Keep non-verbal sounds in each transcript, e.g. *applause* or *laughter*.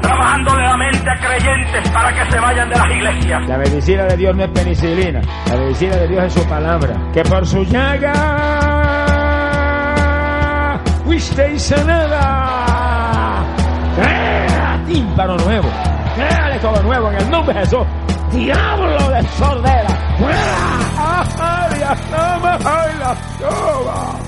trabajándole la mente a creyentes para que se vayan de las iglesias. La medicina de Dios no es penicilina. La medicina de Dios es su palabra. Que por su llaga fuisteis sanada. Crea tímpano nuevo. Créale todo nuevo en el nombre de Jesús. Diablo de sordera. ¡Fuera! ¡Ay, la toma! ¡Ay, la toma!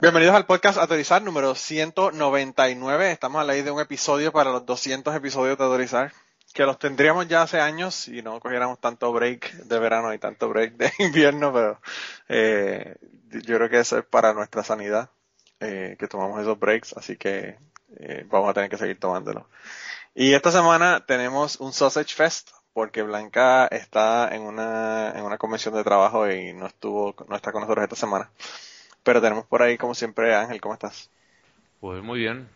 Bienvenidos al podcast Ateorizar número 199. Estamos a la ley de un episodio para los 200 episodios de Ateorizar. Que los tendríamos ya hace años si no cogiéramos tanto break de verano y tanto break de *laughs* invierno, pero eh, yo creo que eso es para nuestra sanidad, eh, que tomamos esos breaks, así que eh, vamos a tener que seguir tomándolo. Y esta semana tenemos un Sausage Fest, porque Blanca está en una, en una convención de trabajo y no estuvo, no está con nosotros esta semana. Pero tenemos por ahí, como siempre, Ángel, ¿cómo estás? Pues muy bien.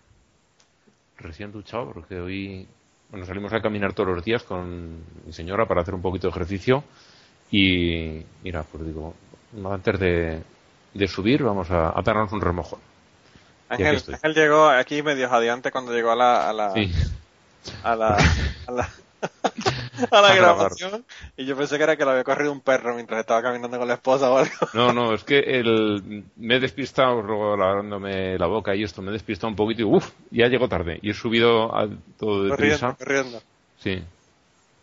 Recién duchado, porque hoy bueno, salimos a caminar todos los días con mi señora para hacer un poquito de ejercicio. Y mira, pues digo, antes de, de subir, vamos a, a darnos un remojón. Ángel, llegó aquí medio jadeante cuando llegó a la, a la, Sí. a la, a la, *laughs* a la grabación y yo pensé que era que lo había corrido un perro mientras estaba caminando con la esposa o algo. No, no, es que el, me he despistado luego lavándome la boca y esto, me he despistado un poquito y uff, ya llegó tarde. Y he subido a todo corriendo, deprisa. corriendo. Sí.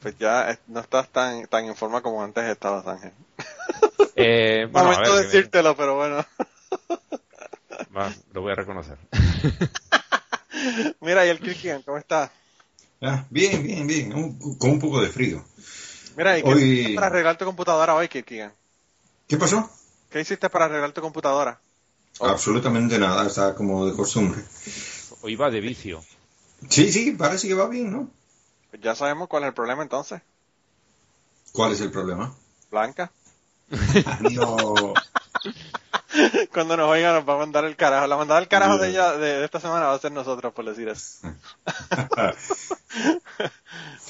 Pues ya eh, no estás tan, tan en forma como antes estabas, Ángel. Eh, *laughs* bueno, a Momento ver, de que me- decírtelo, pero bueno. va, lo voy a reconocer. *laughs* Mira, y el Kirkian, ¿cómo está? Ah, bien, bien, bien, un- con un poco de frío. Mira, ¿y qué Hoy- hiciste para arreglar tu computadora hoy, Kirkian? ¿Qué pasó? ¿Qué hiciste para arreglar tu computadora? Oh. Absolutamente nada, está como de costumbre. Hoy va de vicio. Sí, sí, parece que va bien, ¿no? Pues ya sabemos cuál es el problema entonces. ¿Cuál es el problema? Blanca. *laughs* No, *laughs* Cuando nos oiga nos va a mandar el carajo. La mandada del carajo de ella de, esta semana va a ser nosotros, por decir eso. *laughs*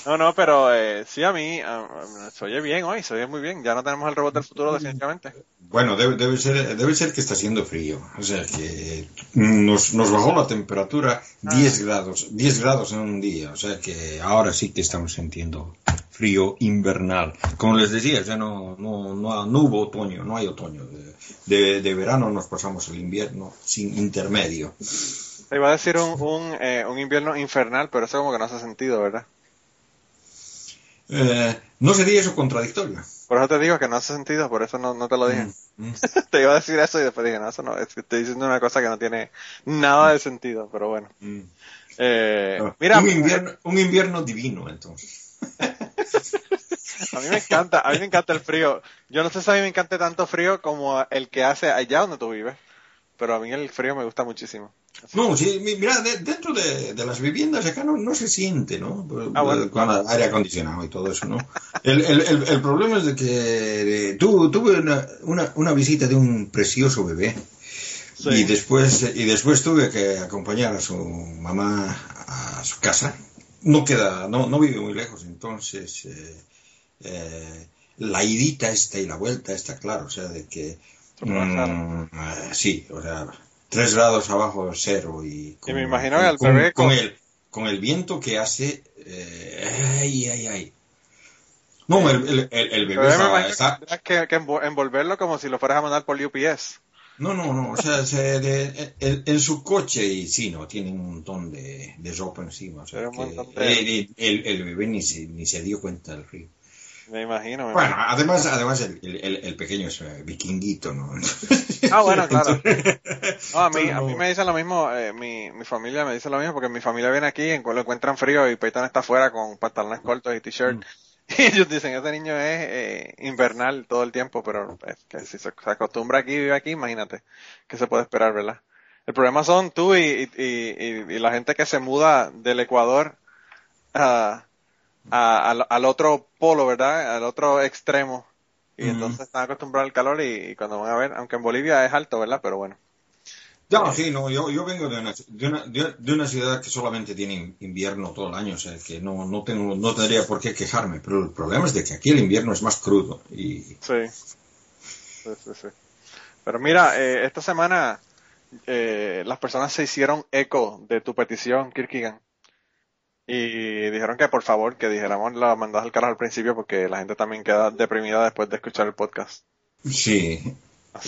No, no, pero eh, sí, a mí ah, ah, se oye bien hoy, se oye muy bien. Ya no tenemos el robot del futuro, definitivamente. bueno, debe, debe ser, debe ser que está haciendo frío. O sea, que nos, nos bajó la temperatura 10 grados, 10 grados en un día. O sea, que ahora sí que estamos sintiendo frío invernal. Como les decía, ya no, no, no, no hubo otoño, no hay otoño. De, de, verano nos pasamos el invierno sin intermedio. Te iba a decir un, un, eh, un invierno infernal, pero eso como que no hace sentido, ¿verdad? Eh, ¿No sería eso contradictorio? Por eso te digo que no hace sentido, por eso no, no te lo dije. Mm. *laughs* te iba a decir eso y después dije, no, eso no, estoy diciendo una cosa que no tiene nada de sentido, pero bueno. Mm. Eh, Ah, mira, un, invierno, un invierno divino, entonces. *laughs* a mí me encanta, a mí me encanta el frío. Yo no sé si a mí me encanta tanto frío como el que hace allá donde tú vives, pero a mí el frío me gusta muchísimo. No, sí, mi- mira, de- dentro de, de las viviendas acá no, no se siente, ¿no? Ah, bueno. Con aire acondicionado y todo eso, ¿no? El, el, el, el problema es de que tu- tuve una, una, una visita de un precioso bebé Sí. y después y después tuve que acompañar a su mamá a su casa. No queda, no, no vive muy lejos, entonces eh, eh, la idita esta y la vuelta está claro, o sea, de que mm, eh, sí, o sea, tres grados abajo de cero y Y me imagino al con, bebé con con- el con el viento que hace, eh, ay, ay, ay. No, el, el, el- el Pero bebé yo me está, está- que que, que envo- envolverlo como si lo fueras a mandar por UPS. No, no, no, o sea, se- de- en, en su coche y sí, no, tiene un montón de, de ropa encima, o sea, que el, el- el bebé ni se, ni se dio cuenta del frío. Me imagino. me Bueno, imagino. además, además el, pequeño es eh, vikinguito, ¿no? Ah, bueno, claro. *laughs* No, a mí, a mí me dicen lo mismo, eh, mi, mi familia me dice lo mismo, porque mi familia viene aquí, en, lo encuentran frío y Peyton está afuera con pantalones cortos y t-shirt. Mm. Y *laughs* ellos dicen, ese niño es eh, invernal todo el tiempo, pero es que si se, acostumbra aquí, vive aquí, imagínate, ¿qué se puede esperar, verdad? El problema son tú y, y, y- y la gente que se muda del Ecuador a, a- al, al otro polo, ¿verdad? Al otro extremo. Y entonces están acostumbrados al calor y, y cuando van a ver, aunque en Bolivia es alto, ¿verdad? Pero bueno. No, sí, no, yo, yo vengo de una, de, una, de- de una ciudad que solamente tiene invierno todo el año, o sea que no, no, tengo, no tendría por qué quejarme, pero el problema es de que aquí el invierno es más crudo y Sí. Sí, sí, sí. Pero mira, eh, esta semana eh, las personas se hicieron eco de tu petición, Kirkigan. Y dijeron que por favor que dijéramos la mandas al carajo al principio porque la gente también queda deprimida después de escuchar el podcast. sí,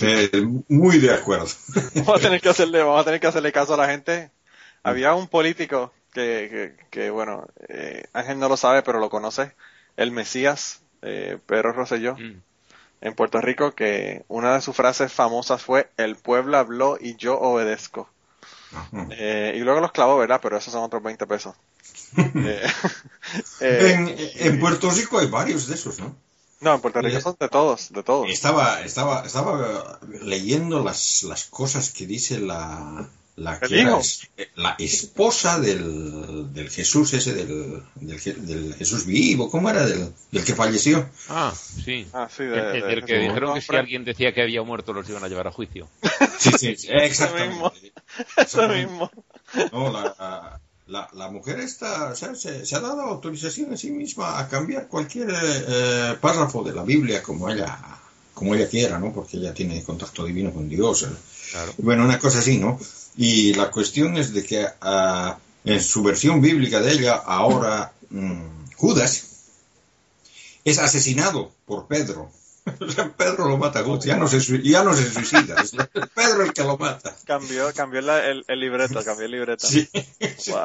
eh, muy de acuerdo. *laughs* Vamos a tener que hacerle, vamos a tener que hacerle caso a la gente. Había un político que, que, que, bueno, eh, Ángel no lo sabe, pero lo conoce, el Mesías, eh, Pedro Rosselló. Mm. en Puerto Rico que una de sus frases famosas fue el pueblo habló y yo obedezco. Eh, y luego los clavó, ¿verdad? Pero esos son otros 20 pesos. *laughs* *laughs* En, en Puerto Rico hay varios de esos, ¿no? No, en Puerto Rico son de todos, de todos. Estaba, estaba, estaba leyendo las, las cosas que dice la, la, ¿El que era es- la esposa del, del Jesús ese, del, del, del Jesús vivo, ¿cómo era? Del, del que falleció. Ah, sí. Ah, sí, de, El, el de- del que dijeron que si alguien decía que había muerto los iban a llevar a juicio. Sí, sí, sí, *laughs* mismo. exactamente. *laughs* Eso mismo. No, la, la, la mujer o sea, se, se ha dado autorización a sí misma a cambiar cualquier eh, eh, párrafo de la Biblia como ella, como ella quiera, ¿no? Porque ella tiene contacto divino con Dios. eh. Claro. Bueno, una cosa así, ¿no? Y la cuestión es de que ah, en su versión bíblica de ella, ahora mm, Judas es asesinado por Pedro. *laughs* Pedro lo mata a Judas, ya no se, ya no se suicida, es Pedro el que lo mata. Cambió, cambió la- el, el libreto, cambió el libreto. Sí, *laughs* sí. Wow.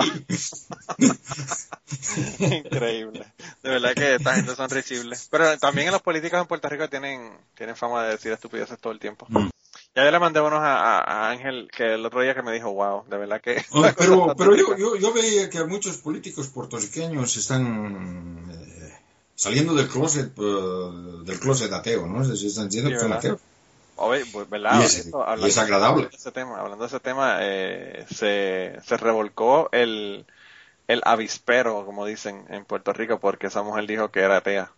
*laughs* Increíble. De verdad que esta gente son risibles. Pero también en los políticos en Puerto Rico tienen, tienen fama de decir estupideces todo el tiempo. Mm. Ya yo le mandé unos a, a- Ángel que el otro día que me dijo, wow, de verdad que... Pero, pero yo, yo, yo veía que muchos políticos puertorriqueños están eh, saliendo del closet, eh, del closet ateo, ¿no? Decir, están diciendo que son ¿verdad? ateos. Oye, pues, ¿verdad? Y es- Esto, y es agradable. de ese tema, hablando de ese tema, eh, se, se revolcó el, el avispero, como dicen en Puerto Rico, porque esa mujer dijo que era atea.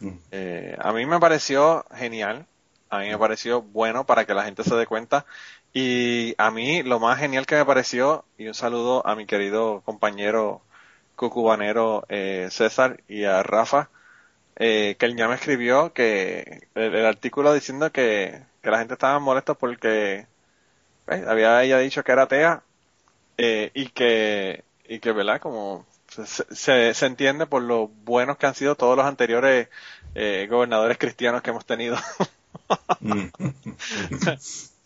Mm. Eh, a mí me pareció genial, a mí me pareció bueno para que la gente se dé cuenta y a mí lo más genial que me pareció, y un saludo a mi querido compañero cucubanero eh, César y a Rafa, eh, que él ya me escribió que el, el artículo diciendo que, que la gente estaba molesta porque eh, había ella dicho que era atea eh, y que y que verdad como se, se, se entiende por lo buenos que han sido todos los anteriores eh, gobernadores cristianos que hemos tenido Mm. *laughs*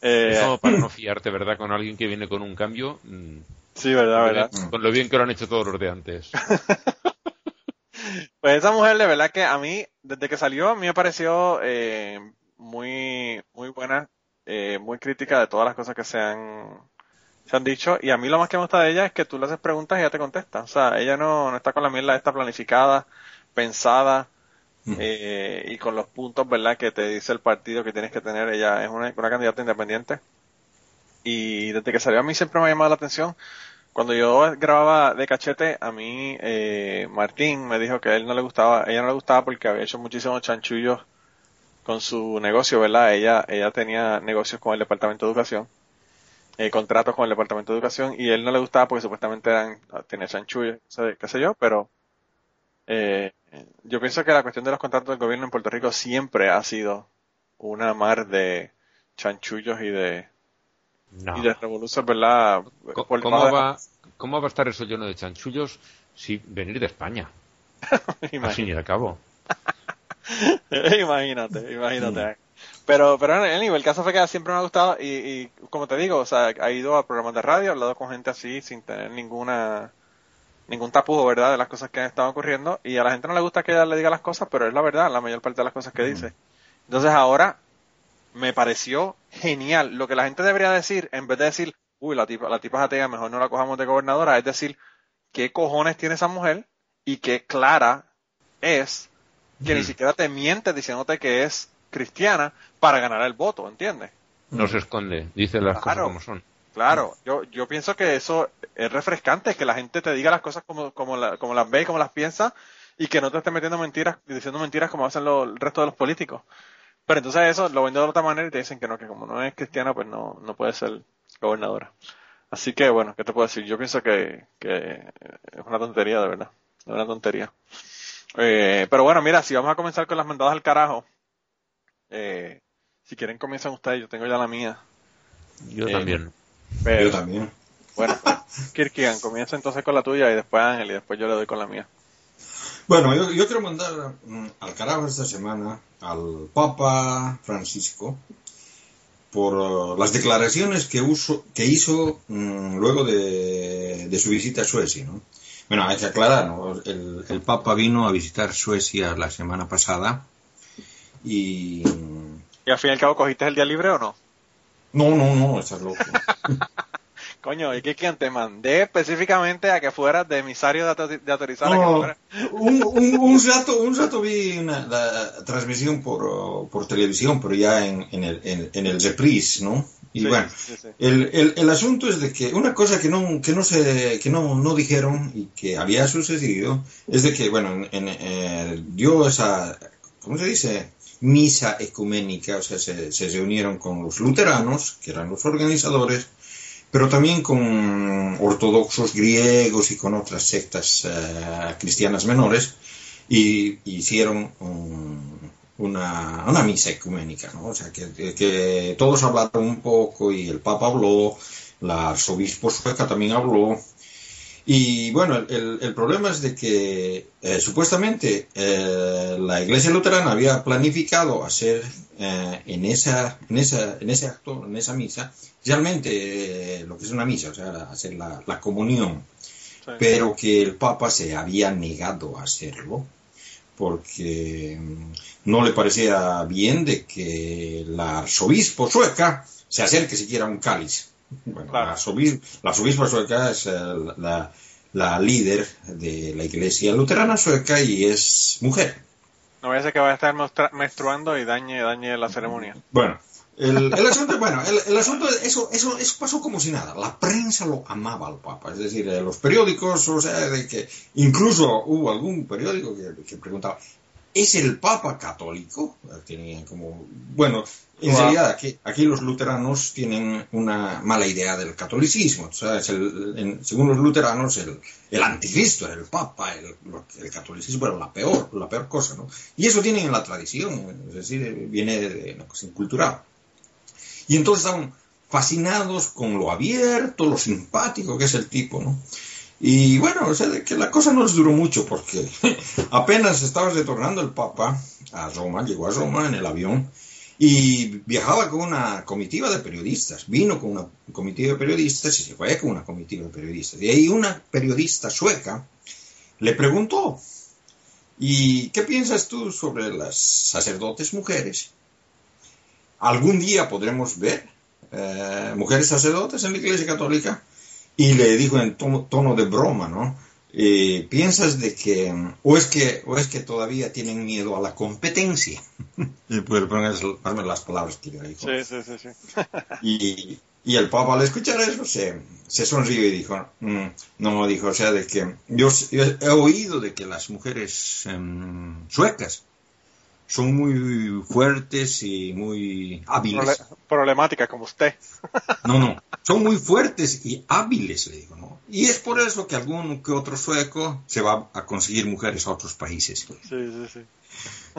Eh, para no fiarte, ¿verdad? Con alguien que viene con un cambio. mm, sí verdad verdad Con lo bien que lo han hecho todos los de antes. *laughs* Pues esa mujer, de verdad que a mí, desde que salió, a mí me pareció eh, muy, muy buena, eh, muy crítica de todas las cosas que se han, se han dicho. Y a mí lo más que me gusta de ella es que tú le haces preguntas y ella te contesta. O sea, ella no, no está con la mierda esta planificada, pensada, eh, y con los puntos, ¿verdad?, que te dice el partido que tienes que tener. Ella es una, una candidata independiente. Y desde que salió a mí siempre me ha llamado la atención. Cuando yo grababa de cachete, a mí eh, Martín me dijo que a él no le gustaba, ella no le gustaba porque había hecho muchísimos chanchullos con su negocio, ¿verdad? Ella, ella tenía negocios con el Departamento de Educación, eh, contratos con el Departamento de Educación, y él no le gustaba porque supuestamente eran, tenía chanchullos, qué sé yo, pero eh, yo pienso que la cuestión de los contratos del gobierno en Puerto Rico siempre ha sido una mar de chanchullos y de, No. y de revoluciones, ¿verdad? ¿Cómo de- va, ¿Cómo va a estar eso lleno de chanchullos si venir de España? Así Imagínate. ni de cabo. imagínate, *laughs* imagínate. Pero, pero anyway, el caso fue que siempre me ha gustado y, y como te digo, o sea, ha ido a programas de radio, ha hablado con gente así sin tener ninguna ningún tapujo, ¿verdad?, de las cosas que han estado ocurriendo y a la gente no le gusta que ella le diga las cosas, pero es la verdad, la mayor parte de las cosas que dice. Entonces ahora me pareció genial. Lo que la gente debería decir, en vez de decir, uy, la tipa, la tipa es atea, mejor no la cojamos de gobernadora, es decir, qué cojones tiene esa mujer y qué clara es que ni siquiera te miente diciéndote que es cristiana para ganar el voto, ¿entiendes? No se esconde, dice las Claro. cosas como son. Claro, yo, yo pienso que eso es refrescante, que la gente te diga las cosas como, como, la- como las ve y como las piensa, y que no te esté metiendo mentiras, diciendo mentiras como hacen lo- el resto de los políticos. Pero entonces eso lo ven de otra manera y te dicen que no, que como no es cristiana, pues no, no puede ser gobernadora. Así que bueno, ¿qué te puedo decir? Yo pienso que, que es una tontería, de verdad. Es una tontería. Eh, pero bueno, mira, si vamos a comenzar con las mandadas al carajo, eh, si quieren comienzan ustedes, yo tengo ya la mía. Yo Eh, también. Pero, Yo también. bueno, Kirkian, comienza entonces con la tuya y después Ángel y después yo le doy con la mía. Bueno, yo, yo quiero mandar mm, al carajo esta semana al Papa Francisco por uh, las declaraciones que, uso, que hizo mm, luego de, de su visita a Suecia, ¿no? Bueno, hay que aclarar, ¿no? El, el Papa vino a visitar Suecia la semana pasada y... ¿Y al fin y al cabo cogiste el día libre o no? No, no, no, estás loco. *laughs* Coño, y Kirkian, te mandé específicamente a que fueras de emisario de, auto- de autorizar a que No, un, un, un rato, un rato vi una, la transmisión por, por televisión, pero ya en, en el, en, en el reprise, ¿no? Y Sí, bueno, sí, sí. El, el, el asunto es de que una cosa que no, que no, se, que no, no dijeron y que había sucedido es de que, bueno, en, en, eh, dio esa, ¿cómo se dice? Misa ecuménica, o sea, se, se reunieron con los luteranos, que eran los organizadores, pero también con ortodoxos griegos y con otras sectas eh, cristianas menores, y hicieron un- una, una misa ecuménica, ¿no? O sea, que, que todos hablaron un poco y el Papa habló, la arzobispo sueca también habló, y bueno, el, el- el problema es de que eh, supuestamente eh, la Iglesia Luterana había planificado hacer eh, en, esa, en, esa, en ese acto, en esa misa, realmente lo que es una misa, o sea, hacer la, la comunión, Sí. pero que el Papa se había negado a hacerlo porque mm, no le parecía bien de que la arzobispo sueca se acerque siquiera a un cáliz. Bueno, Claro. la, arzobis- la arzobispa sueca es eh, la, la líder de la iglesia luterana sueca y es mujer. No vaya a ser que vaya a estar menstruando y dañe, dañe la ceremonia. Bueno, el, el asunto, bueno, el, el asunto, eso, eso, eso pasó como si nada. La prensa lo amaba al Papa, es decir, eh, los periódicos, o sea, de que incluso hubo algún periódico que, que preguntaba, ¿es el Papa católico? Como, bueno, en realidad aquí, aquí los luteranos tienen una mala idea del catolicismo, o sea, es el- en- según los luteranos el, el anticristo era el Papa, el, catolicismo era la peor, la peor cosa, ¿no? Y eso tienen en la tradición, es decir, viene de una cosa cultural. Y entonces estaban fascinados con lo abierto, lo simpático que es el tipo, ¿no? Y bueno, o sea, de que la cosa no les duró mucho porque *laughs* apenas estaba retornando el Papa a Roma, llegó a Roma en el avión y viajaba con una comitiva de periodistas, vino con una comitiva de periodistas y se fue con una comitiva de periodistas. Y ahí una periodista sueca le preguntó, ¿y qué piensas tú sobre las sacerdotes mujeres? ¿Algún día podremos ver eh, mujeres sacerdotes en la Iglesia Católica? Y le dijo en tono, tono de broma, ¿no? Eh, ¿Piensas de que o es que o es que todavía tienen miedo a la competencia? *laughs* y pues ponerme las palabras que le dijo. Sí, sí, sí. *laughs* Y, y el Papa al escuchar eso se, se sonrió y dijo, "Mm, no, dijo, o sea, de que yo, yo he oído de que las mujeres em, suecas son muy fuertes y muy hábiles. Prole- problemática como usted. No, no, son muy fuertes y hábiles, le digo, ¿no? Y es por eso que algún que otro sueco se va a conseguir mujeres a otros países. Sí, sí, sí.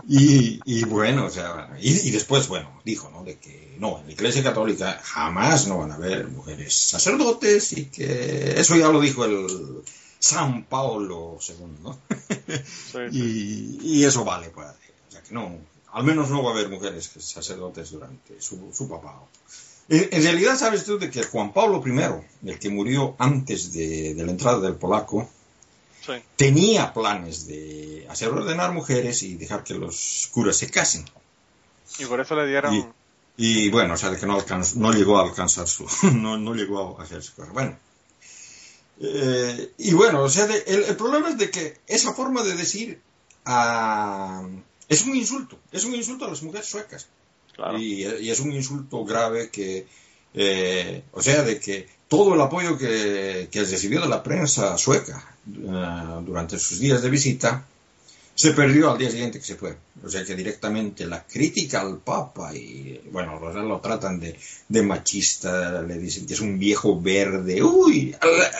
Y, y bueno, o sea, y, y después, bueno, dijo, ¿no? De que no, en la Iglesia Católica jamás no van a haber mujeres sacerdotes y que eso ya lo dijo el San Paulo II, ¿no? Sí, *laughs* sí. y, y eso vale, pues, o sea, que no, al menos no va a haber mujeres sacerdotes durante su, su papado. En, en realidad, sabes tú de que Juan Pablo I, el que murió antes de, de la entrada del polaco, Sí. tenía planes de hacer ordenar mujeres y dejar que los curas se casen. Y por eso le dieron. Y, y, bueno, o sea, de que no, alcanzó, no llegó a alcanzar su. *laughs* No, no llegó a hacer su cosa. Bueno. Eh, y bueno, o sea, de, el, el, problema es de que esa forma de decir ah, es un insulto. Es un insulto a las mujeres suecas. Y, es un insulto grave que. Eh, o sea, de que todo el apoyo que, que recibió de la prensa sueca uh, durante sus días de visita se perdió al día siguiente que se fue. O sea que directamente la crítica al Papa y, bueno, lo, lo tratan de, de, machista, le dicen que es un viejo verde, uy,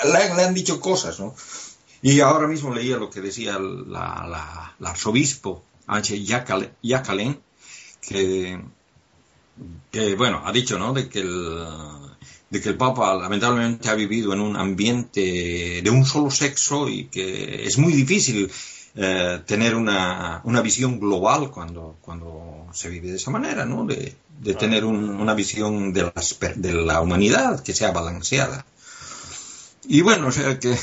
le, han dicho cosas, ¿no? Y ahora mismo leía lo que decía la, la, la arzobispo H. Yakalen, que, que, bueno, ha dicho, ¿no? De que el, de que el Papa lamentablemente ha vivido en un ambiente de un solo sexo y que es muy difícil eh, tener una, una, visión global cuando, cuando se vive de esa manera, ¿no? De, de tener un, una visión de, las, de, la humanidad que sea balanceada. Y bueno, o sea que,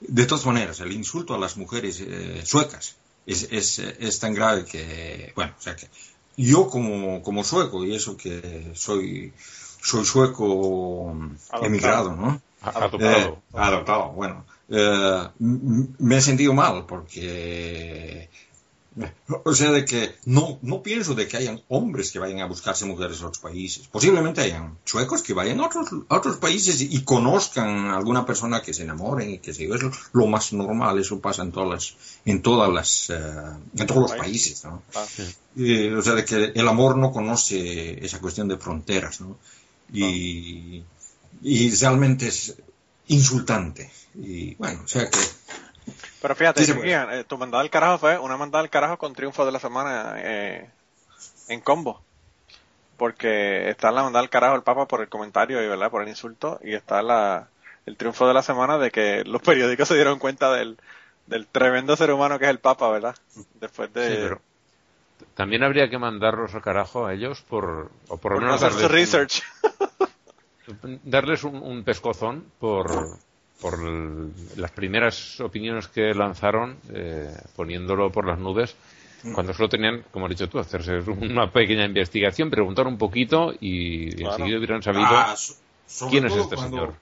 de todas maneras, el insulto a las mujeres eh, suecas es, es, es, tan grave que, bueno, o sea que yo como, como sueco, y eso que soy, soy sueco adoptado. emigrado, ¿no? Adoptado. Eh, adoptado, bueno. Eh, me he sentido mal porque o sea de que no no pienso de que hayan hombres que vayan a buscarse mujeres a otros países posiblemente hayan suecos que vayan a otros, a otros países y, y, conozcan a alguna persona que se enamoren y que se es lo, lo, más normal eso pasa en todas las en todas las uh, en todos los países ¿no? Ah, sí. y, o sea de que el amor no conoce esa cuestión de fronteras ¿no? y, ah. y realmente es insultante y bueno, o sea que. Pero fíjate, sí Ian, eh, tu mandada al carajo fue una mandada al carajo con triunfo de la semana eh, en combo. Porque está la mandada al carajo el Papa por el comentario y ¿verdad? por el insulto, y está la, el triunfo de la semana de que los *laughs* periódicos se dieron cuenta del, del tremendo ser humano que es el Papa, ¿verdad? Después de. Sí, pero también habría que mandarlos al carajo a ellos por. O por, por no hacer su research. Un, *laughs* darles un, un pescozón por por el, las primeras opiniones que lanzaron, eh, poniéndolo por las nubes, cuando solo tenían, como has dicho tú, hacerse una pequeña investigación, preguntar un poquito y claro. enseguida hubieran sabido ah, quién es este cuando, señor.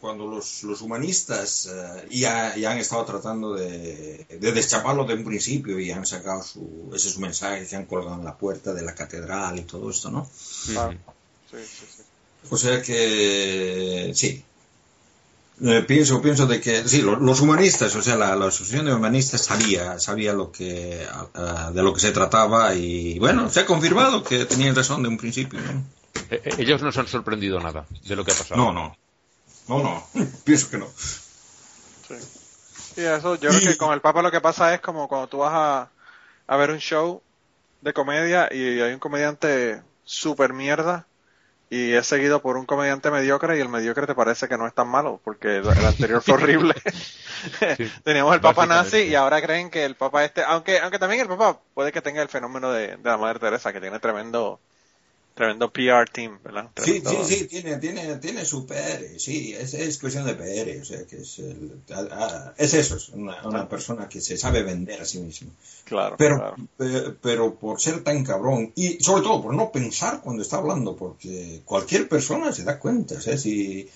Cuando los, los humanistas uh, ya, ya, han estado tratando de, de, deschaparlo de un principio y han sacado su, ese su mensaje que han colgado en la puerta de la catedral y todo esto, ¿no? Sí, sí, sí. O sea que sí, eh, pienso, pienso de que sí, los, los humanistas, o sea, la, la, asociación de humanistas sabía, sabía lo que, uh, de lo que se trataba y bueno, se ha confirmado que tenían razón de un principio. ¿no? Eh, ellos no se han sorprendido nada de lo que ha pasado. No, no, no, no, *laughs* pienso que no. Sí. Y eso, yo y... creo que con el Papa lo que pasa es como cuando tú vas a, a ver un show de comedia y hay un comediante super mierda y es seguido por un comediante mediocre y el mediocre te parece que no es tan malo porque el, anterior fue horrible. *laughs* *laughs* sí, Teníamos el Papa nazi y ahora creen que el Papa este, aunque aunque también el Papa puede que tenga el fenómeno de, de la Madre Teresa que tiene tremendo tremendo PR team, ¿verdad? Tremendo... Sí, sí, sí, tiene, tiene, tiene su PR, sí, es, es cuestión de PR, o sea, que es, el, a, a, es eso, es una, una, persona que se sabe vender a sí mismo. Claro, pero, claro. Pero, pero por ser tan cabrón, y sobre todo por no pensar cuando está hablando, porque cualquier persona se da cuenta, ¿sabes? Si,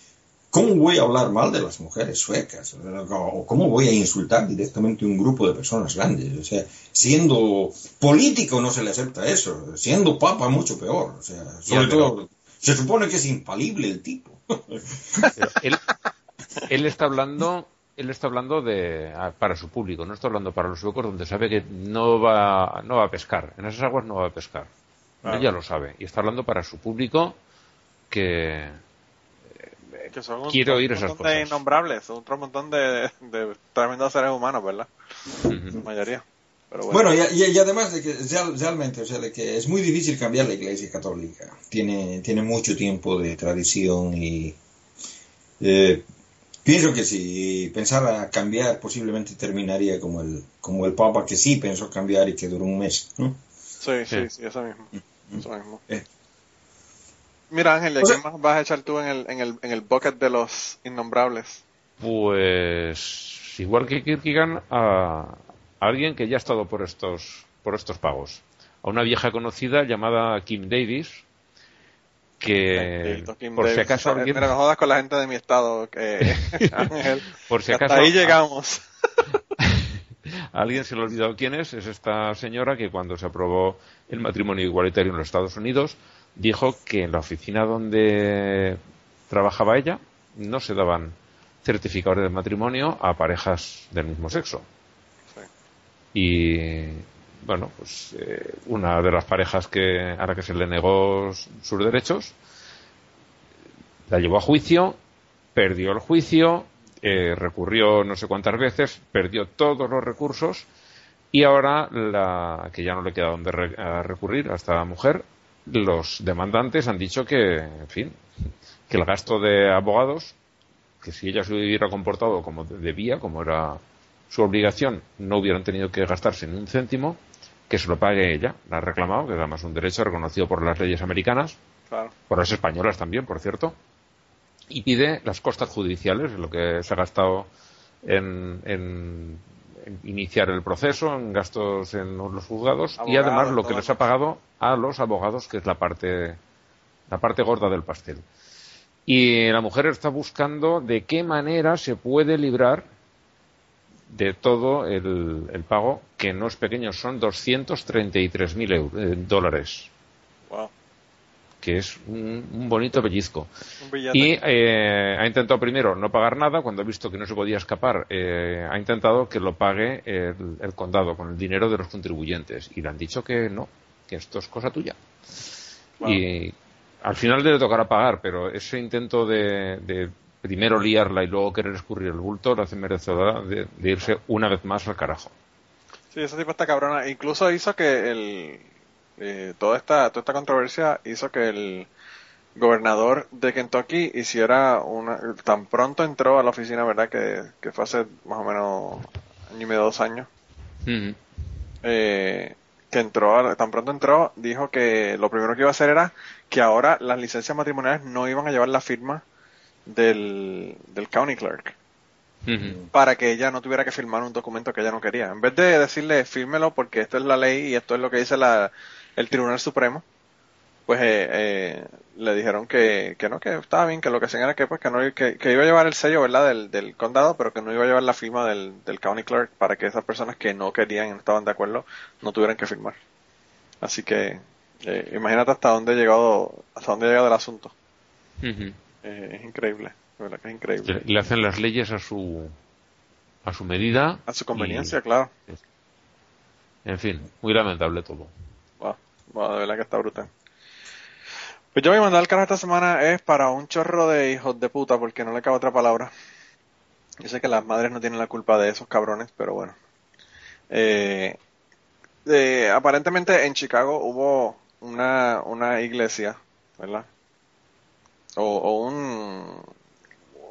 ¿Cómo voy a hablar mal de las mujeres suecas? ¿O cómo voy a insultar directamente a un grupo de personas grandes? O sea, siendo político no se le acepta eso, siendo papa mucho peor. O sea, sobre todo, se supone que es infalible el tipo. *laughs* él, él está hablando él está hablando de para su público, no está hablando para los suecos donde sabe que no va no va a pescar, en esas aguas no va a pescar. Claro. Él ya lo sabe y está hablando para su público que que son un, quiero oír un esas montón cosas. de innombrables, un montón de, de tremendos seres humanos, ¿verdad? Uh -huh. La mayoría. Pero bueno, bueno y, y, además de que real, realmente, o sea, de que es muy difícil cambiar la Iglesia Católica. Tiene, tiene mucho tiempo de tradición y eh, pienso que si pensara cambiar, posiblemente terminaría como el, como el Papa que sí pensó cambiar y que duró un mes, ¿no? Sí, sí, sí, eso mismo. Eso mismo. Eh. Mira, Ángel, ¿de o sea, quién más vas a echar tú en el, en, el, en el bucket de los innombrables? Pues igual que Kierkegaard, a alguien que ya ha estado por estos, por estos pagos. A una vieja conocida llamada Kim Davis, que Kim por si Davis. acaso alguien, Mira, no jodas con la gente de mi estado, que *laughs* Ángel. por si Hasta acaso ahí llegamos. *laughs* a alguien se le ha olvidado quién es, es esta señora que cuando se aprobó el matrimonio igualitario en los Estados Unidos dijo que en la oficina donde trabajaba ella no se daban certificados de matrimonio a parejas del mismo sexo. Y bueno, pues eh, una de las parejas que a la que se le negó sus derechos la llevó a juicio, perdió el juicio, eh, recurrió no sé cuántas veces, perdió todos los recursos y ahora la que ya no le queda donde re- recurrir a esta mujer, los demandantes han dicho que, en fin, que el gasto de abogados, que si ella se hubiera comportado como debía, como era su obligación, no hubieran tenido que gastarse ni un céntimo, que se lo pague ella. La ha reclamado, que es además un derecho reconocido por las leyes americanas, Claro. por las españolas también, por cierto, y pide las costas judiciales, lo que se ha gastado en, en- en iniciar el proceso, en gastos en los juzgados y además lo que les ha pagado a los abogados, que es la parte, la parte gorda del pastel. Y la mujer está buscando de qué manera se puede librar de todo el, el pago, que no es pequeño, son 233.000 euros, eh, dólares, Wow. Que es un, un bonito pellizco. Un. Y eh, ha intentado primero no pagar nada, cuando ha visto que no se podía escapar, eh, ha intentado que lo pague el, el condado con el dinero de los contribuyentes. Y le han dicho que no, que esto es cosa tuya. Wow. Y al final le tocará pagar, pero ese intento de, de primero liarla y luego querer escurrir el bulto lo hace merecedora de, de irse una vez más al carajo. Sí, ese tipo está cabrona. Incluso hizo que el eh, toda esta toda esta controversia hizo que el gobernador de Kentucky hiciera una tan pronto entró a la oficina, ¿verdad? Que, que fue hace más o menos año y medio, dos años. Ujú. eh, que entró, tan pronto entró, dijo que lo primero que iba a hacer era que ahora las licencias matrimoniales no iban a llevar la firma del, del county clerk para que ella no tuviera que firmar un documento que ella no quería. En vez de decirle fírmelo porque esto es la ley y esto es lo que dice la, el Tribunal Supremo, pues eh, eh, le dijeron que, que no, que estaba bien, que lo que hacían era que, pues, que, no, que, que iba a llevar el sello ¿verdad? Del, del condado, pero que no iba a llevar la firma del, del county clerk para que esas personas que no querían y no estaban de acuerdo no tuvieran que firmar. Así que eh, imagínate hasta dónde ha llegado, hasta dónde ha llegado el asunto. Eh, es increíble, verdad que es increíble. Le, le hacen las leyes a su a su medida. A su conveniencia, y- claro. en fin, muy lamentable todo. Wow, de verdad que está brutal. Pues yo voy a mandar el carajo esta semana es para un chorro de hijos de puta, porque no le cabe otra palabra. Yo sé que las madres no tienen la culpa de esos cabrones, pero bueno. Eh, aparentemente en Chicago hubo una, una iglesia, ¿verdad? O, o un,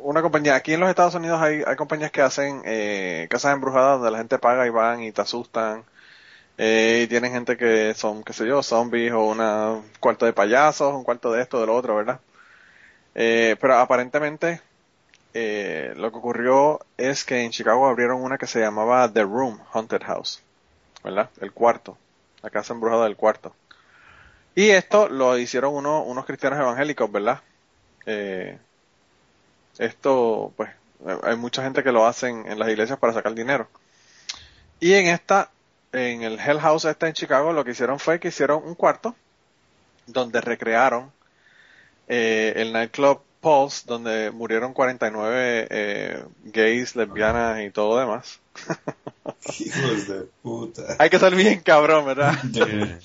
una compañía. Aquí en los Estados Unidos hay, hay compañías que hacen eh, casas embrujadas donde la gente paga y van y te asustan. Eh, y tienen gente que son, qué sé yo, zombies o una, un cuarto de payasos, un cuarto de esto, de lo otro, ¿verdad? Eh, pero aparentemente eh, lo que ocurrió es que en Chicago abrieron una que se llamaba The Room Haunted House, ¿verdad? El cuarto, la casa embrujada del cuarto. Y esto lo hicieron uno, unos cristianos evangélicos, ¿verdad? Eh, esto, pues, hay mucha gente que lo hacen en las iglesias para sacar dinero. Y en esta, en el Hell House este en Chicago, lo que hicieron fue que hicieron un cuarto donde recrearon eh, el nightclub Pulse, donde murieron 49 eh, gays, lesbianas y todo demás. *laughs* Hijos de puta. Hay que ser bien cabrón, ¿verdad? *laughs*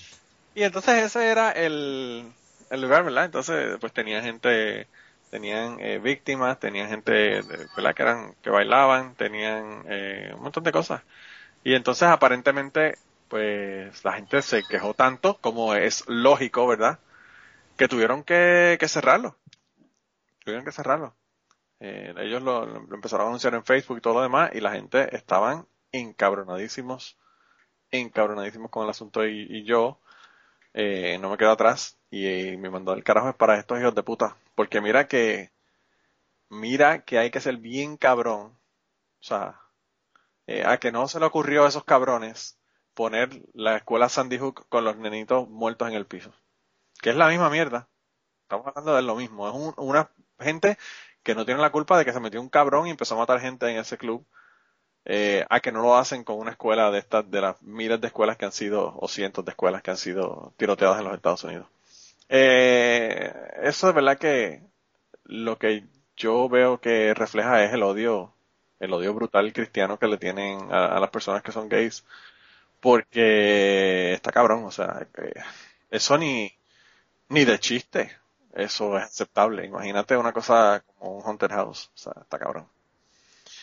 Y entonces ese era el, el lugar, ¿verdad? Entonces, pues tenía gente, tenían eh, víctimas, tenían gente, ¿verdad? Que eran, que bailaban, tenían eh, un montón de cosas. Y entonces aparentemente, pues la gente se quejó tanto, como es lógico, ¿verdad? Que tuvieron que, que cerrarlo. Tuvieron que cerrarlo. Eh, ellos lo, empezaron a anunciar en Facebook y todo lo demás, y la gente estaban encabronadísimos, encabronadísimos con el asunto, y, y yo, eh, no me quedo atrás y, eh, me mandó el carajo es para estos hijos de puta. Porque mira que mira que hay que ser bien cabrón. O sea, eh, a que no se le ocurrió a esos cabrones poner la escuela Sandy Hook con los nenitos muertos en el piso. Que es la misma mierda. Estamos hablando de lo mismo. Es un- una gente que no tiene la culpa de que se metió un cabrón y empezó a matar gente en ese club. eh, a que no lo hacen con una escuela de estas, de las miles de escuelas que han sido, o cientos de escuelas que han sido tiroteadas en los Estados Unidos. Eh, eso es verdad que lo que yo veo que refleja es el odio, el odio brutal cristiano que le tienen a, las personas que son gays, porque está cabrón, o sea, eh, eso ni, ni de chiste, eso es aceptable. Imagínate una cosa como un haunted house, o sea, está cabrón.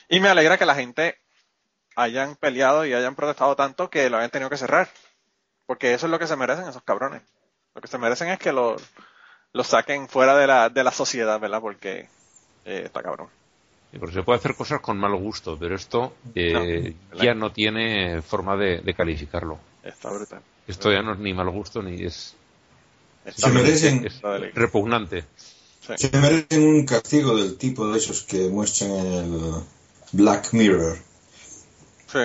Y me alegra que la gente hayan peleado y hayan protestado tanto que lo hayan tenido que cerrar, porque eso es lo que se merecen esos cabrones. Lo que se merecen es que lo, lo saquen fuera de la, de la sociedad, ¿verdad? Porque eh, está cabrón. Porque se puede hacer cosas con mal gusto, pero esto eh, No, ya no tiene forma de, de calificarlo. Está brutal. Esto ya no es ni mal gusto ni es, Está Se merecen- es repugnante. Sí. Se merecen un castigo del tipo de esos que muestran en el Black Mirror. Sí,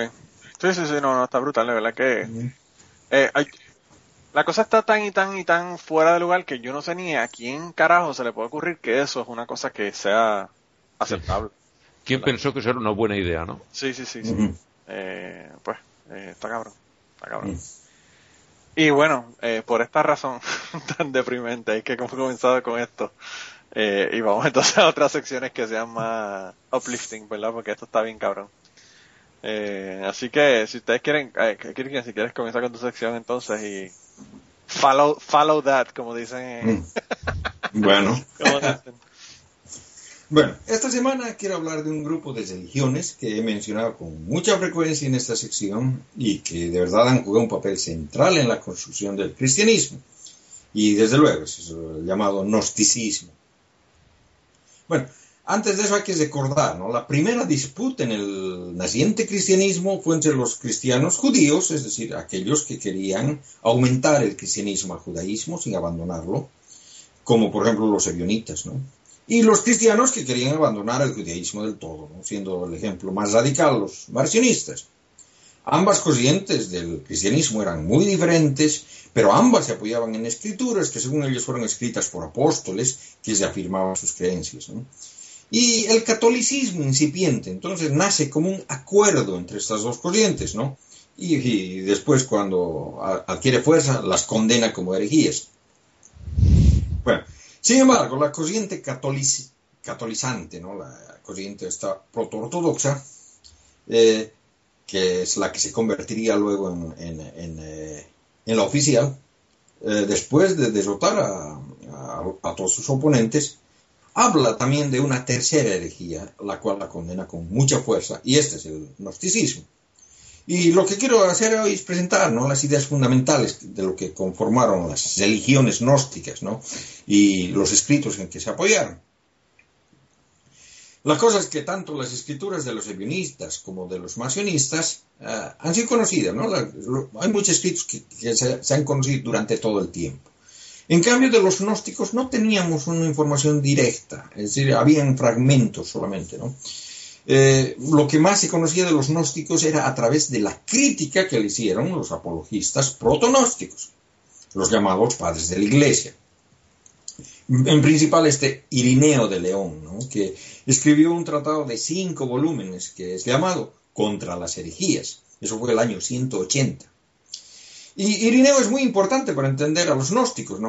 sí, sí, sí, no, no, está brutal, de verdad que... eh, hay- la cosa está tan y tan y tan fuera de lugar que yo no sé ni a quién carajo se le puede ocurrir que eso es una cosa que sea aceptable. ¿Quién pensó que eso era una buena idea, no? Sí, sí, sí, sí. Eh, pues, eh, está cabrón, está cabrón. Y bueno, eh, por esta razón *laughs* tan deprimente es que hemos comenzado con esto. Eh, y vamos entonces a otras secciones que sean más uplifting, ¿verdad? Porque esto está bien cabrón. Eh, así que si ustedes quieren, eh, si quieres comenzar con tu sección entonces y follow, follow that, como dicen. en-. Bueno. *laughs* bueno, esta semana quiero hablar de un grupo de religiones que he mencionado con mucha frecuencia en esta sección y que de verdad han jugado un papel central en la construcción del cristianismo. Y desde luego es el llamado gnosticismo. Bueno, antes de eso hay que recordar, ¿no? La primera disputa en el naciente cristianismo fue entre los cristianos judíos, es decir, aquellos que querían aumentar el cristianismo al judaísmo sin abandonarlo, como por ejemplo los ebionitas, ¿no? Y los cristianos que querían abandonar el judaísmo del todo, siendo el ejemplo más radical los marcionistas. Ambas corrientes del cristianismo eran muy diferentes, pero ambas se apoyaban en escrituras que según ellos fueron escritas por apóstoles que se afirmaban sus creencias. Y el catolicismo incipiente, entonces, nace como un acuerdo entre estas dos corrientes, ¿no? Y, y después, cuando adquiere fuerza, las condena como herejías. Bueno, sin embargo, la corriente catolizante, ¿no? La corriente esta proto-ortodoxa, eh, que es la que se convertiría luego en, eh, la oficial, eh, después de derrotar a, a- a todos sus oponentes, habla también de una tercera herejía, la cual la condena con mucha fuerza, y este es el gnosticismo. Y lo que quiero hacer hoy es presentar ¿no? las ideas fundamentales de lo que conformaron las religiones gnósticas ¿no? y los escritos en que se apoyaron. La cosa es que tanto las escrituras de los ebionistas como de los masionistas eh, han sido conocidas. ¿no? Hay muchos escritos que, que se, se han conocido durante todo el tiempo. En cambio, de los gnósticos no teníamos una información directa, es decir, habían fragmentos solamente, ¿no? Eh, lo que más se conocía de los gnósticos era a través de la crítica que le hicieron los apologistas protonósticos, los llamados padres de la iglesia. En principal este Irineo de León, que escribió un tratado de cinco volúmenes que es llamado Contra las herejías. Eso fue el año 180. Y Irineo es muy importante para entender a los gnósticos,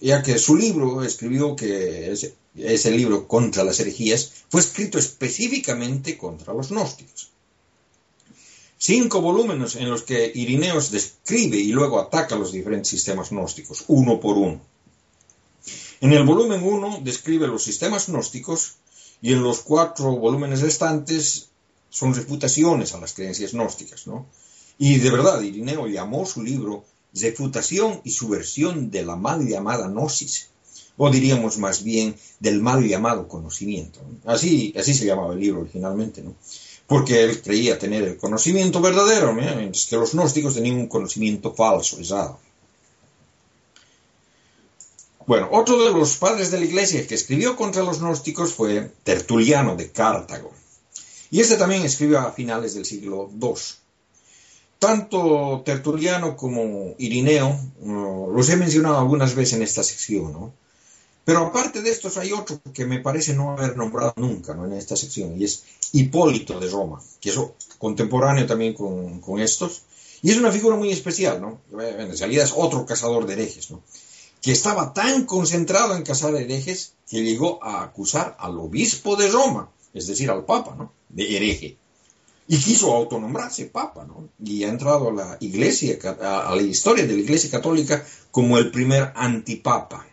ya, que su libro escribió que ese, ese libro contra las herejías fue escrito específicamente contra los gnósticos. Cinco volúmenes en los que Irineos describe y luego ataca los diferentes sistemas gnósticos, uno por uno. En el volumen 1 describe los sistemas gnósticos y en los cuatro volúmenes restantes son refutaciones a las creencias gnósticas, ¿no? Y de verdad, Irineo llamó su libro Refutación y subversión de la mal llamada gnosis, o diríamos más bien del mal llamado conocimiento. ¿no? Así, así se llamaba el libro originalmente, ¿no? Porque él creía tener el conocimiento verdadero, mientras que los gnósticos tenían un conocimiento falso, errado. Bueno, otro de los padres de la iglesia que escribió contra los gnósticos fue Tertuliano de Cartago. Y este también escribió a finales del siglo II. Tanto Tertuliano como Irineo los he mencionado algunas veces en esta sección, ¿no? Pero aparte de estos hay otro que me parece no haber nombrado nunca ¿no? en esta sección, y es Hipólito de Roma, que es contemporáneo también con, con estos, y es una figura muy especial, ¿no? En realidad es otro cazador de herejes, ¿no? Que estaba tan concentrado en cazar herejes que llegó a acusar al obispo de Roma, es decir, al papa, ¿no? De hereje. Y quiso autonombrarse papa, ¿no? Y ha entrado a la iglesia, a la historia de la iglesia católica como el primer antipapa.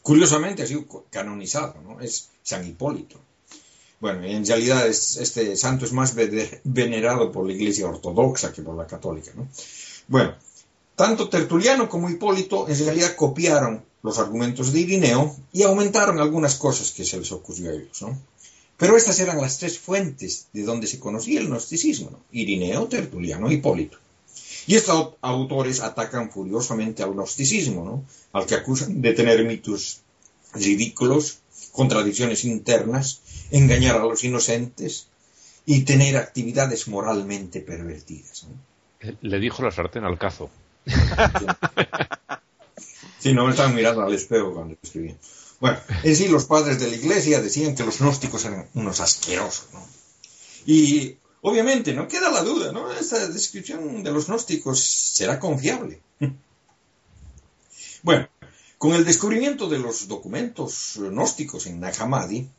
Curiosamente ha sido canonizado, ¿no? Es San Hipólito. Bueno, en realidad este santo es más venerado por la iglesia ortodoxa que por la católica, ¿no? Bueno, tanto Tertuliano como Hipólito en realidad copiaron los argumentos de Irineo y aumentaron algunas cosas que se les ocurrió a ellos, ¿no? Pero estas eran las tres fuentes de donde se conocía el gnosticismo, ¿no? Irineo, Tertuliano Hipólito. Y estos autores atacan furiosamente al gnosticismo, ¿no? al que acusan de tener mitos ridículos, contradicciones internas, engañar a los inocentes y tener actividades moralmente pervertidas. ¿no? Le dijo la sartén al cazo. Sí, no me estaban mirando al espejo cuando escribían. Bueno, en sí los padres de la iglesia decían que los gnósticos eran unos asquerosos, ¿no? Y Obviamente, no queda la duda, ¿no? Esta descripción de los gnósticos será confiable. *laughs* Bueno, con el descubrimiento de los documentos gnósticos en Nag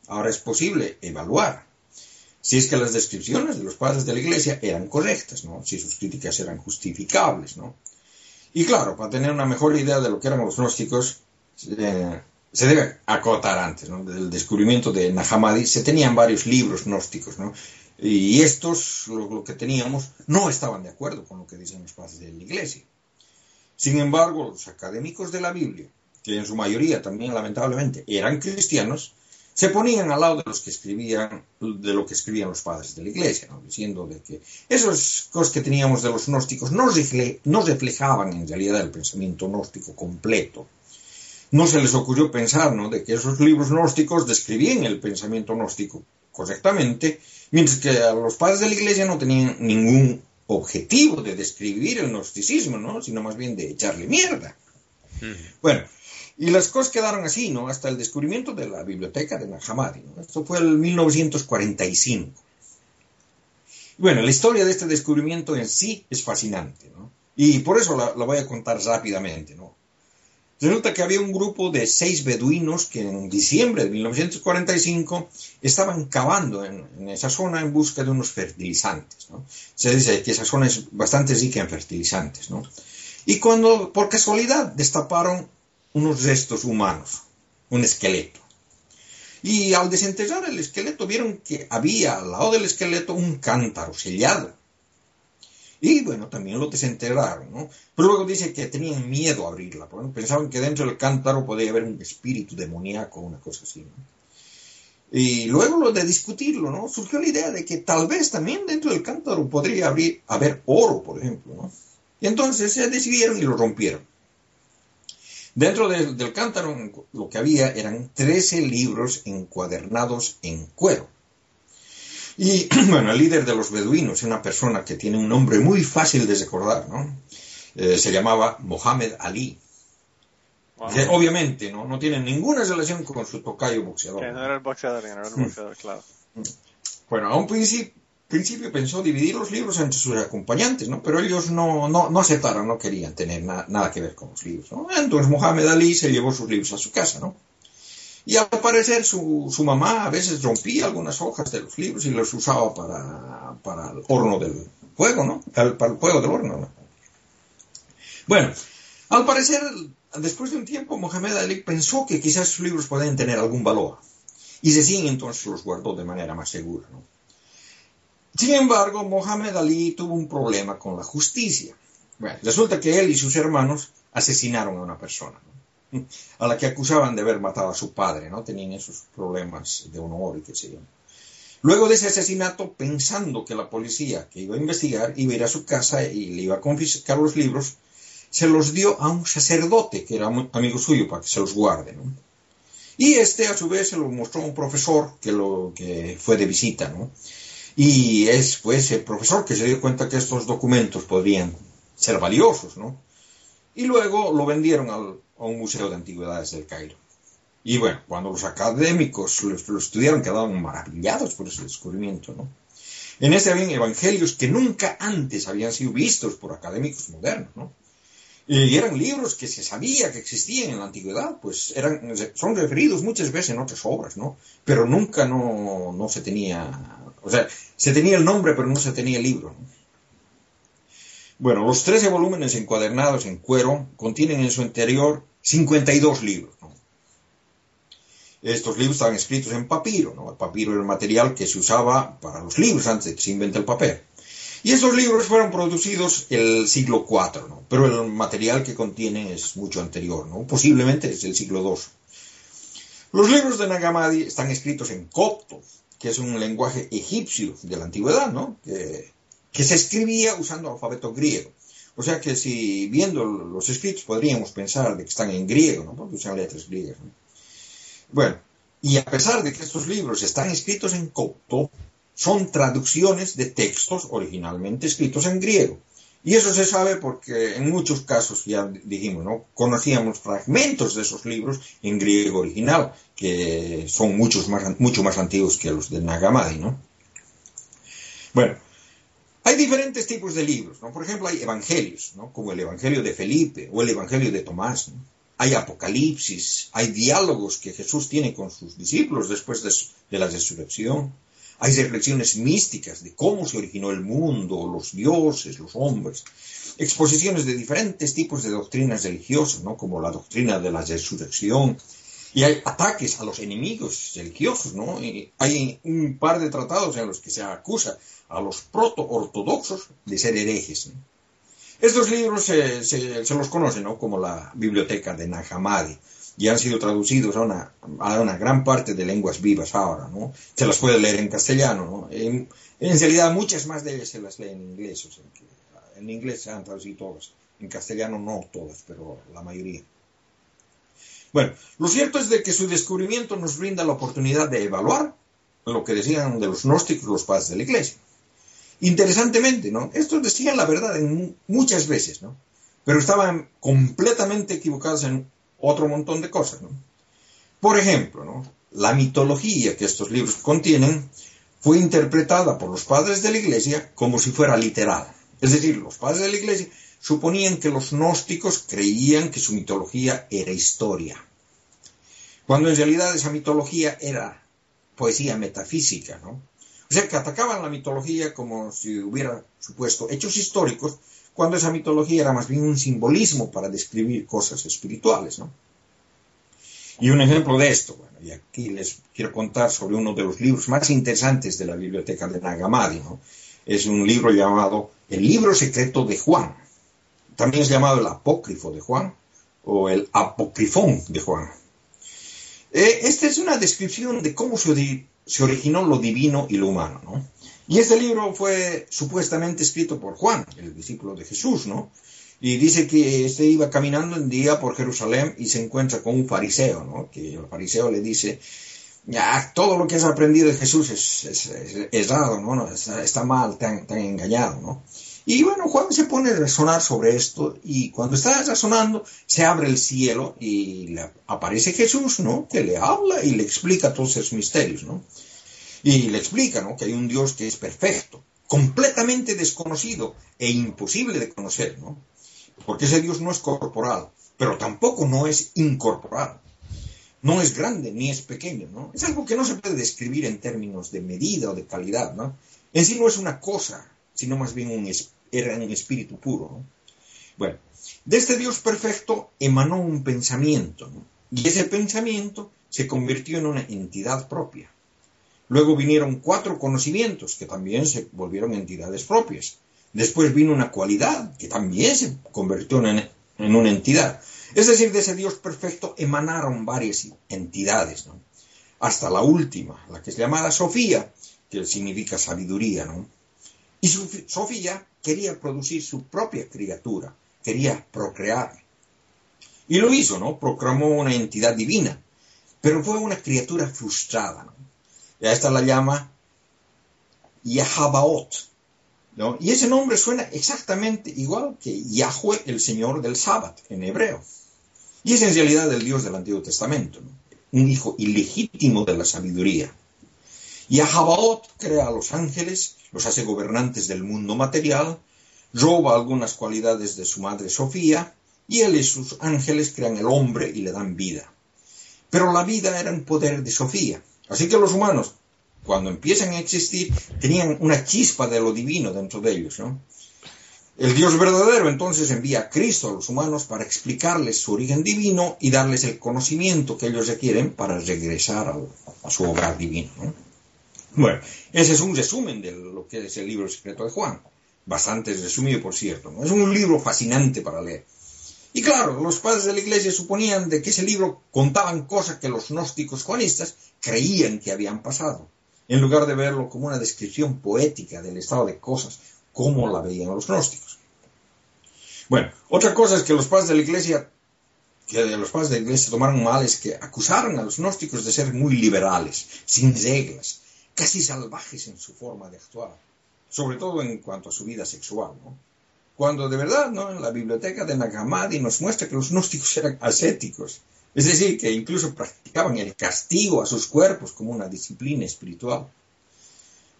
ahora es posible evaluar si es que las descripciones de los padres de la Iglesia eran correctas, ¿no? Si sus críticas eran justificables, ¿no? Y claro, para tener una mejor idea de lo que eran los gnósticos, eh, se debe acotar antes, ¿no? Del descubrimiento de Nag se tenían varios libros gnósticos, ¿no? Y estos, lo, que teníamos, no estaban de acuerdo con lo que dicen los padres de la Iglesia. Sin embargo, los académicos de la Biblia, que en su mayoría también lamentablemente eran cristianos, se ponían al lado de los que escribían, de lo que escribían los padres de la Iglesia, diciendo de que esas cosas que teníamos de los gnósticos no, no reflejaban en realidad el pensamiento gnóstico completo. No se les ocurrió pensar ¿no? de que esos libros gnósticos describían el pensamiento gnóstico correctamente Mientras que a los padres de la iglesia no tenían ningún objetivo de describir el gnosticismo, ¿no? Sino más bien de echarle mierda. Bueno, y las cosas quedaron así, ¿no? Hasta el descubrimiento de la biblioteca de Nag ¿no? Esto fue en 1945. Bueno, la historia de este descubrimiento en sí es fascinante, ¿no? Y por eso la, la voy a contar rápidamente, ¿no? Resulta que había un grupo de seis beduinos que en diciembre de 1945 estaban cavando en, esa zona en busca de unos fertilizantes. Se dice que esa zona es bastante rica en fertilizantes. ¿no? Y cuando por casualidad destaparon unos restos humanos, un esqueleto. Y al desenterrar el esqueleto vieron que había al lado del esqueleto un cántaro sellado y bueno, también lo desenterraron, ¿no? Pero luego dice que tenían miedo a abrirla, porque pensaban que dentro del cántaro podía haber un espíritu demoníaco o una cosa así, ¿no? Y luego lo de discutirlo, ¿no? Surgió la idea de que tal vez también dentro del cántaro podría haber oro, por ejemplo, ¿no? Y entonces se decidieron y lo rompieron. Dentro del cántaro lo que había eran 13 libros encuadernados en cuero. Y *clears throat* bueno, el líder de los beduinos, una persona que tiene un nombre muy fácil de recordar, ¿no? Eh, se llamaba Mohamed Ali. obviamente, ¿no? No tiene ninguna relación con su tocayo boxeador. Que no era el boxeador, no era el boxeador, claro. Bueno, a un principio, principio pensó dividir los libros entre sus acompañantes, ¿no? Pero ellos no, no, no aceptaron, no querían tener nada que ver con los libros, ¿no? Entonces Mohamed Ali se llevó sus libros a su casa, ¿no? Y al parecer su, su, mamá a veces rompía algunas hojas de los libros y los usaba para, para el horno del fuego, ¿no? Para el, fuego del horno, ¿no? Bueno, al parecer, después de un tiempo, Mohamed Ali pensó que quizás sus libros podían tener algún valor. Y Cecín entonces los guardó de manera más segura, ¿no? Sin embargo, Mohamed Ali tuvo un problema con la justicia. Bueno, resulta que él y sus hermanos asesinaron a una persona. ¿no? *laughs* a la que acusaban de haber matado a su padre, ¿no? Tenían esos problemas de honor y qué sé yo. Luego de ese asesinato, pensando que la policía que iba a investigar iba a ir a su casa y le iba a confiscar los libros, se los dio a un sacerdote que era amigo suyo para que se los guarde. ¿no? Y este a su vez se lo mostró a un profesor que, lo, que fue de visita. ¿no? Y es pues el profesor que se dio cuenta que estos documentos podrían ser valiosos. ¿no? Y luego lo vendieron al, a un museo de antigüedades del Cairo. Y bueno, cuando los académicos lo, estudiaron quedaban maravillados por ese descubrimiento. ¿no? En ese habían evangelios que nunca antes habían sido vistos por académicos modernos, ¿no? Y eran libros que se sabía que existían en la antigüedad, pues eran, son referidos muchas veces en otras obras, ¿no? Pero nunca no, no se tenía, o sea, se tenía el nombre, pero no se tenía el libro. ¿no? Bueno, los 13 volúmenes encuadernados en cuero contienen en su interior 52 libros. Estos libros estaban escritos en papiro, ¿no? El papiro era el material que se usaba para los libros antes de que se invente el papel. Y esos libros fueron producidos el siglo IV, ¿no? Pero el material que contienen es mucho anterior, ¿no? Posiblemente es el siglo II. Los libros de Nagamadi están escritos en copto, que es un lenguaje egipcio de la antigüedad, ¿no? Que, que se escribía usando alfabeto griego. O sea que si viendo los escritos podríamos pensar de que están en griego, ¿no? Porque usan letras griegas, ¿no? Bueno, y a pesar de que estos libros están escritos en copto, son traducciones de textos originalmente escritos en griego. Y eso se sabe porque en muchos casos, ya dijimos, ¿no? conocíamos fragmentos de esos libros en griego original, que son muchos más, mucho más antiguos que los de Nagamadi. ¿no? Bueno, hay diferentes tipos de libros. ¿no? Por ejemplo, hay evangelios, ¿no? como el Evangelio de Felipe o el Evangelio de Tomás. hay apocalipsis, hay diálogos que Jesús tiene con sus discípulos después de, de, la resurrección, hay reflexiones místicas de cómo se originó el mundo, los dioses, los hombres, exposiciones de diferentes tipos de doctrinas religiosas, ¿no? como la doctrina de la resurrección, y hay ataques a los enemigos religiosos, ¿no? Y hay un par de tratados en los que se acusa a los proto-ortodoxos de ser herejes. ¿no? Estos libros se, los conoce ¿no? como la biblioteca de Nag Hammadi y han sido traducidos a una, a una, gran parte de lenguas vivas ahora. ¿no? Se las puede leer en castellano. ¿no? En, en, realidad muchas más de ellas se las lee en inglés. En inglés se han traducido todas. En castellano no todas, pero la mayoría. Bueno, lo cierto es de que su descubrimiento nos brinda la oportunidad de evaluar lo que decían de los gnósticos los padres de la iglesia. Interesantemente, ¿no? Estos decían la verdad en muchas veces, ¿no? Pero estaban completamente equivocados en otro montón de cosas, ¿no? Por ejemplo, ¿no? La mitología que estos libros contienen fue interpretada por los padres de la iglesia como si fuera literal. Es decir, los padres de la iglesia suponían que los gnósticos creían que su mitología era historia, cuando en realidad esa mitología era poesía metafísica, ¿no? O sea, que atacaban la mitología como si hubiera supuesto hechos históricos, cuando esa mitología era más bien un simbolismo para describir cosas espirituales, ¿no? Y un ejemplo de esto, bueno, y aquí les quiero contar sobre uno de los libros más interesantes de la biblioteca de Nagamadi, ¿no? Es un libro llamado El libro secreto de Juan. También es llamado el apócrifo de Juan o el apocrifón de Juan. Eh, esta es una descripción de cómo se, originó lo divino y lo humano, ¿no? Y este libro fue supuestamente escrito por Juan, el discípulo de Jesús, ¿no? Y dice que este iba caminando un día por Jerusalén y se encuentra con un fariseo, ¿no? Que el fariseo le dice, ya, todo lo que has aprendido de Jesús es, es, es, ¿no? Está, mal, te han, engañado, ¿no? Y bueno, Juan se pone a razonar sobre esto y cuando está razonando se abre el cielo y le aparece Jesús, ¿no? Que le habla y le explica todos esos misterios, ¿no? Y le explica, ¿no? Que hay un Dios que es perfecto, completamente desconocido e imposible de conocer, ¿no? Porque ese Dios no es corporal, pero tampoco no es incorporal. No es grande ni es pequeño, ¿no? Es algo que no se puede describir en términos de medida o de calidad, ¿no? En sí no es una cosa, sino más bien un, era un espíritu puro. ¿no? Bueno, de este Dios perfecto emanó un pensamiento, ¿no? y ese pensamiento se convirtió en una entidad propia. Luego vinieron cuatro conocimientos que también se volvieron entidades propias. Después vino una cualidad que también se convirtió en, en una entidad. Es decir, de ese Dios perfecto emanaron varias entidades, hasta la última, la que es llamada Sofía, que significa sabiduría, ¿no? Y Sofía quería producir su propia criatura, quería procrear. Y lo hizo, ¿no? Proclamó una entidad divina, pero fue una criatura frustrada, ¿no? Y a esta la llama Yahabaot, ¿no? Y ese nombre suena exactamente igual que Yahweh, el Señor del Sábado, en hebreo. Y es en realidad el Dios del Antiguo Testamento, ¿no? un hijo ilegítimo de la sabiduría. Yahabaot crea a los ángeles, los hace gobernantes del mundo material, roba algunas cualidades de su madre Sofía, y él y sus ángeles crean el hombre y le dan vida. Pero la vida era en poder de Sofía. Así que los humanos, cuando empiezan a existir, tenían una chispa de lo divino dentro de ellos, ¿no? El Dios verdadero entonces envía a Cristo a los humanos para explicarles su origen divino y darles el conocimiento que ellos requieren para regresar a, su hogar divino. ¿no? Bueno, ese es un resumen de lo que es el libro secreto de Juan. Bastante resumido, por cierto. Es un libro fascinante para leer. Y claro, los padres de la iglesia suponían de que ese libro contaban cosas que los gnósticos juanistas creían que habían pasado, en lugar de verlo como una descripción poética del estado de cosas como la veían los gnósticos. Bueno, otra cosa es que los padres de la iglesia, que los padres de la iglesia tomaron mal es que acusaron a los gnósticos de ser muy liberales, sin reglas, casi salvajes en su forma de actuar, sobre todo en cuanto a su vida sexual, ¿no? Cuando de verdad, ¿no? En la biblioteca de Nagamadi nos muestra que los gnósticos eran ascéticos, es decir, que incluso practicaban el castigo a sus cuerpos como una disciplina espiritual.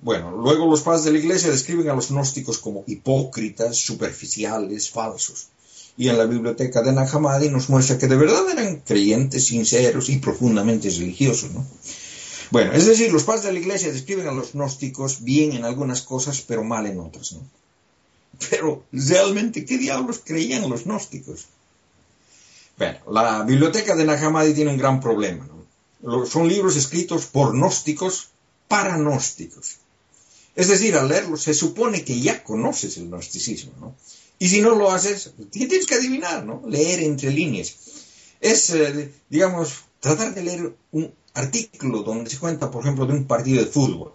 Bueno, luego los padres de la iglesia describen a los gnósticos como hipócritas, superficiales, falsos. Y en la biblioteca de Nagamadi nos muestra que de verdad eran creyentes, sinceros y profundamente religiosos, ¿no? Bueno, es decir, los padres de la iglesia describen a los gnósticos bien en algunas cosas, pero mal en otras, ¿no? Pero realmente, ¿qué diablos creían los gnósticos? Bueno, la biblioteca de Nagamadi tiene un gran problema, ¿no? Son libros escritos por gnósticos para gnósticos. Es decir, al leerlos se supone que ya conoces el gnosticismo, ¿no? Y si no lo haces, tienes que adivinar, ¿no? Leer entre líneas. Es, eh, digamos, tratar de leer un artículo donde se cuenta, por ejemplo, de un partido de fútbol.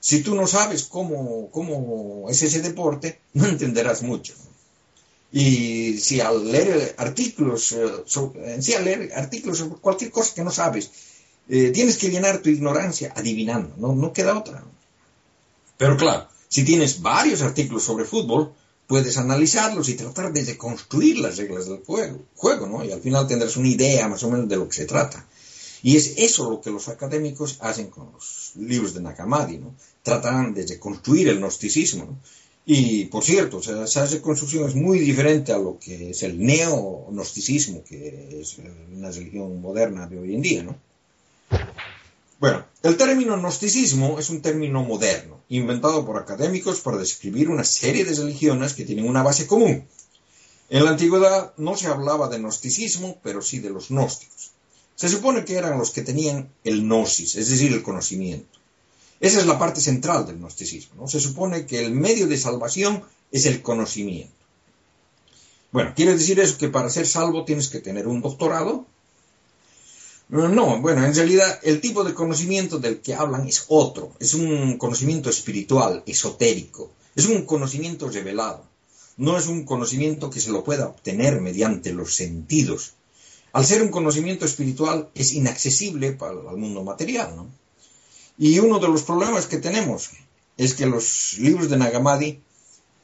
Si tú no sabes cómo, cómo es ese deporte, no entenderás mucho. Y si al leer artículos, eh, sobre, si al leer artículos sobre cualquier cosa que no sabes, eh, tienes que llenar tu ignorancia adivinando, no, no queda otra. Pero claro, si tienes varios artículos sobre fútbol, puedes analizarlos y tratar de construir las reglas del juego, juego, ¿no? Y al final tendrás una idea más o menos de lo que se trata. Y es eso lo que los académicos hacen con los libros de Nakamadi, ¿no? Tratan de construir el gnosticismo, ¿no? Y, por cierto, o esa reconstrucción es muy diferente a lo que es el neo-gnosticismo, que es una religión moderna de hoy en día, ¿no? Bueno, el término gnosticismo es un término moderno, inventado por académicos para describir una serie de religiones que tienen una base común. En la antigüedad no se hablaba de gnosticismo, pero sí de los gnósticos. Se supone que eran los que tenían el gnosis, es decir, el conocimiento. Esa es la parte central del gnosticismo. ¿no? Se supone que el medio de salvación es el conocimiento. Bueno, quiere decir eso que para ser salvo tienes que tener un doctorado. No, bueno, en realidad el tipo de conocimiento del que hablan es otro. Es un conocimiento espiritual, esotérico. Es un conocimiento revelado. No es un conocimiento que se lo pueda obtener mediante los sentidos. Al ser un conocimiento espiritual es inaccesible para el mundo material, ¿no? Y uno de los problemas que tenemos es que los libros de Nagamadi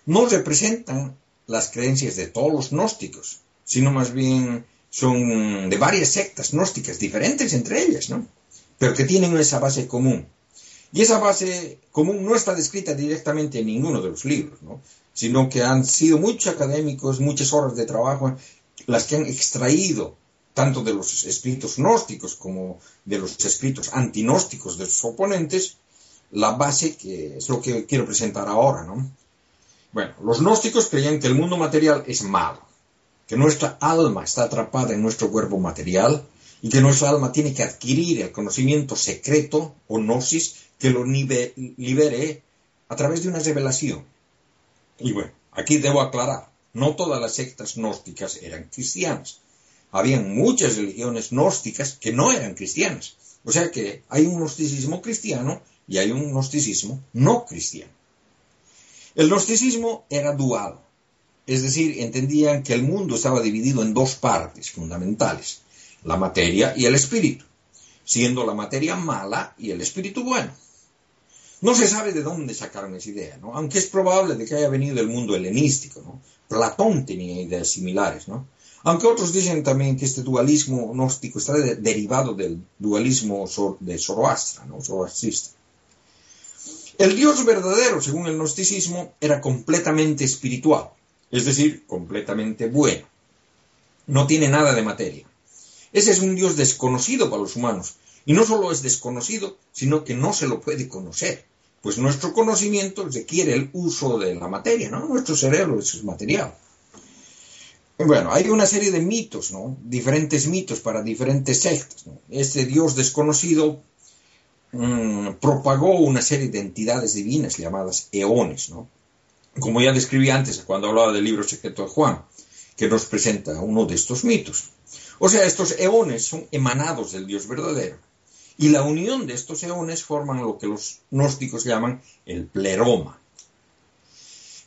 no representan las creencias de todos los gnósticos, sino más bien son de varias sectas gnósticas diferentes entre ellas, ¿no? Pero que tienen esa base común. Y esa base común no está descrita directamente en ninguno de los libros, ¿no? Sino que han sido muchos académicos, muchas horas de trabajo, las que han extraído tanto de los escritos gnósticos como de los escritos antinósticos de sus oponentes, la base que es lo que quiero presentar ahora, ¿no? Bueno, los gnósticos creían que el mundo material es malo, que nuestra alma está atrapada en nuestro cuerpo material y que nuestra alma tiene que adquirir el conocimiento secreto o gnosis que lo libere a través de una revelación. Y bueno, aquí debo aclarar, no todas las sectas gnósticas eran cristianas habían muchas religiones gnósticas que no eran cristianas. O sea que hay un gnosticismo cristiano y hay un gnosticismo no cristiano. El gnosticismo era dual. es decir, entendían que el mundo estaba dividido en dos partes fundamentales, la materia y el espíritu, siendo la materia mala y el espíritu bueno. No se sabe de dónde sacaron esa idea, ¿no? aunque es probable de que haya venido del mundo helenístico. ¿no? Platón tenía ideas similares, ¿no? Aunque otros dicen también que este dualismo gnóstico está de- derivado del dualismo de Zoroastra, ¿no? zoroastrista. El Dios verdadero, según el gnosticismo, era completamente espiritual, es decir, completamente bueno. No tiene nada de materia. Ese es un Dios desconocido para los humanos. Y no solo es desconocido, sino que no se lo puede conocer. Pues nuestro conocimiento requiere el uso de la materia, ¿no? Nuestro cerebro es material. Bueno, hay una serie de mitos, ¿no? Diferentes mitos para diferentes sectas. Este Dios desconocido mm, propagó una serie de entidades divinas llamadas eones, ¿no? Como ya describí antes cuando hablaba del libro secreto de Juan, que nos presenta uno de estos mitos. O sea, estos eones son emanados del Dios verdadero. Y la unión de estos eones forman lo que los gnósticos llaman el pleroma.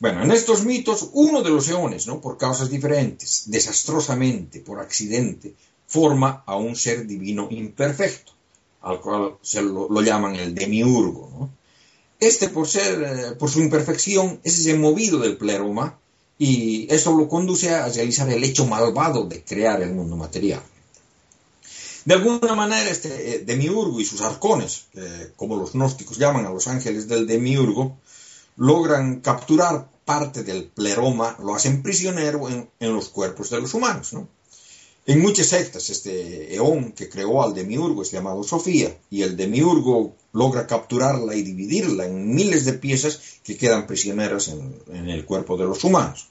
Bueno, en estos mitos, uno de los eones, ¿no? por causas diferentes, desastrosamente, por accidente, forma a un ser divino imperfecto, al cual se lo, llaman el demiurgo. Este, por, ser, eh, por su imperfección, es removido del pleroma y esto lo conduce a realizar el hecho malvado de crear el mundo material. De alguna manera, este eh, demiurgo y sus arcones, eh, como los gnósticos llaman a los ángeles del demiurgo, logran capturar parte del pleroma, lo hacen prisionero en, los cuerpos de los humanos. ¿no? En muchas sectas, este eón que creó al demiurgo es llamado Sofía, y el demiurgo logra capturarla y dividirla en miles de piezas que quedan prisioneras en, en el cuerpo de los humanos.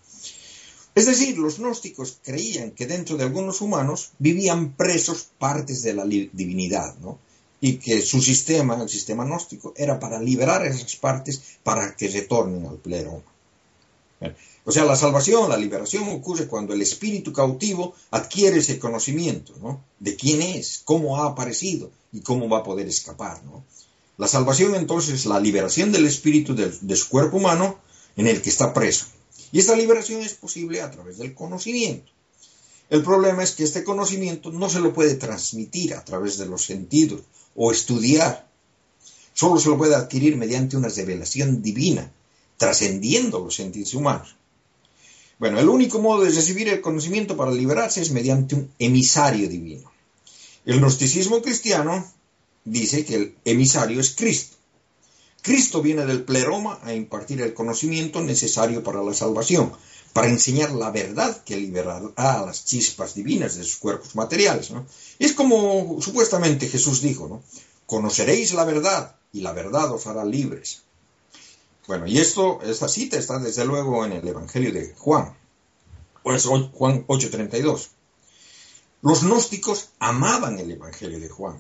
Es decir, los gnósticos creían que dentro de algunos humanos vivían presos partes de la divinidad, ¿no? y que su sistema, el sistema gnóstico, era para liberar esas partes para que retornen al pleroma. O sea, la salvación, la liberación ocurre cuando el espíritu cautivo adquiere ese conocimiento, ¿no? De quién es, cómo ha aparecido y cómo va a poder escapar, ¿no? La salvación entonces es la liberación del espíritu de, de su cuerpo humano en el que está preso. Y esta liberación es posible a través del conocimiento. El problema es que este conocimiento no se lo puede transmitir a través de los sentidos o estudiar. Solo se lo puede adquirir mediante una revelación divina, trascendiendo los sentidos humanos. Bueno, el único modo de recibir el conocimiento para liberarse es mediante un emisario divino. El gnosticismo cristiano dice que el emisario es Cristo. Cristo viene del pleroma a impartir el conocimiento necesario para la salvación, para enseñar la verdad que liberará a las chispas divinas de sus cuerpos materiales. Es como supuestamente Jesús dijo, ¿no? Conoceréis la verdad y la verdad os hará libres. Bueno, y esto, esta cita está desde luego en el Evangelio de Juan, pues Juan 8:32. Los gnósticos amaban el Evangelio de Juan.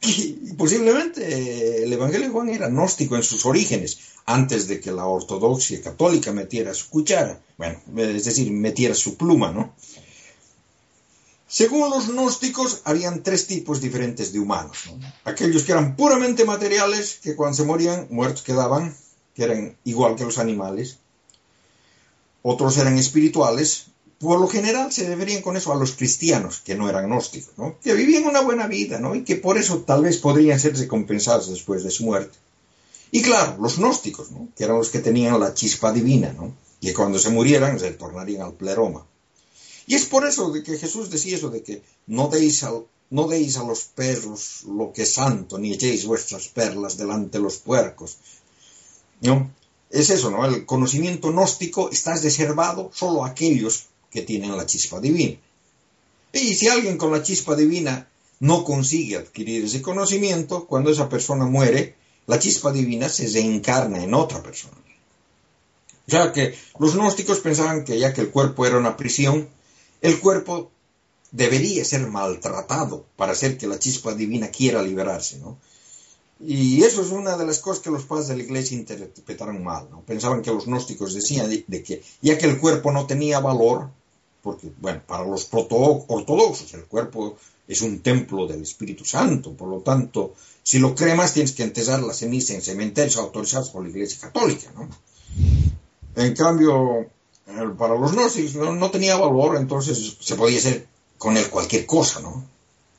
Y posiblemente el Evangelio de Juan era gnóstico en sus orígenes, antes de que la ortodoxia católica metiera su cuchara, bueno, es decir, metiera su pluma, ¿no? Según los gnósticos, habían tres tipos diferentes de humanos. ¿no? Aquellos que eran puramente materiales, que cuando se morían, muertos quedaban, que eran igual que los animales. Otros eran espirituales. Por lo general se referían con eso a los cristianos, que no eran gnósticos, que vivían una buena vida y que por eso tal vez podrían ser recompensados después de su muerte. Y claro, los gnósticos, que eran los que tenían la chispa divina, que cuando se murieran se tornarían al pleroma. Y es por eso de que Jesús decía eso de que no deis, al, no deis a los perros lo que es santo, ni echéis vuestras perlas delante de los puercos. ¿No? Es eso, ¿no? El conocimiento gnóstico está reservado solo a aquellos que tienen la chispa divina. Y si alguien con la chispa divina no consigue adquirir ese conocimiento, cuando esa persona muere, la chispa divina se reencarna en otra persona. O sea que los gnósticos pensaban que ya que el cuerpo era una prisión, el cuerpo debería ser maltratado para hacer que la chispa divina quiera liberarse, ¿no? Y eso es una de las cosas que los padres de la iglesia interpretaron mal, ¿no? Pensaban que los gnósticos decían de, que ya que el cuerpo no tenía valor, porque, bueno, para los proto-ortodoxos el cuerpo es un templo del Espíritu Santo, por lo tanto, si lo cremas tienes que enterrar la ceniza en cementerios autorizados por la iglesia católica, ¿no? En cambio, para los gnósticos no, tenía valor, entonces se podía hacer con él cualquier cosa, ¿no?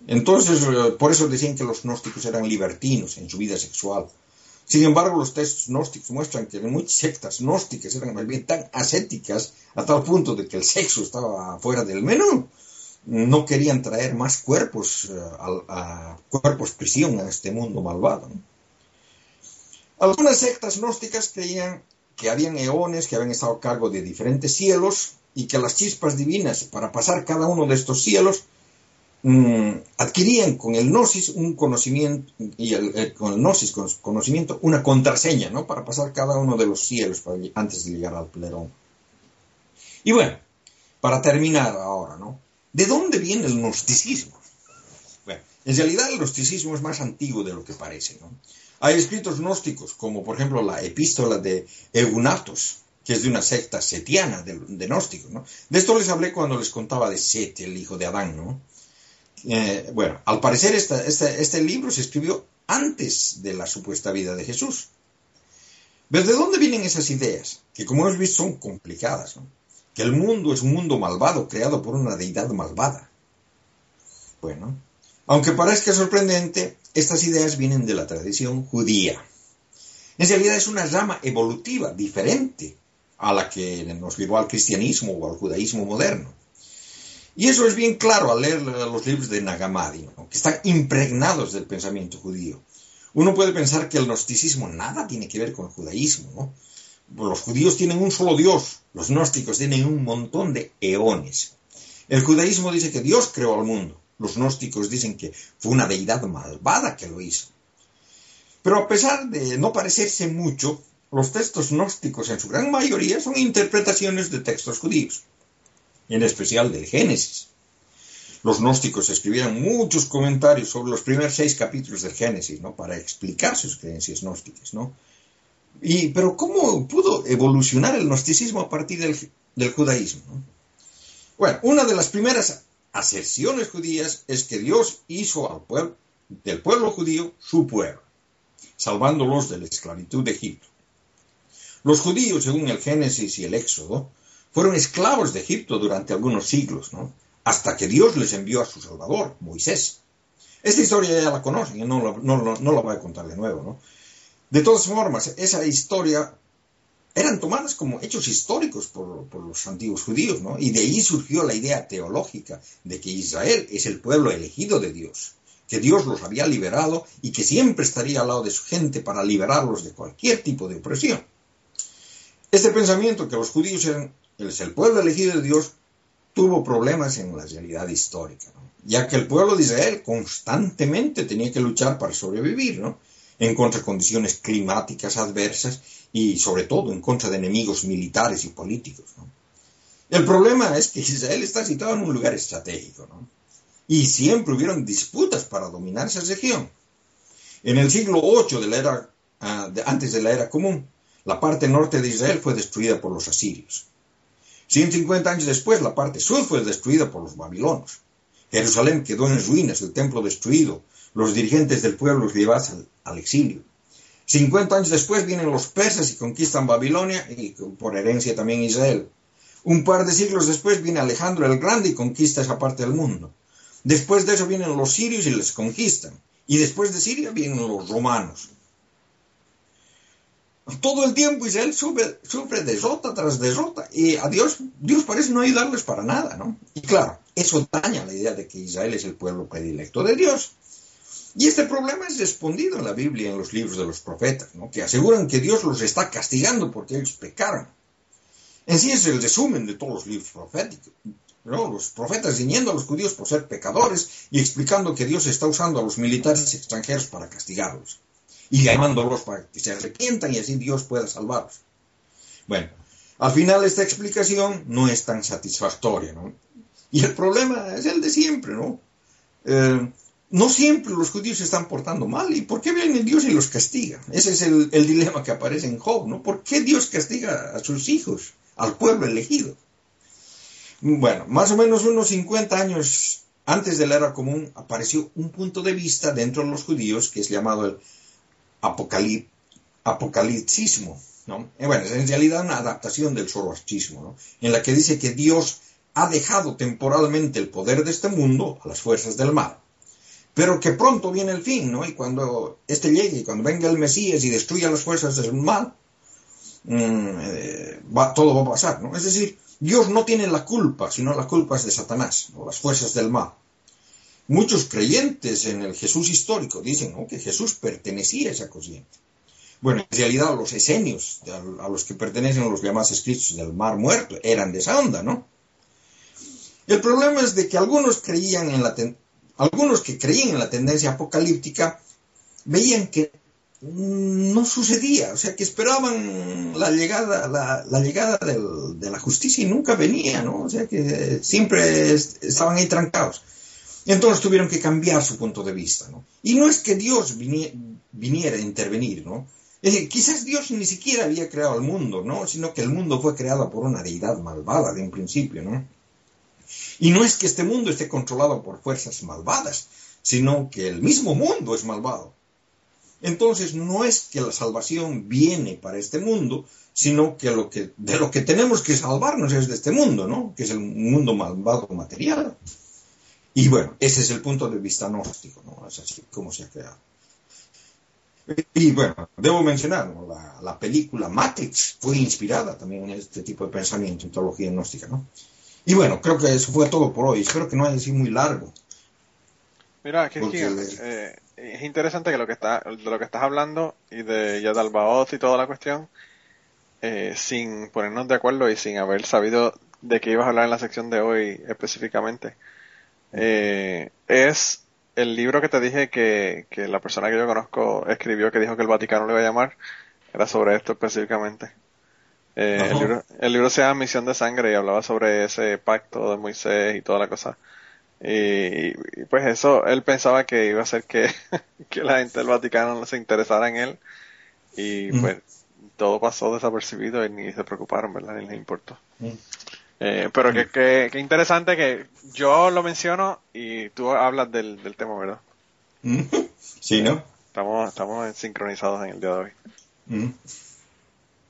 Entonces, eh, por eso decían que los gnósticos eran libertinos en su vida sexual. Sin embargo, los textos gnósticos muestran que muchas sectas gnósticas eran más bien tan ascéticas a tal punto de que el sexo estaba fuera del menú. No querían traer más cuerpos, eh, a, cuerpos prisión a este mundo malvado. Algunas sectas gnósticas creían que habían eones que habían estado a cargo de diferentes cielos y que las chispas divinas para pasar cada uno de estos cielos mmm, adquirían con el gnosis un conocimiento y el, el, con el gnosis con conocimiento una contraseña ¿no? para pasar cada uno de los cielos antes de llegar al plerón. Y bueno, para terminar ahora, ¿no? ¿De dónde viene el gnosticismo? Bueno, en realidad el gnosticismo es más antiguo de lo que parece, ¿no? Hay escritos gnósticos, como por ejemplo la epístola de Eunatos, que es de una secta setiana de, gnósticos. De esto les hablé cuando les contaba de Set, el hijo de Adán. ¿no? Eh, bueno, al parecer esta, este libro se escribió antes de la supuesta vida de Jesús. ¿Desde dónde vienen esas ideas? Que como hemos visto son complicadas. ¿no? Que el mundo es un mundo malvado, creado por una deidad malvada. Bueno, aunque parezca sorprendente, estas ideas vienen de la tradición judía. En realidad es una rama evolutiva diferente a la que nos llevó al cristianismo o al judaísmo moderno. Y eso es bien claro al leer los libros de Nagamadi, que están impregnados del pensamiento judío. Uno puede pensar que el gnosticismo nada tiene que ver con el judaísmo. Los judíos tienen un solo Dios, los gnósticos tienen un montón de eones. El judaísmo dice que Dios creó al mundo, los gnósticos dicen que fue una deidad malvada que lo hizo. Pero a pesar de no parecerse mucho, los textos gnósticos en su gran mayoría son interpretaciones de textos judíos, en especial del Génesis. Los gnósticos escribieron muchos comentarios sobre los primeros seis capítulos del Génesis, ¿no? Para explicar sus creencias gnósticas, ¿no? Y, pero ¿cómo pudo evolucionar el gnosticismo a partir del, del judaísmo? ¿no? Bueno, una de las primeras aserciones judías es que Dios hizo al pueblo, del pueblo judío su pueblo, salvándolos de la esclavitud de Egipto. Los judíos, según el Génesis y el Éxodo, fueron esclavos de Egipto durante algunos siglos, ¿no? hasta que Dios les envió a su Salvador, Moisés. Esta historia ya la conocen, y no, no, no, no la voy a contar de nuevo. ¿no? De todas formas, esa historia eran tomadas como hechos históricos por, los antiguos judíos, ¿no? Y de ahí surgió la idea teológica de que Israel es el pueblo elegido de Dios, que Dios los había liberado y que siempre estaría al lado de su gente para liberarlos de cualquier tipo de opresión. Este pensamiento que los judíos eran el pueblo elegido de Dios tuvo problemas en la realidad histórica, ¿no? ya que el pueblo de Israel constantemente tenía que luchar para sobrevivir, ¿no? En contra de condiciones climáticas adversas y sobre todo en contra de enemigos militares y políticos. El problema es que Israel está situado en un lugar estratégico y siempre hubieron disputas para dominar esa región. En el siglo VIII de la era, de, antes de la era común, la parte norte de Israel fue destruida por los asirios. 150 años después, la parte sur fue destruida por los babilonios. Jerusalén quedó en ruinas, el templo destruido, los dirigentes del pueblo llevados al, al exilio. 50 años después vienen los persas y conquistan Babilonia y por herencia también Israel. Un par de siglos después viene Alejandro el Grande y conquista esa parte del mundo. Después de eso vienen los sirios y les conquistan. Y después de Siria vienen los romanos. Todo el tiempo Israel sufre, sufre derrota tras derrota y a Dios, Dios parece no ayudarles para nada, ¿no? Y claro, eso daña la idea de que Israel es el pueblo predilecto de Dios. Y este problema es respondido en la Biblia, en los libros de los profetas, que aseguran que Dios los está castigando porque ellos pecaron. En sí es el resumen de todos los libros proféticos. Los profetas riñendo a los judíos por ser pecadores y explicando que Dios está usando a los militares extranjeros para castigarlos. Y llamándolos para que se arrepientan y así Dios pueda salvarlos. Bueno, al final esta explicación no es tan satisfactoria. Y el problema es el de siempre, ¿no? Eh, no siempre los judíos se están portando mal. ¿Y por qué viene Dios y los castiga? Ese es el, dilema que aparece en Job, ¿no? ¿Por qué Dios castiga a sus hijos, al pueblo elegido? Bueno, más o menos unos 50 años antes de la era común apareció un punto de vista dentro de los judíos que es llamado el apocalip apocalipsismo. ¿no? Eh, bueno, es en realidad una adaptación del zoroastrismo, ¿no? En la que dice que Dios ha dejado temporalmente el poder de este mundo a las fuerzas del mal, pero que pronto viene el fin, ¿no? Y cuando este llegue, y cuando venga el Mesías y destruya las fuerzas del mal, mm, eh, va, todo va a pasar, ¿no? Es decir, Dios no tiene la culpa, sino la culpa es de Satanás, o las fuerzas del mal. Muchos creyentes en el Jesús histórico dicen ¿no? que Jesús pertenecía a esa corriente. Bueno, en realidad los esenios, a los que pertenecen los llamados escritos del Mar Muerto, eran de esa onda, ¿no? El problema es de que algunos creían en la algunos que creían en la tendencia apocalíptica veían que no sucedía, o sea que esperaban la llegada, la, llegada de la justicia y nunca venía, ¿no? O sea que siempre estaban ahí trancados. Entonces tuvieron que cambiar su punto de vista, ¿no? Y no es que Dios viniera a intervenir, ¿no? quizás Dios ni siquiera había creado el mundo, ¿no? Sino que el mundo fue creado por una deidad malvada de un principio, ¿no? Y no es que este mundo esté controlado por fuerzas malvadas, sino que el mismo mundo es malvado. Entonces no es que la salvación viene para este mundo, sino que, de lo que tenemos que salvarnos es de este mundo, ¿no? Que es el mundo malvado material. Y bueno, ese es el punto de vista gnóstico, ¿no? Es así como se ha creado. Y bueno, debo mencionar, la, película Matrix fue inspirada también en este tipo de pensamiento, en teología gnóstica, ¿no? Y bueno, creo que eso fue todo por hoy. Espero que no haya sido muy largo. Mira, que eh, es interesante que lo que está, de lo que estás hablando y de Yadalbaoth y toda la cuestión, eh, sin ponernos de acuerdo y sin haber sabido de qué ibas a hablar en la sección de hoy específicamente, eh, es el libro que te dije que, que, la persona que yo conozco escribió que dijo que el Vaticano le iba a llamar, era sobre esto específicamente. Eh, el, libro, el, libro, se llama Misión de Sangre y hablaba sobre ese pacto de Moisés y toda la cosa. Y, pues eso, él pensaba que iba a ser que, *laughs* que la gente del Vaticano no se interesara en él. Y pues todo pasó desapercibido y ni se preocuparon, ¿verdad? Ni les importó. Eh, pero que, que, interesante que yo lo menciono y tú hablas del, del tema, ¿verdad? Sí, ¿no? Estamos, estamos sincronizados en el día de hoy.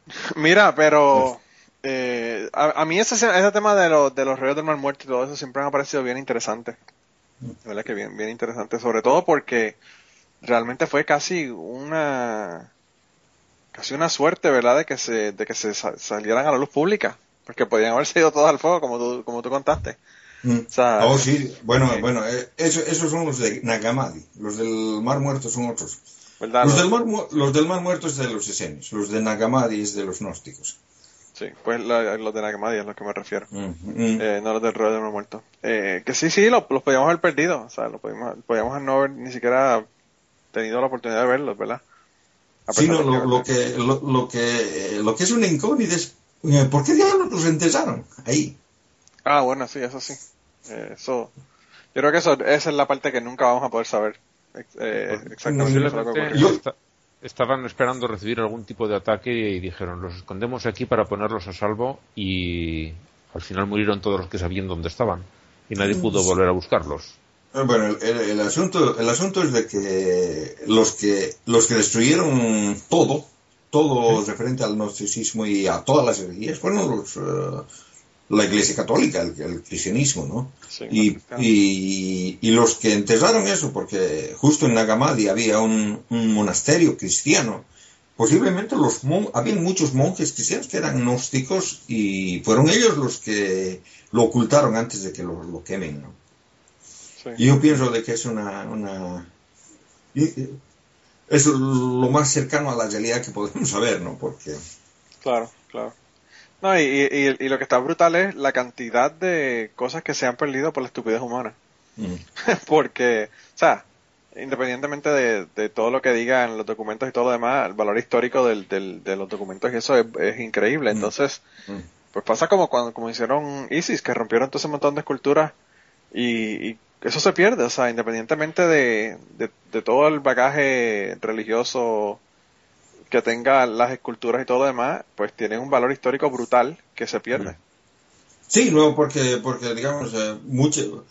*laughs* Mira, pero eh, a, mí ese, ese tema de, los de los reyes del mar muerto y todo eso siempre me ha parecido bien interesante. ¿Verdad? Que bien, bien interesante. Sobre todo porque realmente fue casi una casi una suerte, ¿verdad? De que se, de que se salieran a la luz pública. Porque podían haber sido todos al fuego, como tú, como tú contaste. Mm. oh, sí. Bueno, bueno, eh, esos son los de Nagamadi. Los del Mar Muerto son otros. Los, del mar, los del Mar Muerto es de los esenios. Los de Nagamadi es de los gnósticos. Sí, pues los de Nagamadi es a los que me refiero. Mm. Eh, no los del Rey del Mar Muerto. Eh, que sí, sí, los podíamos haber perdido. O sea, los podíamos, podíamos no haber ni siquiera tenido la oportunidad de verlos, ¿verdad? Sí, no, lo, lo, que, lo, lo, que, lo que es una incógnita es eh, ¿Por qué diablos los enterraron ahí? Ah, bueno, sí, eso sí. Eh, eso, yo creo que eso, esa es la parte que nunca vamos a poder saber eh, exactamente. estaban esperando recibir algún tipo de ataque y dijeron, los escondemos aquí para ponerlos a salvo y al final murieron todos los que sabían dónde estaban y nadie pudo volver a buscarlos. Bueno, el, asunto, el asunto es de que los que los que destruyeron todo todo referente al gnosticismo y a todas las religiones fueron los, eh, la Iglesia Católica, el, cristianismo, ¿no? y, y, los que enterraron eso, porque justo en Nagamadi había un, monasterio cristiano, posiblemente los había muchos monjes cristianos que eran gnósticos y fueron ellos los que lo ocultaron antes de que lo, lo quemen, ¿no? Y yo pienso de que es una, una es lo más cercano a la realidad que podemos saber, ¿no? Porque... Claro, claro. No, y, y, lo que está brutal es la cantidad de cosas que se han perdido por la estupidez humana. Mm. *laughs* Porque, o sea, independientemente de, todo lo que digan los documentos y todo lo demás, el valor histórico del, de los documentos y eso es, increíble. Entonces, mm. pues pasa como cuando como hicieron ISIS, que rompieron todo ese montón de esculturas y, y eso se pierde, o sea, independientemente de, de, todo el bagaje religioso que tenga las esculturas y todo lo demás, pues tienen un valor histórico brutal que se pierde. Sí, no, porque, porque digamos, eh, mucho,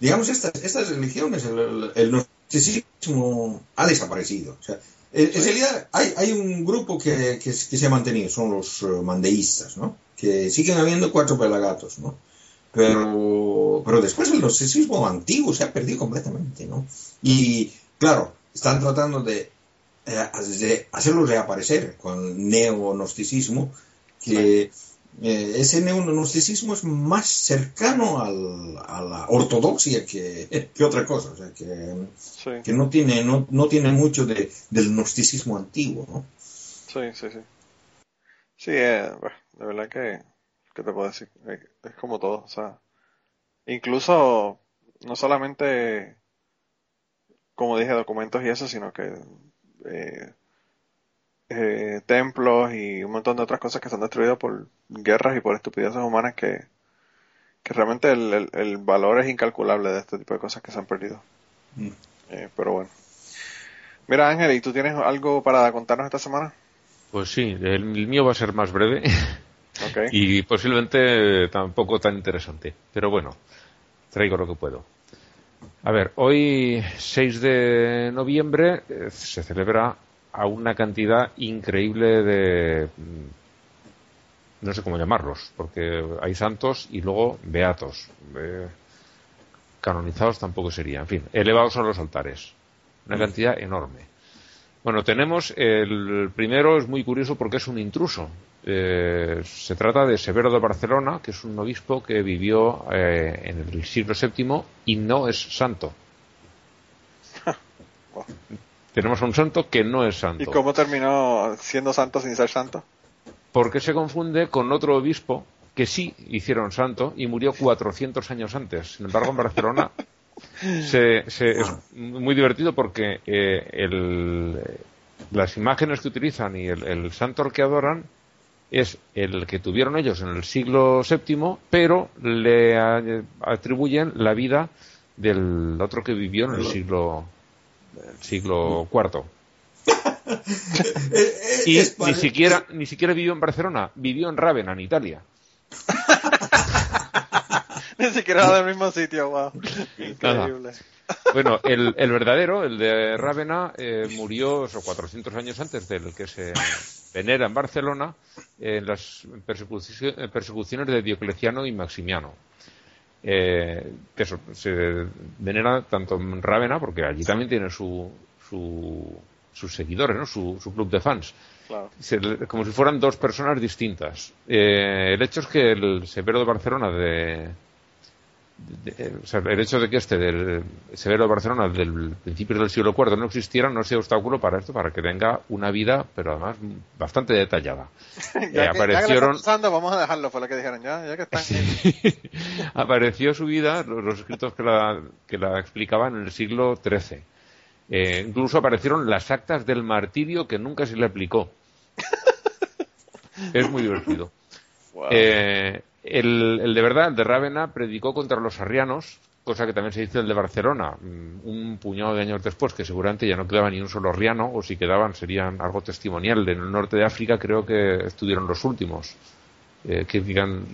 digamos, estas, estas religiones, el, el, gnosticismo ha desaparecido. O sea, En, en realidad hay, hay un grupo que, que, que se ha mantenido, son los eh, mandeístas, ¿no? Que siguen habiendo cuatro pelagatos, ¿no? Pero, pero después el gnosticismo antiguo se ha perdido completamente, ¿no? Y claro, están tratando de, eh, hacerlo reaparecer con neognosticismo, que eh, ese neognosticismo es más cercano al- a la ortodoxia que, *laughs* que otra cosa, o sea, que, Sí, que no tiene, no, no tiene mucho de, del gnosticismo antiguo, ¿no? sí, sí, sí. Sí, eh, bueno, de verdad que, ¿qué te puedo decir? Eh, Es como todo, o sea, incluso no solamente, como dije, documentos y eso, sino que eh, eh, templos y un montón de otras cosas que se han destruido por guerras y por estupideces humanas que, que realmente el, el- el valor es incalculable de este tipo de cosas que se han perdido. Mm. Eh, pero bueno. Mira, Ángel, ¿y tú tienes algo para contarnos esta semana? Pues sí, el, el mío va a ser más breve *laughs* y posiblemente tampoco tan interesante. Pero bueno, traigo lo que puedo. A ver, hoy 6 de noviembre eh, se celebra a una cantidad increíble de... mm, no sé cómo llamarlos, porque hay santos y luego beatos. Eh, canonizados tampoco sería. En fin, elevados a los altares. Una cantidad enorme. Bueno, tenemos el primero, es muy curioso porque es un intruso. Eh, se trata de Severo de Barcelona, que es un obispo que vivió eh, en el siglo VII y no es santo. *laughs* Tenemos a un santo que no es santo. ¿Y cómo terminó siendo santo sin ser santo? Porque se confunde con otro obispo que sí hicieron santo y murió 400 años antes. Sin embargo, en Barcelona *laughs* se, se- es muy divertido porque eh, el- las imágenes que utilizan y el, el santo al que adoran es el que tuvieron ellos en el siglo VII, pero le atribuyen la vida del otro que vivió en el siglo, el siglo IV. *laughs* Y ni siquiera, ni siquiera vivió en Barcelona, vivió en Ravenna, en Italia. *laughs* Ni siquiera era del mismo sitio, wow. Increíble. *laughs* Bueno, el, el verdadero, el de Rávena, eh, murió eso, 400 años antes del que se venera en Barcelona en las eh, persecuciones de Diocleciano y Maximiano. Eh, que se venera tanto en Rávena, porque allí también tiene su, su- sus seguidores, ¿no? su, su club de fans. Claro. Se le- como si fueran dos personas distintas. Eh, el hecho es que el Severo de Barcelona de, de- de- o sea, el hecho de que este del Severo de Barcelona del principio del siglo IV no existiera no sea obstáculo para esto, para que tenga una vida, pero además bastante detallada. *laughs* Ya, Eh, que, ya que le aparecieron, usando, vamos a dejarlo, fue lo que dijeron. Ya, ya que están. *laughs* apareció su vida, los, los escritos que la, que la explicaban en el siglo XIII. Eh, incluso aparecieron las actas del martirio que nunca se le aplicó. *laughs* es muy divertido. Wow. Eh, el, de verdad, el de Rávena, predicó contra los arrianos, cosa que también se dice el de Barcelona, mm, un puñado de años después, que seguramente ya no quedaba ni un solo arriano, o si quedaban serían algo testimonial. En el norte de África creo que estuvieron los últimos. Eh, que digan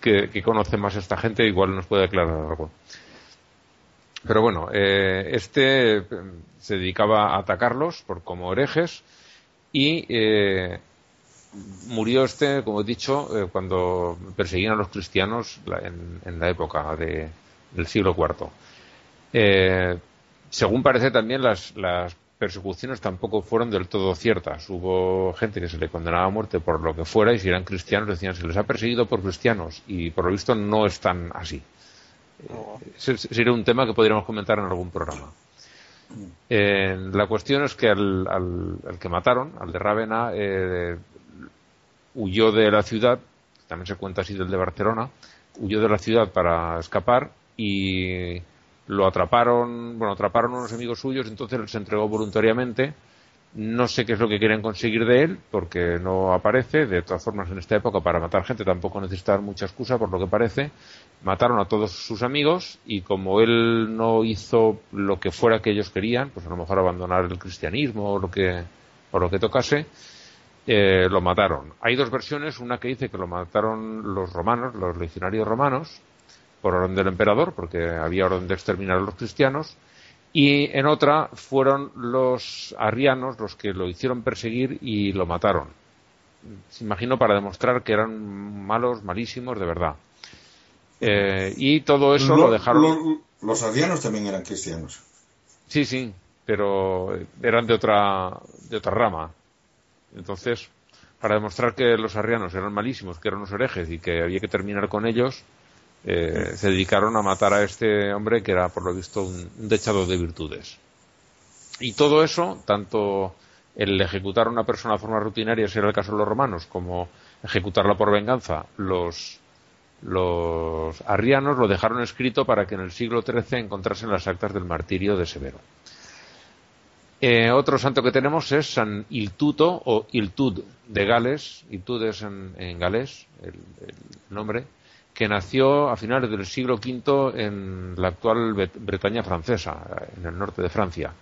que, que conoce más esta gente, igual nos puede aclarar algo. Pero bueno, eh, este eh, se dedicaba a atacarlos por como herejes y murió este, como he dicho, eh, cuando perseguían a los cristianos la- en, en la época de- del siglo IV. Eh, según parece también las, las persecuciones tampoco fueron del todo ciertas. Hubo gente que se le condenaba a muerte por lo que fuera y si eran cristianos decían se les ha perseguido por cristianos y por lo visto no están así. Ese sería un tema que podríamos comentar en algún programa. Eh, la cuestión es que al, al- al que mataron, al de Rávena, eh, huyó de la ciudad, también se cuenta así del de Barcelona, huyó de la ciudad para escapar y lo atraparon, bueno, atraparon unos amigos suyos, entonces él se entregó voluntariamente. No sé qué es lo que quieren conseguir de él, porque no aparece. De todas formas, en esta época, para matar gente tampoco necesitan mucha excusa, por lo que parece. Mataron a todos sus amigos y como él no hizo lo que fuera que ellos querían, pues a lo mejor abandonar el cristianismo o lo que, o lo que tocase, eh, lo mataron. Hay dos versiones, una que dice que lo mataron los romanos, los legionarios romanos, por orden del emperador, porque había orden de exterminar a los cristianos, y en otra fueron los arrianos los que lo hicieron perseguir y lo mataron. Se imagino para demostrar que eran malos, malísimos, de verdad. Eh, y todo eso lo, dejaron. los arrianos también eran cristianos. Sí, sí, pero eran de otra, de otra rama. Entonces, para demostrar que los arrianos eran malísimos, que eran unos herejes y que había que terminar con ellos, eh, se dedicaron a matar a este hombre que era, por lo visto, un, dechado de virtudes. Y todo eso, tanto el ejecutar a una persona de forma rutinaria, si era el caso de los romanos, como ejecutarla por venganza, los, los arrianos lo dejaron escrito para que en el siglo XIII encontrasen las actas del martirio de Severo. Eh, otro santo que tenemos es San Iltuto o Iltud de Gales, Iltud es en, en galés el, nombre, que nació a finales del siglo V en la actual Bretaña francesa, en el norte de Francia.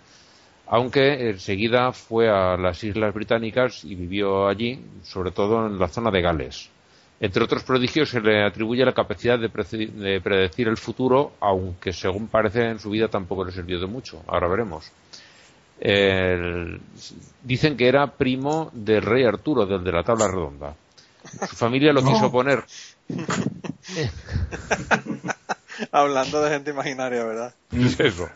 Aunque enseguida fue a las Islas Británicas y vivió allí, sobre todo en la zona de Gales. Entre otros prodigios se le atribuye la capacidad de, predecir el futuro, aunque según parece en su vida tampoco le sirvió de mucho. Ahora veremos dicen que era primo del rey Arturo, del de la tabla redonda. Su familia lo quiso poner. *laughs* Hablando de gente imaginaria, ¿verdad? *laughs* Eso.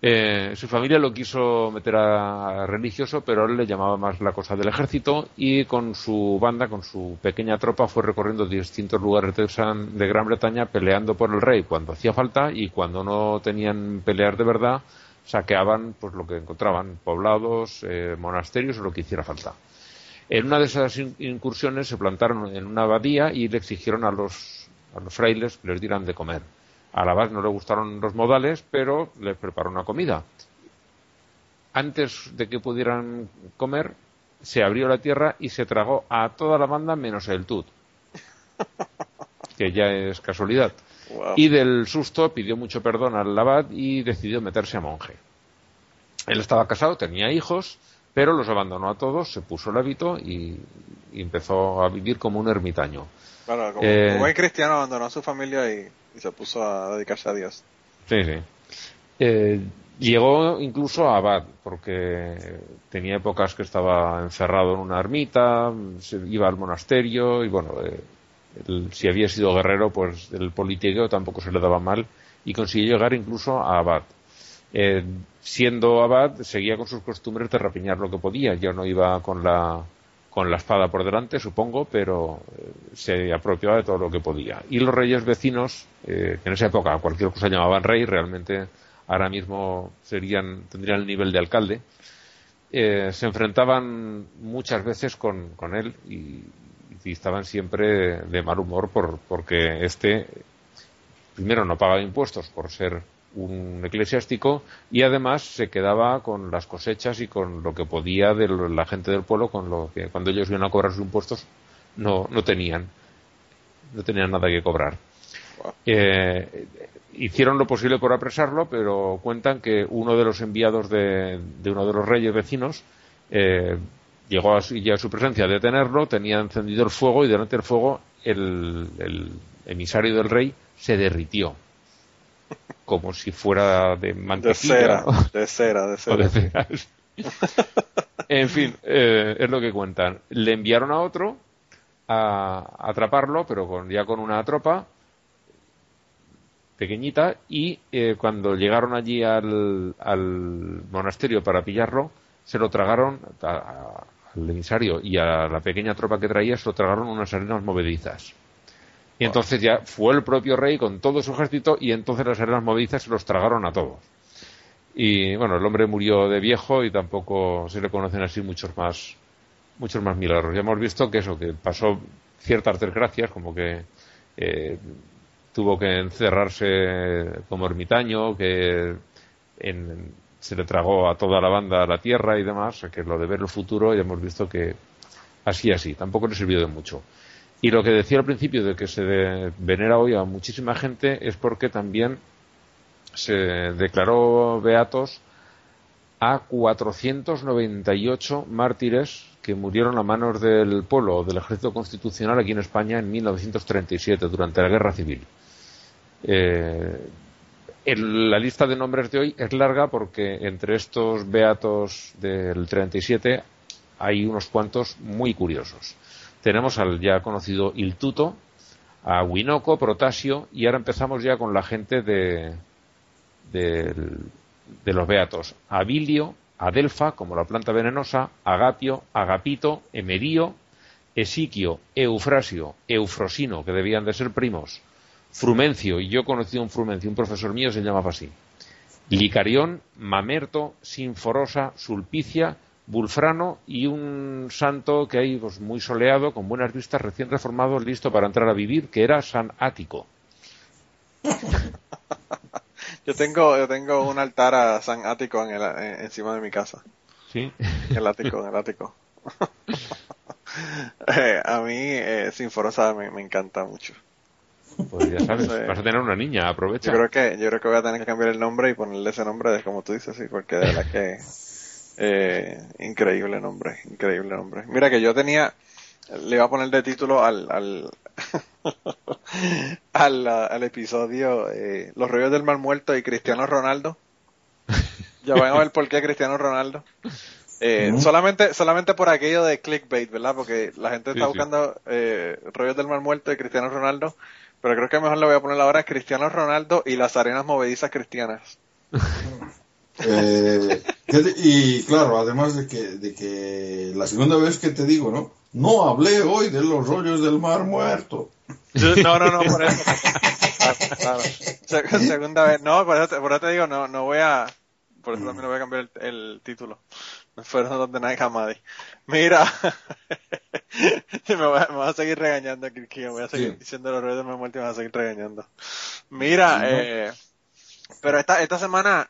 Eh, su familia lo quiso meter a, religioso, pero él le llamaba más la cosa del ejército y con su banda, con su pequeña tropa, fue recorriendo distintos lugares de, de Gran Bretaña peleando por el rey cuando hacía falta y cuando no tenían pelear de verdad, saqueaban pues lo que encontraban, poblados, eh, monasterios o lo que hiciera falta. En una de esas incursiones se plantaron en una abadía y le exigieron a los, a los frailes que les dieran de comer. A la abad no le gustaron los modales, pero les preparó una comida. Antes de que pudieran comer, se abrió la tierra y se tragó a toda la banda menos el tut, que ya es casualidad. Y del susto pidió mucho perdón al abad y decidió meterse a monje. Él estaba casado, tenía hijos, pero los abandonó a todos, se puso el hábito y, empezó a vivir como un ermitaño. Claro, como, eh, buen cristiano abandonó a su familia y, se puso a dedicarse a Dios. Sí, sí. Eh, llegó incluso a abad, porque tenía épocas que estaba encerrado en una ermita, se iba al monasterio y bueno, eh, si había sido guerrero, pues el politiqueo tampoco se le daba mal y consiguió llegar incluso a abad. Eh, siendo abad, seguía con sus costumbres de rapiñar lo que podía. Ya no iba con la, con la espada por delante, supongo, pero eh, se apropiaba de todo lo que podía. Y los reyes vecinos, eh, que en esa época cualquier cosa llamaban rey, realmente ahora mismo serían, tendrían el nivel de alcalde, se enfrentaban muchas veces con, con él y, y estaban siempre de mal humor por, porque este primero no pagaba impuestos por ser un eclesiástico y además se quedaba con las cosechas y con lo que podía de la gente del pueblo con lo que cuando ellos iban a cobrar sus impuestos no, no tenían no tenían nada que cobrar. Eh, hicieron lo posible por apresarlo pero cuentan que uno de los enviados de, de uno de los reyes vecinos eh, llegó a, ya a su presencia a detenerlo, tenía encendido el fuego y delante del fuego el, emisario del rey se derritió. Como si fuera de mantequilla. De cera, de cera, de cera. en fin, eh, es lo que cuentan. Le enviaron a otro a, atraparlo, pero con, ya con una tropa pequeñita, y eh, cuando llegaron allí al, al monasterio para pillarlo, se lo tragaron a, al emisario y a la pequeña tropa que traía se lo tragaron unas arenas movedizas. Y entonces ya fue el propio rey con todo su ejército y entonces las arenas movedizas se los tragaron a todos. Y bueno, el hombre murió de viejo y tampoco se le conocen así muchos más, muchos más milagros. Ya hemos visto que eso, que pasó ciertas desgracias, como que eh, tuvo que encerrarse como ermitaño, que en, se le tragó a toda la banda a la tierra y demás, que lo de ver el futuro ya hemos visto que así así, tampoco le sirvió de mucho. Y lo que decía al principio de que se venera hoy a muchísima gente es porque también se declaró beatos a 498 mártires que murieron a manos del pueblo del ejército constitucional aquí en España en 1937 durante la guerra civil. Eh, la lista de nombres de hoy es larga porque entre estos beatos del 37 hay unos cuantos muy curiosos. Tenemos al ya conocido Il Tuto, a Winoco, Protasio y ahora empezamos ya con la gente de, de los beatos. Abilio, Adelfa, como la planta venenosa, Agapio, Agapito, Emerio, Esiquio, Eufrasio, Eufrosino, que debían de ser primos, Frumencio, y yo he conocido un Frumencio, un profesor mío se llamaba así, Licarión, Mamerto, Sinforosa, Sulpicia, Bulfrano y un santo que hay pues, muy soleado, con buenas vistas, recién reformado, listo para entrar a vivir, que era San Ático. *laughs* Yo tengo, yo tengo un altar a San Ático en el, en- encima de mi casa. ¿Sí? El ático, el ático. *laughs* Eh, a mí, eh, Sinforosa me, me encanta mucho. Pues ya sabes, Sí. vas a tener una niña, aprovecha. Yo creo que, yo creo que voy a tener que cambiar el nombre y ponerle ese nombre de como tú dices, sí, porque de verdad que eh, increíble nombre, increíble nombre. Mira que yo tenía, le iba a poner de título al al *laughs* al, al episodio eh, Los Reyes del Mal Muerto y Cristiano Ronaldo. Ya van a ver por qué Cristiano Ronaldo. Eh, solamente, solamente por aquello de clickbait, ¿verdad? Porque la gente Sí, está sí. buscando eh, rollos del mal muerto y Cristiano Ronaldo, pero creo que mejor le voy a poner ahora Cristiano Ronaldo y las arenas movedizas cristianas. Eh, y claro, además de que, de que la segunda vez que te digo, ¿no? No hablé hoy de los rollos del mar muerto. No, no, no, por eso. Claro, claro. Se- Segunda vez. No, por eso, te, por eso te digo, no, no voy a. Por eso también voy a cambiar el, el título. Fueron donde nadie jamás. Mira. *laughs* me, voy a, me vas a seguir regañando aquí, que voy a seguir Sí. diciendo los ruidos de mi muerte y me vas a seguir regañando. Mira, Sí, ¿no? eh, pero esta, esta semana,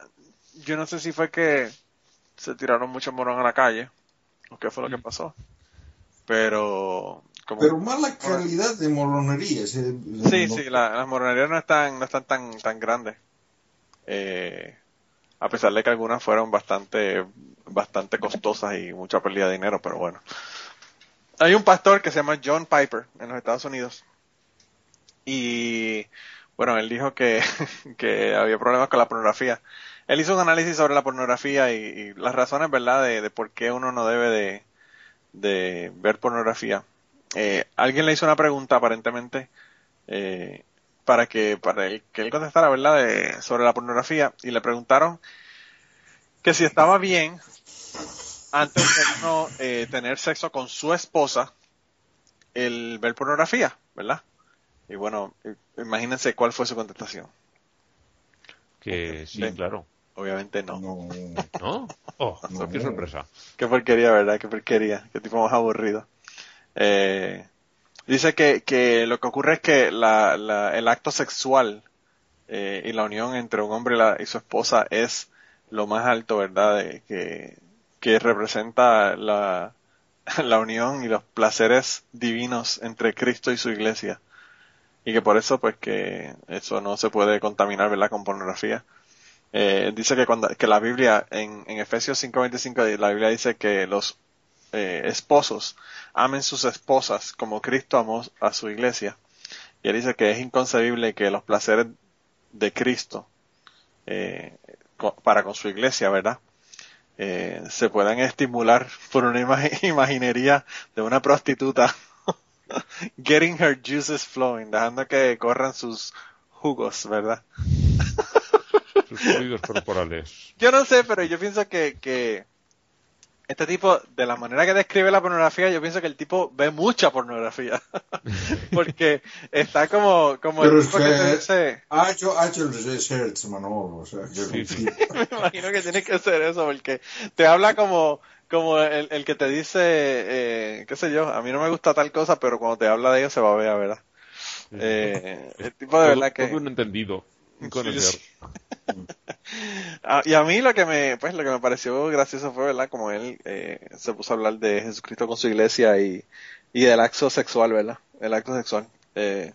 yo no sé si fue que se tiraron muchos morón a la calle, o qué fue lo que pasó. Pero, como Pero mala calidad de moronería. ese- Sí, no- sí, la- las moronerías no están, no están tan, tan grandes. Eh, a pesar de que algunas fueron bastante, bastante costosas y mucha pérdida de dinero, pero bueno. Hay un pastor que se llama John Piper en los Estados Unidos. Y bueno, él dijo que, *laughs* que había problemas con la pornografía. Él hizo un análisis sobre la pornografía y, las razones, ¿verdad?, de, de por qué uno no debe de, de ver pornografía. Eh, alguien le hizo una pregunta aparentemente eh, para que para él, que él contestara, ¿verdad?, de- sobre la pornografía y le preguntaron que si estaba bien antes de uno eh, tener sexo con su esposa el ver pornografía, ¿verdad? Y bueno, i- imagínense cuál fue su contestación. Que sí, Sí. claro. Obviamente no. no. ¿No? Oh, No. qué sorpresa. Qué porquería, ¿verdad? Qué porquería. Qué tipo más aburrido. Eh, dice que, que lo que ocurre es que la, la- el acto sexual eh, y la unión entre un hombre y, la- y su esposa es lo más alto, ¿verdad? De- que, que representa la, la unión y los placeres divinos entre Cristo y su iglesia. Y que por eso, pues, que eso no se puede contaminar, ¿verdad? Con pornografía. Eh, dice que cuando que la Biblia en, en Efesios 5:25 la Biblia dice que los eh, esposos amen sus esposas como Cristo amó a su iglesia. Y él dice que es inconcebible que los placeres de Cristo eh, para con su iglesia verdad Eh, se puedan estimular por una imag- *laughs* imaginería de una prostituta. *laughs* Getting her juices flowing dejando que corran sus jugos verdad Sus fluidos corporales. *laughs* Yo no sé, pero yo pienso que, que este tipo, de la manera que describe la pornografía, yo pienso que el tipo ve mucha pornografía. *laughs* Porque está como, como Pero el tipo que te dice, ha hecho, ha hecho el research, Manolo. O sea, que Sí, sí. *laughs* me imagino que tiene que ser eso, porque te habla como, como el, el que te dice, eh, qué sé yo, a mí no me gusta tal cosa, pero cuando te habla de ello se va a ver, ¿verdad? Eh, el tipo de verdad que... un entendido. Un conocer. *laughs* *laughs* Ah, y a mí lo que me, pues lo que me pareció gracioso fue, ¿verdad? Como él eh, se puso a hablar de Jesucristo con su iglesia y, y del acto sexual, ¿verdad? El acto sexual. Eh,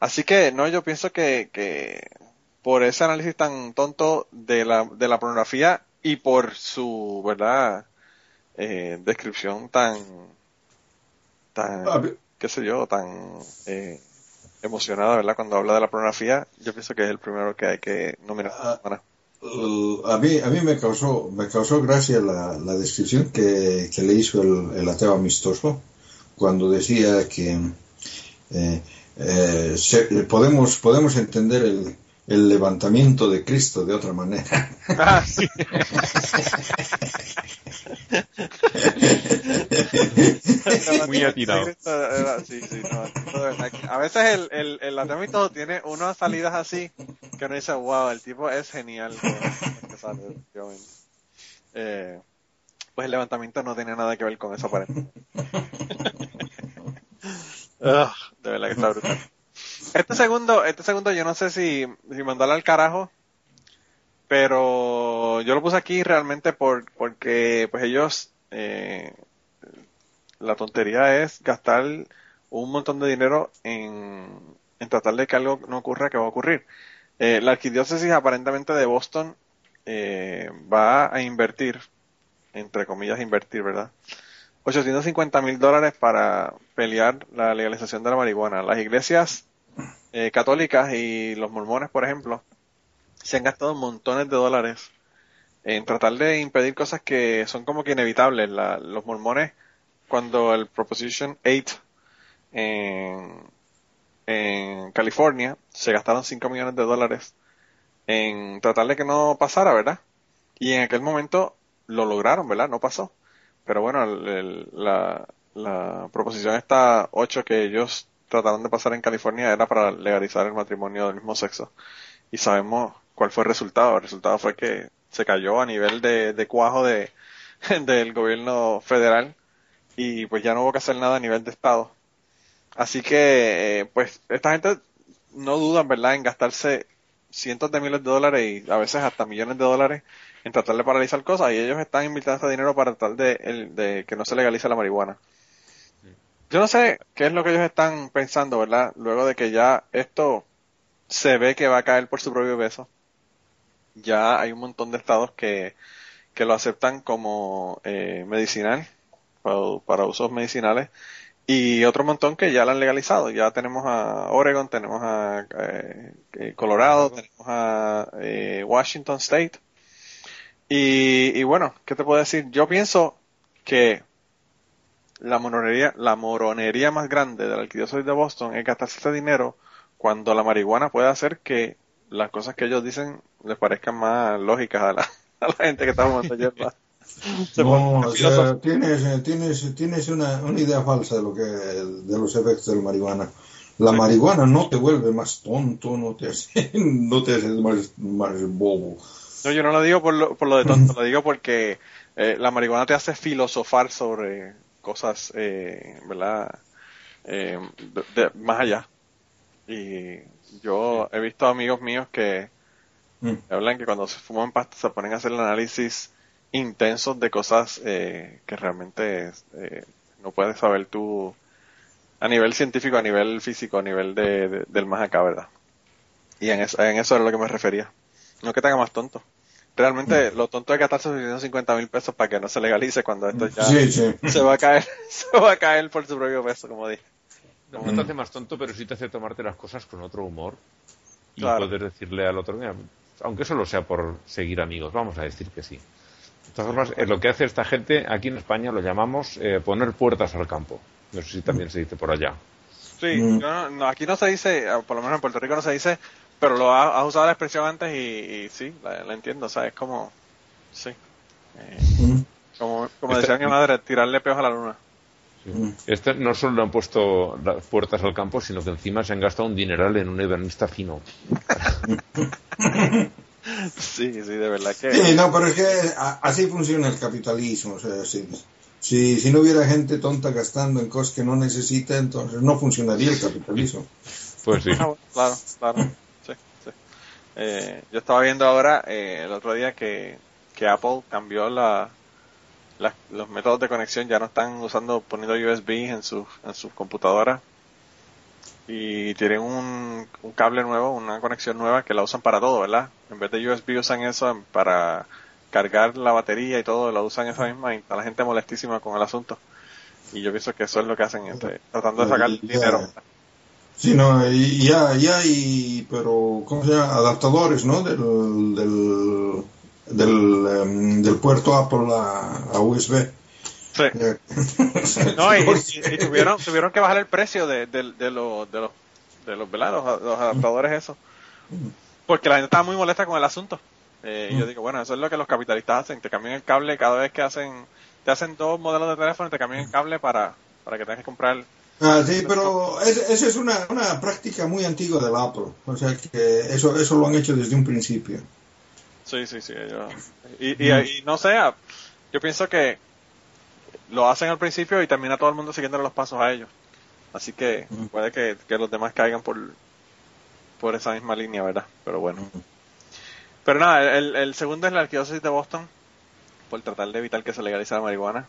así que, no, yo pienso que, que por ese análisis tan tonto de la, de la pornografía y por su, ¿verdad? Eh, descripción tan, tan, A ver, qué sé yo, tan, eh, emocionada, ¿verdad? Cuando habla de la pornografía, yo pienso que es el primero que hay que nominar. Ah, uh, a mí, a mí me causó, me causó gracia la, la descripción que, que, le hizo el, ateo amistoso cuando decía que eh, eh, se, podemos, podemos entender el, el levantamiento de Cristo de otra manera. Ah, sí. Muy atirado. Sí, sí, no, a veces el, el, el atemito tiene unas salidas así que uno dice, wow, el tipo es genial. Eh, pues el levantamiento no tiene nada que ver con eso aparentemente. de verdad que está brutal. Este segundo, este segundo yo no sé si, si mandarle al carajo, pero yo lo puse aquí realmente por, porque pues ellos, eh, la tontería es gastar un montón de dinero en, en tratar de que algo no ocurra que va a ocurrir. Eh, la arquidiócesis aparentemente de Boston eh, va a invertir, entre comillas invertir, ¿verdad? 850 mil dólares para pelear la legalización de la marihuana. Las iglesias eh, católicas y los mormones, por ejemplo, se han gastado montones de dólares en tratar de impedir cosas que son como que inevitables. los mormones, cuando el Proposition 8 en, en California, se gastaron 5 millones de dólares en tratar de que no pasara, ¿verdad? Y en aquel momento lo lograron, ¿verdad? No pasó. Pero bueno, la, la proposición está 8 que ellos trataron de pasar en California era para legalizar el matrimonio del mismo sexo. Y sabemos cuál fue el resultado. El resultado fue que se cayó a nivel de, cuajo de, *laughs* del gobierno federal y pues ya no hubo que hacer nada a nivel de estado. Así que, eh, pues, esta gente no dudan, ¿verdad?, en gastarse cientos de miles de dólares y a veces hasta millones de dólares en tratar de paralizar cosas y ellos están invirtiendo este dinero para tratar de que no se legalice la marihuana. Yo no sé qué es lo que ellos están pensando, ¿verdad? Luego de que ya esto se ve que va a caer por su propio peso. Ya hay un montón de estados que, que lo aceptan como eh, medicinal, para, usos medicinales, y otro montón que ya lo han legalizado. Ya tenemos a Oregon, tenemos a eh, eh, Colorado, tenemos a Washington State. Y, y bueno, ¿qué te puedo decir? Yo pienso que la moronería, la moronería más grande de la arquidiócesis de Boston es gastarse este dinero cuando la marihuana puede hacer que las cosas que ellos dicen les parezcan más lógicas a la, *laughs* a la gente que está fumando hierba. no, o sea, tienes, tienes, tienes una, una, idea falsa de lo que de los efectos de la marihuana. La marihuana no te vuelve más tonto, no te hace, *laughs* no te hace más, más bobo. No, yo no lo digo por lo, por lo de tonto, lo digo porque eh, la marihuana te hace filosofar sobre cosas, eh, ¿verdad? Eh, de, más allá. Y yo he visto amigos míos que mm. hablan que cuando se fuman pasta se ponen a hacer el análisis intensos de cosas eh, que realmente eh, no puedes saber tú a nivel científico, a nivel físico, a nivel de, del más acá, ¿verdad? Y en eso, en eso es lo que me refería. No que te haga más tonto realmente lo tonto es gastarse 150 mil pesos para que no se legalice cuando esto ya se va a caer *laughs* se va a caer por su propio peso como dije. No, te hace más tonto pero sí te hace tomarte las cosas con otro humor y poder decirle al otro mira aunque solo sea por seguir amigos vamos a decir que sí de todas formas eh, lo que hace esta gente aquí en España lo llamamos eh, poner puertas al campo. No sé si también se dice por allá. Sí, mm. aquí no se dice, por lo menos en Puerto Rico no se dice pero lo has, usado la expresión antes y, sí, la, entiendo, o sea, es como, sí. Eh, como, como decía mi madre, tirarle peos a la luna. Este no solo le han puesto las puertas al campo, sino que encima se han gastado un dineral en un ebernista fino. *laughs* sí, sí, de verdad que. Sí, no, pero es que así funciona el capitalismo. O sea, si, si, si no hubiera gente tonta gastando en cosas que no necesita, entonces no funcionaría el capitalismo. Pues sí. Ah, claro, claro. Eh, yo estaba viendo ahora eh, el otro día que, que Apple cambió la, los métodos de conexión, ya no están usando poniendo USB en sus en sus computadoras y tienen un, un cable nuevo, una conexión nueva que la usan para todo, ¿verdad? En vez de USB usan eso para cargar la batería y todo, lo usan esa misma y está la gente molestísima con el asunto. Y yo pienso que eso es lo que hacen, tratando de sacar dinero. Sí, no, y ya, ya hay, pero, ¿cómo se llama? Adaptadores, ¿no? Del, del, del, em, del puerto Apple a, a USB. Sí. *laughs* No, y, y- y tuvieron, tuvieron que bajar el precio de, de, de, los- de los, de los, ¿verdad? los, los adaptadores esos. Porque la gente estaba muy molesta con el asunto. Eh, y yo digo, bueno, eso es lo que los capitalistas hacen. Te cambian el cable cada vez que hacen, te hacen dos modelos de teléfono y te cambian el cable para, para que tengas que comprar. Ah, sí, pero es- esa es una, una práctica muy antigua del Apple. O sea que eso, eso lo han hecho desde un principio. Sí, sí, sí. y, y, y no sé, ah, yo pienso que lo hacen al principio y termina todo el mundo siguiendo los pasos a ellos. Así que puede que, que los demás caigan por, por esa misma línea, ¿verdad? Pero bueno. Pero nada, el, el segundo es la arquidiócesis de Boston, por tratar de evitar que se legalice la marihuana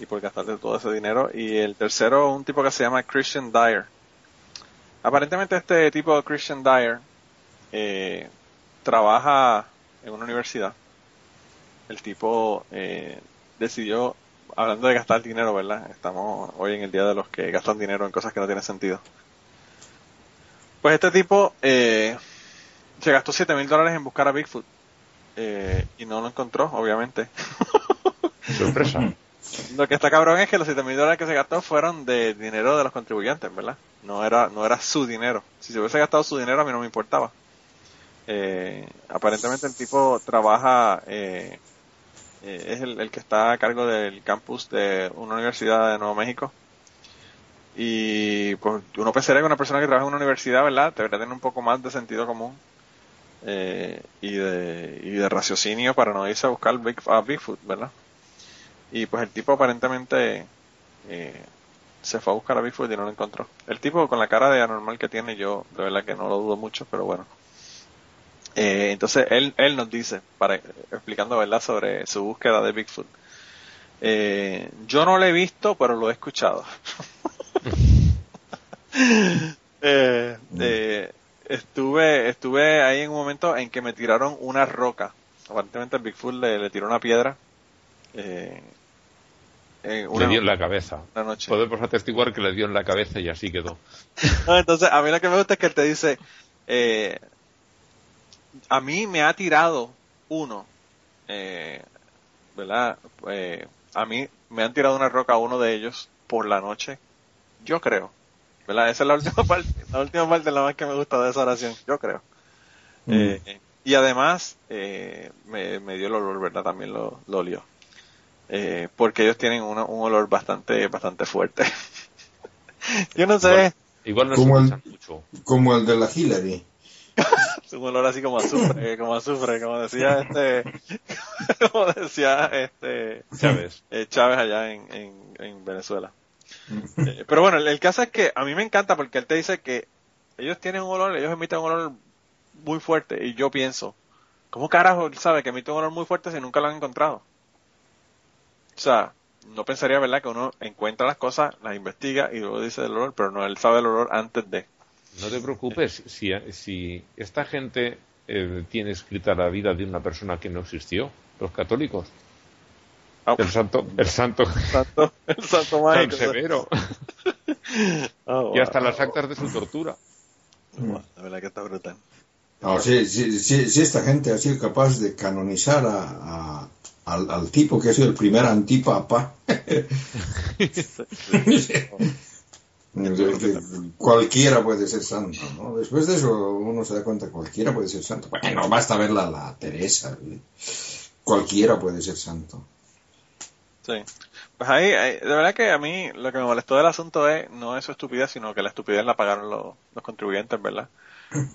y por gastarse todo ese dinero. Y el tercero, un tipo que se llama Christian Dyer. Aparentemente este tipo, Christian Dyer, eh, trabaja en una universidad. El tipo eh, decidió, hablando de gastar dinero, ¿verdad? Estamos hoy en el día de los que gastan dinero en cosas que no tienen sentido. Pues este tipo eh, se gastó 7 mil dólares en buscar a Bigfoot eh, y no lo encontró, obviamente. Sorpresa. *laughs* Lo que está cabrón es que los 7 mil dólares que se gastó fueron de dinero de los contribuyentes, ¿verdad? No era, no era su dinero. Si se hubiese gastado su dinero a mí no me importaba. Eh, aparentemente el tipo trabaja, eh, eh, es el, que está a cargo del campus de una universidad de Nuevo México. Y pues uno pensaría que una persona que trabaja en una universidad, ¿verdad? Debería tener un poco más de sentido común eh, y, de, y de raciocinio para no irse a buscar Big, a Bigfoot, ¿verdad? Y pues el tipo aparentemente eh, se fue a buscar a Bigfoot y no lo encontró. El tipo con la cara de anormal que tiene, yo de verdad que no lo dudo mucho, pero bueno. Eh, entonces él, él nos dice, para, explicando verdad sobre su búsqueda de Bigfoot. Eh, yo no lo he visto, pero lo he escuchado. *laughs* Eh, eh, estuve, estuve ahí en un momento en que me tiraron una roca. Aparentemente el Bigfoot le, le tiró una piedra. Eh, una, Le dio en la cabeza. una noche. Podemos atestiguar que le dio en la cabeza y así quedó. *laughs* No, entonces, a mí lo que me gusta es que él te dice, eh, a mí me ha tirado uno, eh, ¿verdad? Eh, a mí me han tirado una roca a uno de ellos por la noche, yo creo, ¿verdad? Esa es la última *laughs* parte, la última parte es la más que me gusta de esa oración, yo creo. Eh, y además, eh, me, me dio el olor, ¿verdad? También lo, lo olió. Eh, porque ellos tienen una- un olor bastante, bastante fuerte. *laughs* yo no sé. Igual no Como el- mucho. Como el de la Hillary. *laughs* Es un olor así como azufre, como azufre, como decía este, *laughs* como decía este ¿Sabes? eh, Chávez allá en, en, en Venezuela. Eh, pero bueno, el, el caso es que a mí me encanta porque él te dice que ellos tienen un olor, ellos emiten un olor muy fuerte y yo pienso, ¿cómo carajo él sabe que emite un olor muy fuerte si nunca lo han encontrado? O sea, no pensaría, ¿verdad? Que uno encuentra las cosas, las investiga y luego dice el olor, pero no, él sabe el olor antes de. No te preocupes, si, si esta gente eh, tiene escrita la vida de una persona que no existió, los católicos, Ah, el santo, el santo santo, el santo San. Severo, Oh, *laughs* y hasta wow. las actas de su tortura. Wow, La verdad que está brutal. No, si, si, si, si esta gente ha sido capaz de canonizar a, a- al, al tipo que ha sido el primer antipapa, *laughs* cualquiera puede ser santo, ¿no? Después de eso uno se da cuenta cualquiera puede ser santo. Bueno, basta ver la, la Teresa. ¿eh? Cualquiera puede ser santo. Sí. Pues ahí, ahí, de verdad que a mí lo que me molestó del asunto es, no es su estupidez, sino que la estupidez la pagaron los, los contribuyentes, ¿verdad?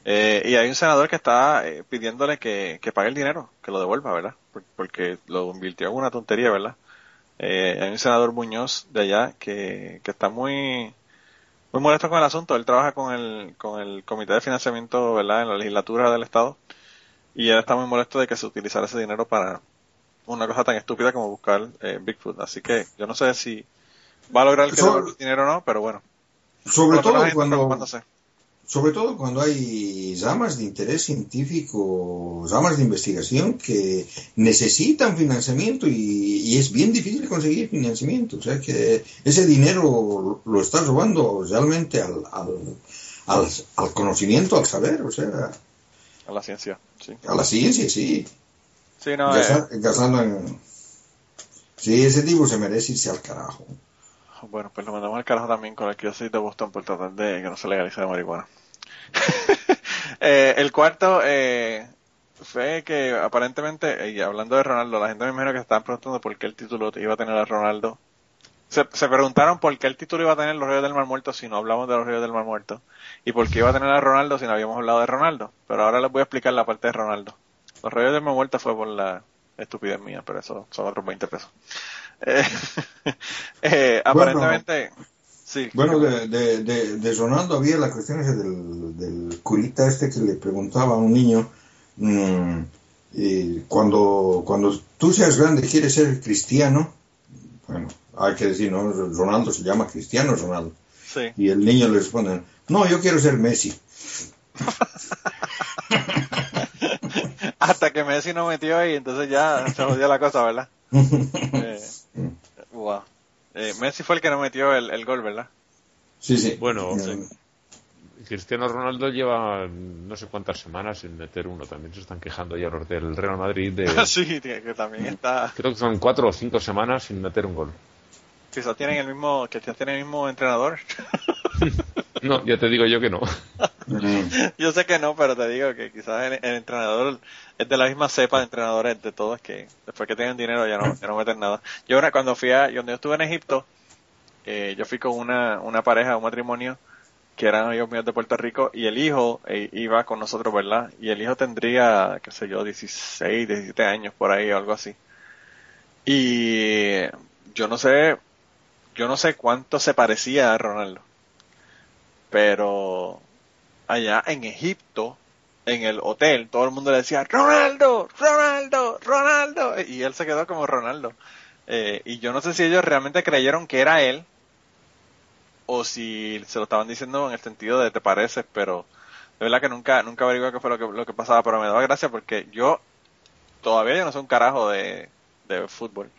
Eh, y hay un senador que está eh, pidiéndole que, que pague el dinero, que lo devuelva, ¿verdad? Por- Porque lo invirtió en una tontería, ¿verdad? Eh, hay un senador Muñoz de allá que, que está muy, muy molesto con el asunto. Él trabaja con el, con el Comité de Financiamiento, ¿verdad? En la legislatura del Estado. Y él está muy molesto de que se utilizara ese dinero para una cosa tan estúpida como buscar eh, Bigfoot. Así que yo no sé si va a lograr que Sobre- el dinero o no, pero bueno. Sobre todo cuando. Sobre todo cuando hay ramas de interés científico, ramas de investigación que necesitan financiamiento y, y es bien difícil conseguir financiamiento. O sea que ese dinero lo está robando realmente al, al, al, al conocimiento, al saber, o sea, A la ciencia, sí. a la ciencia, sí. Sí, no, eh, Gasa- Gasando en... Sí, ese tipo se merece irse al carajo. bueno, pues lo mandamos al carajo también con el que yo soy de Boston por tratar de que no se legalice la marihuana. *laughs* Eh, el cuarto eh, fue que aparentemente, y hablando de Ronaldo, la gente me imagino que se estaban preguntando por qué el título iba a tener a Ronaldo. Se, se preguntaron por qué el título iba a tener los Ríos del Mar Muerto si no hablamos de los Ríos del Mar Muerto. Y por qué iba a tener a Ronaldo si no habíamos hablado de Ronaldo. Pero ahora les voy a explicar la parte de Ronaldo. Los Ríos del Mar Muerto fue por la estupidez mía, pero eso son otros 20 pesos. Eh, *laughs* eh, aparentemente, sí. Bueno, de, de, de, de Ronaldo había la cuestión esa del, del curita este que le preguntaba a un niño, mm, y cuando, cuando tú seas grande quieres ser cristiano, bueno, hay que decir, ¿no? Ronaldo se llama Cristiano Ronaldo. Sí. Y el niño le responde, no, yo quiero ser Messi. *laughs* Hasta que Messi no metió y entonces ya se jodió la cosa, ¿verdad? *laughs* Eh, wow. Eh, Messi fue el que no metió el, el gol, ¿verdad? Sí, sí. Bueno, Cristiano Ronaldo lleva no sé cuántas semanas sin meter uno. También se están quejando ya los del Real Madrid de... *laughs* sí, que que también está. Creo que son cuatro o cinco semanas sin meter un gol. Quizás tienen el mismo, que quizás tienen el mismo entrenador. *laughs* *laughs* No, ya te digo yo que no. *laughs* Yo sé que no, pero te digo que quizás el, entrenador es de la misma cepa de entrenadores de todos que después que tienen dinero ya no, ya no meten nada. Yo una- cuando fui a, cuando yo estuve en Egipto, eh, yo fui con una, una pareja, un matrimonio, que eran amigos míos de Puerto Rico, y el hijo eh, iba con nosotros, ¿verdad? Y el hijo tendría, qué sé yo, 16, 17 años por ahí o algo así. Y yo no sé, yo no sé cuánto se parecía a Ronaldo. Pero allá en Egipto, en el hotel, todo el mundo le decía, Ronaldo, Ronaldo, Ronaldo. Y él se quedó como Ronaldo. Eh, y yo no sé si ellos realmente creyeron que era él o si se lo estaban diciendo en el sentido de te pareces, pero de verdad que nunca, nunca averigué qué fue lo que, lo que pasaba, pero me daba gracia porque yo todavía yo no sé un carajo de, de fútbol.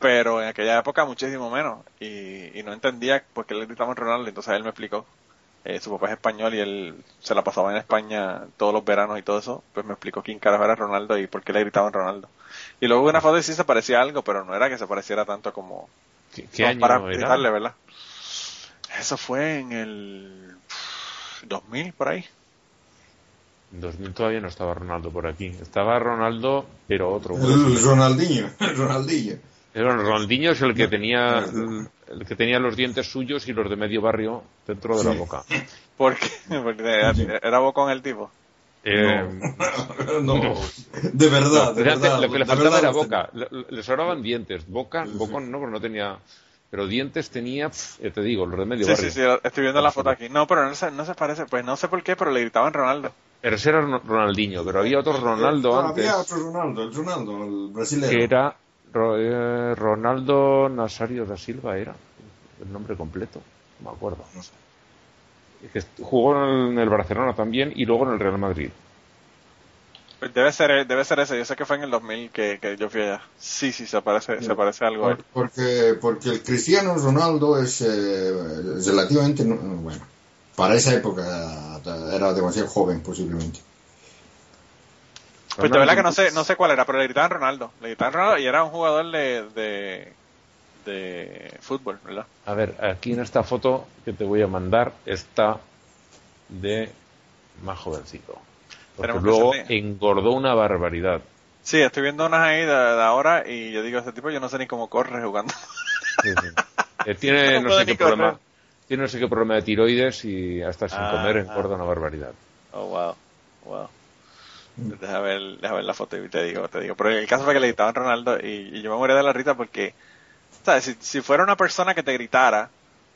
Pero en aquella época muchísimo menos. Y, y no entendía por qué le gritaban Ronaldo. Entonces él me explicó. Eh, su papá es español y él se la pasaba en España todos los veranos y todo eso. Pues me explicó quién carajo era Ronaldo y por qué le gritaban Ronaldo. Y luego hubo una foto y sí se parecía a algo, pero no era que se pareciera tanto como ¿Qué, qué como año para era? gritarle, ¿verdad? Eso fue en el 2000 por ahí. En 2000 todavía no estaba Ronaldo por aquí. Estaba Ronaldo, pero otro. el Ronaldinho, el *laughs* Ronaldinho. Pero Ronaldinho es el que tenía el que tenía los dientes suyos y los de medio barrio dentro de la boca. *laughs* Porque, porque era, era bocón el tipo. Eh, No, *laughs* de verdad, de verdad. lo que le faltaba verdad era boca. Le, le sobraban dientes. Boca, bocón no, pero no tenía. Pero dientes tenía, ya te digo, los de medio Sí, barrio. sí, sí, estoy viendo la foto aquí. No, pero no se, no se parece. Pues no sé por qué, pero le gritaban Ronaldo. Pero ese era Ron- Ronaldinho, pero había otro Ronaldo No, antes Había otro Ronaldo, el Ronaldo, el brasileño. que era eh, Ronaldo Nazario da Silva, era el nombre completo, no me acuerdo. No sé. Que jugó en el Barcelona también y luego en el Real Madrid. Pues debe ser, debe ser ese. Yo sé que fue en el 2000 que, que yo fui allá. Sí, sí, se parece, se parece algo. Por- Porque, porque el Cristiano Ronaldo es eh, relativamente, no- bueno, para esa época era demasiado joven posiblemente. Pues de verdad que no sé, no sé cuál era, pero le gritaban Ronaldo. Le gritaban Ronaldo y era un jugador de, de, de fútbol, ¿verdad? A ver, aquí en esta foto que te voy a mandar está de más jovencito. Porque Tenemos luego engordó una barbaridad. Sí, estoy viendo unas ahí de, de ahora y yo digo, este tipo yo no sé ni cómo corre jugando. Sí, sí. Eh, tiene *laughs* No sé qué correr. problema, tiene no sé qué problema de tiroides y hasta sin Ah, comer ah. engorda una barbaridad. Oh, wow. Wow. Deja ver, deja ver la foto y te digo, te digo. Pero el caso fue que le gritaban Ronaldo y, y yo me moría de la risa porque, ¿sabes? Si, si fuera una persona que te gritara,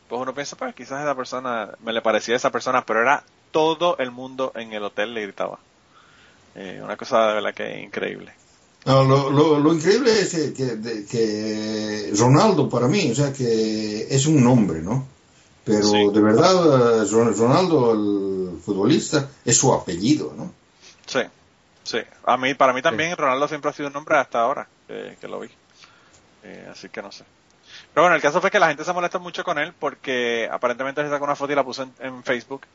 pues uno piensa, pues quizás esa persona, me le parecía a esa persona, pero era todo el mundo en el hotel le gritaba. Eh, una cosa de verdad que increíble. No, lo, lo, lo increíble es que, que- que Ronaldo para mí, o sea, que es un nombre, ¿no? Pero Sí. de verdad, eh, Ron- Ronaldo, el futbolista, es su apellido, ¿no? Sí, sí. A mí, para mí también Ronaldo siempre ha sido un nombre hasta ahora que, que lo vi. Eh, así que no sé. Pero bueno, el caso fue que la gente se molesta mucho con él porque aparentemente se sacó una foto y la puso en, en Facebook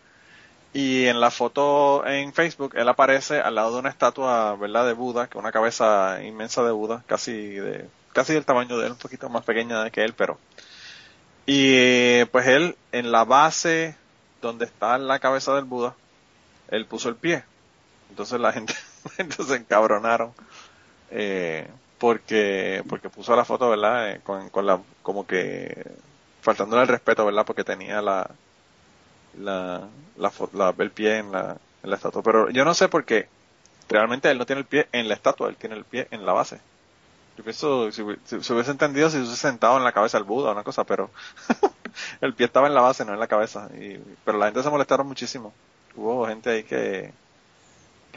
Y en la foto en Facebook, él aparece al lado de una estatua, ¿verdad? De Buda, que una cabeza inmensa de Buda, casi de, casi del tamaño de él, un poquito más pequeña que él, pero. Y pues él, en la base donde está la cabeza del Buda, él puso el pie. Entonces la gente, *laughs* entonces se encabronaron. Eh, porque, porque puso la foto, ¿verdad? Eh, con, con la, como que, faltándole el respeto, ¿verdad? Porque tenía la, la, la, el pie en la, en la estatua. Pero yo no sé por qué. Realmente él no tiene el pie en la estatua, él tiene el pie en la base. Yo pienso, si, si se hubiese entendido si se hubiese sentado en la cabeza del Buda o una cosa, pero *laughs* el pie estaba en la base, no en la cabeza. Y, pero la gente se molestaron muchísimo. Hubo gente ahí que,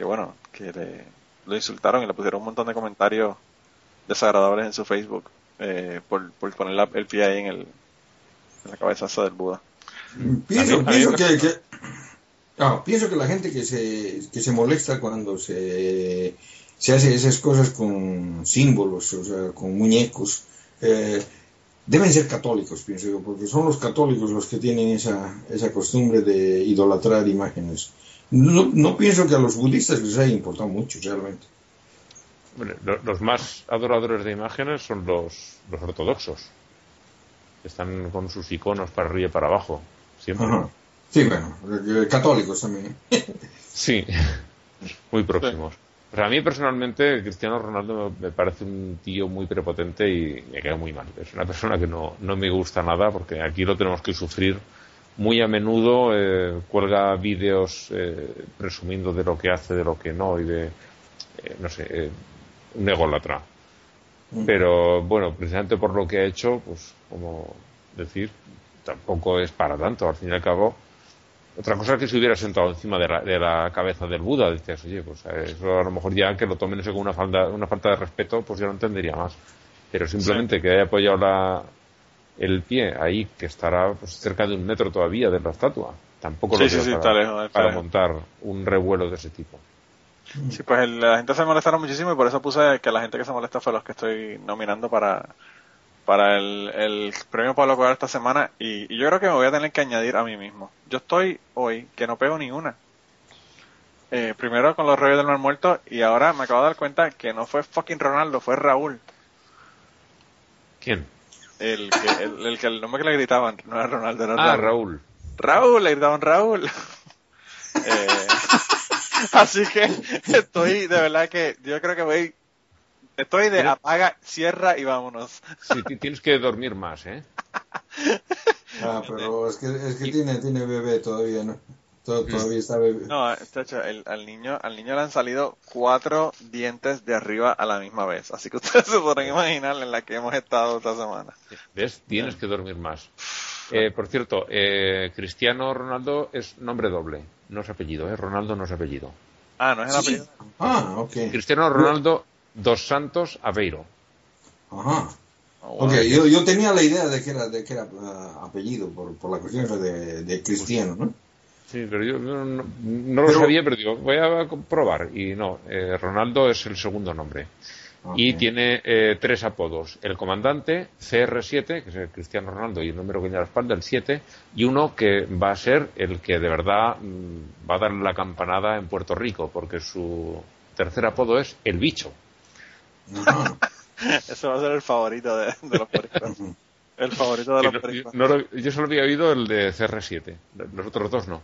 que bueno, que le, lo insultaron y le pusieron un montón de comentarios desagradables en su Facebook eh, por, por poner la- el pie ahí en, el, en la del Buda. Pienso, mí- que- ah, pienso que la gente que se, que se molesta cuando se, se hace esas cosas con símbolos, o sea, con muñecos, eh, deben ser católicos, pienso yo, porque son los católicos los que tienen esa, esa costumbre de idolatrar imágenes. No, no pienso que a los budistas les haya importado mucho, realmente. Bueno, los más adoradores de imágenes son los, los ortodoxos. Están con sus iconos para arriba y para abajo. Siempre. Ajá. Sí, bueno, eh, católicos también. *laughs* Sí, *laughs* muy próximos. O sea, a mí personalmente Cristiano Ronaldo me me parece un tío muy prepotente y me queda muy mal. Es una persona que no, no me gusta nada porque aquí lo tenemos que sufrir muy a menudo. eh, cuelga vídeos eh, presumiendo de lo que hace, de lo que no y de, eh, no sé, eh, un ególatra. Pero bueno, precisamente por lo que ha hecho, pues como decir, tampoco es para tanto. Al fin y al cabo, otra cosa es que se hubiera sentado encima de la, de la cabeza del Buda, decías, oye, pues eso a lo mejor ya que lo tomen eso como una falta, una falta de respeto, pues ya lo entendería más. Pero simplemente que haya apoyado la, el pie ahí, que estará pues, cerca de un metro todavía de la estatua, tampoco Sí, lo sí, para, lejos, para lejos. montar un revuelo de ese tipo. Sí, pues el- la gente se molestaron muchísimo y por eso puse que la gente que se molesta fue los que estoy nominando para, para el, el premio Pablo Coelho esta semana y, y yo creo que me voy a tener que añadir a mí mismo. Yo estoy hoy que no pego ni una. Eh, primero con los Reyes del Mar Muerto y ahora me acabo de dar cuenta que no fue fucking Ronaldo, fue Raúl. ¿Quién? El que el, el que el nombre que le gritaban no era Ronaldo, era Ah, Raúl. Raúl. Raúl, le gritaban Raúl. Eh, *laughs* así que estoy, de verdad que yo creo que voy, estoy de apaga, cierra y vámonos. Sí, ti- tienes que dormir más, ¿eh? Ah, pero es que, es que tiene, tiene bebé todavía, ¿no? To- Todavía está bebé. No, chacho, el, al niño, al niño le han salido cuatro dientes de arriba a la misma vez. Así que *laughs* ustedes se podrán imaginar en la que hemos estado esta semana. ¿Ves? Tienes que dormir más. Eh, por cierto, eh, Cristiano Ronaldo es nombre doble, no es apellido, ¿eh? Ronaldo no es apellido. Ah, no es el Sí. apellido. Ah, ok. Cristiano Ronaldo dos Santos Aveiro. Ajá. Oh, Ok, wow. yo, yo tenía la idea de que era, de que era ah, apellido por, por la cuestión de cristiano, ¿no? Sí, pero yo no, lo sabía, pero digo, voy a comprobar. Y no, eh, Ronaldo es el segundo nombre. Y Ok. tiene eh, tres apodos. El comandante, CR7, que es el Cristiano Ronaldo y el número que tiene a la espalda, el 7, y uno que va a ser el que de verdad mm, va a dar la campanada en Puerto Rico, porque su tercer apodo es el bicho. *laughs* Ese va a ser el favorito de, de los puercos. El favorito de los no- no lo- yo solo había oído el de CR7, los otros dos no.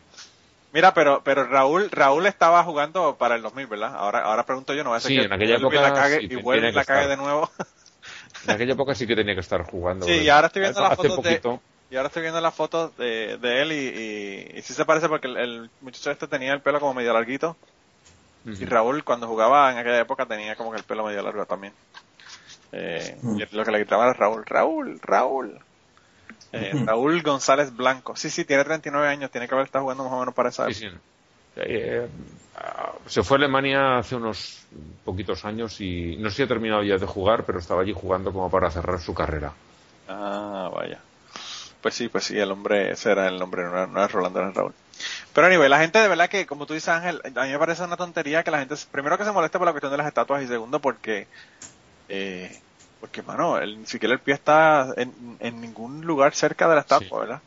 Mira, pero pero Raúl Raúl estaba jugando para el 2000, ¿verdad? Ahora ahora pregunto yo, no va a ser Sí, que en aquella época la cague sí, y vuelve y la cague estar. de nuevo. *laughs* En aquella época sí que tenía que estar jugando. Sí, y ahora estoy viendo las fotos de- poquito, Y ahora estoy viendo las fotos de, de él y, y, y sí se parece porque el, el muchacho este tenía el pelo como medio larguito y Raúl cuando jugaba en aquella época tenía como que el pelo medio largo también. Eh, y lo que le gritaban era Raúl, Raúl, Raúl. Eh, Raúl González Blanco. Sí, sí, tiene 39 años, tiene que haber estado jugando más o menos para esa Sí, época. sí. Eh, ah, se fue a Alemania hace unos poquitos años y no sé si ha terminado ya de jugar, pero estaba allí jugando como para cerrar su carrera. Ah, vaya. Pues sí, pues sí, el hombre, ese era el nombre, no era, no era Rolando, era Raúl. Pero anyway, la gente de verdad que, como tú dices Ángel, a mí me parece una tontería que la gente, primero que se moleste por la cuestión de las estatuas y segundo porque, eh, porque mano, el, ni siquiera el pie está en, en ningún lugar cerca de la estatua, ¿verdad?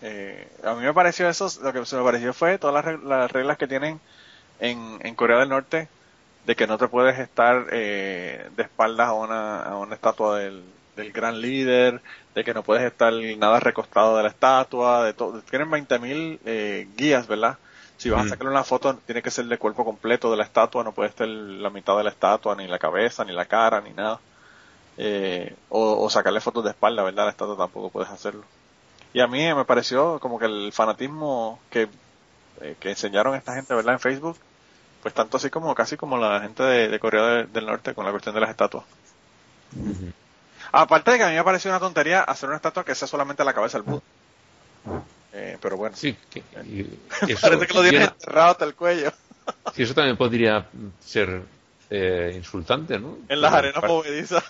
Eh, a mí me pareció eso, lo que se me pareció fue todas las, las reglas que tienen en, en Corea del Norte de que no te puedes estar eh, de espaldas a una, a una estatua del, del gran líder, de que no puedes estar nada recostado de la estatua, de todo. Tienen 20.000 eh, guías, ¿verdad? Si vas a Mm. sacarle una foto, tiene que ser de cuerpo completo de la estatua, no puede estar la mitad de la estatua, ni la cabeza, ni la cara, ni nada. Eh, o, o sacarle fotos de espalda, ¿verdad? La estatua tampoco puedes hacerlo. Y a mí me pareció como que el fanatismo que, eh, que enseñaron esta gente, ¿verdad? En Facebook, pues tanto así como casi como la gente de, de Corea de- del Norte con la cuestión de las estatuas. Aparte de que a mí me pareció una tontería hacer una estatua que sea solamente la cabeza del Buda. Eh, pero bueno, Sí, que- y *laughs* eso, parece que lo tiene tiene- enterrado hasta el cuello. sí, eso también podría ser eh, insultante, ¿no? En las arenas movedizas.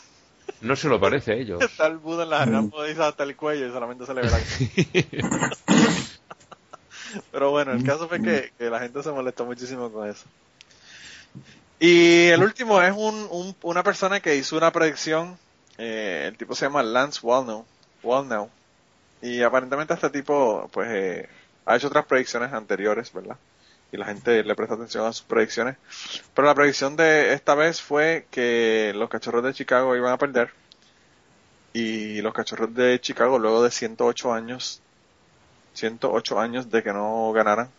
No se lo parece a ellos. *laughs* Está el Buda en arenas movedizas hasta el cuello y solamente se le ve la Pero bueno, el caso fue que, que la gente se molestó muchísimo con eso. Y el último es un, un- una persona que hizo una predicción. eh, el tipo se llama Lance Wallnow. Wallnow. Y aparentemente este tipo, pues, eh, ha hecho otras predicciones anteriores, ¿verdad? Y la gente le presta atención a sus predicciones. Pero la predicción de esta vez fue que los cachorros de Chicago iban a perder. Y los cachorros de Chicago, luego de 108 años, 108 años de que no ganaran,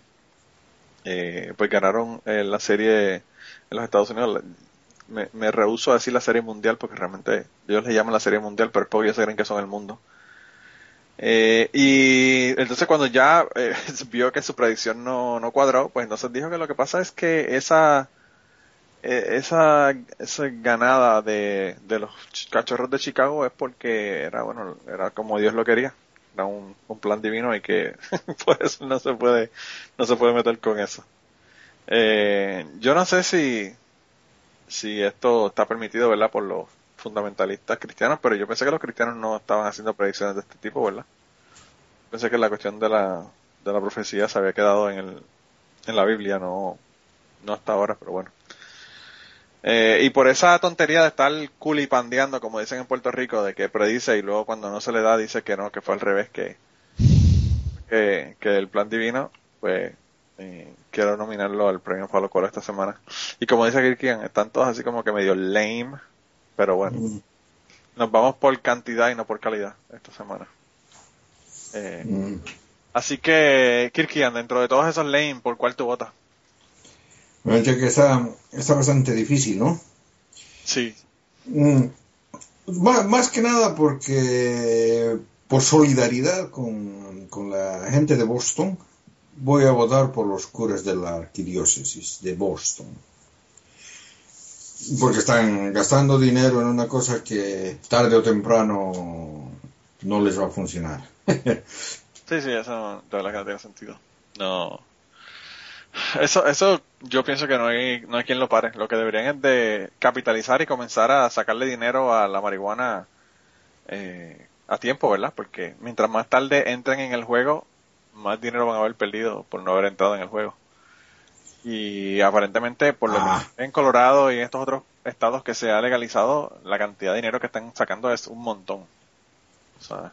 eh, pues ganaron eh, la serie en los Estados Unidos. Me, me rehuso a decir la serie mundial porque realmente ellos le llaman la serie mundial, pero es porque ellos se creen que son el mundo. Eh, y entonces cuando ya eh, *laughs* vio que su predicción no, no cuadró, pues entonces dijo que lo que pasa es que esa eh, esa, esa ganada de, de los ch- cachorros de Chicago es porque era bueno era como Dios lo quería. Era un, un plan divino y que *laughs* por eso no se puede no se puede meter con eso. Eh, yo no sé si si esto está permitido verdad por los fundamentalistas cristianos pero yo pensé que los cristianos no estaban haciendo predicciones de este tipo verdad pensé que la cuestión de la de la profecía se había quedado en el en la Biblia no no hasta ahora pero bueno eh, y por esa tontería de estar culipandeando, como dicen en Puerto Rico, de que predice y luego cuando no se le da dice que no, que fue al revés, que, que, que el plan divino, pues eh, quiero nominarlo al premio Palo Colo esta semana. Y como dice Kirkian, están todos así como que medio lame, pero bueno, nos vamos por cantidad y no por calidad esta semana. Eh, Mm. así que, Kirkian, dentro de todos esos lame, ¿por cuál tú votas? Me parece que está, está bastante difícil, ¿no? Sí, Mm, Más, más que nada porque por solidaridad con, con la gente de Boston voy a votar por los curas de la arquidiócesis de Boston. Porque están gastando dinero en una cosa que tarde o temprano no les va a funcionar. *laughs* Sí, sí, eso de verdad que no tiene sentido. No. Eso, eso yo pienso que no hay, no hay quien lo pare. Lo que deberían es de capitalizar y comenzar a sacarle dinero a la marihuana eh, a tiempo, ¿verdad? Porque mientras más tarde entren en el juego, más dinero van a haber perdido por no haber entrado en el juego. Y aparentemente, por lo Ah. que en Colorado y en estos otros estados que se ha legalizado, la cantidad de dinero que están sacando es un montón. Sea,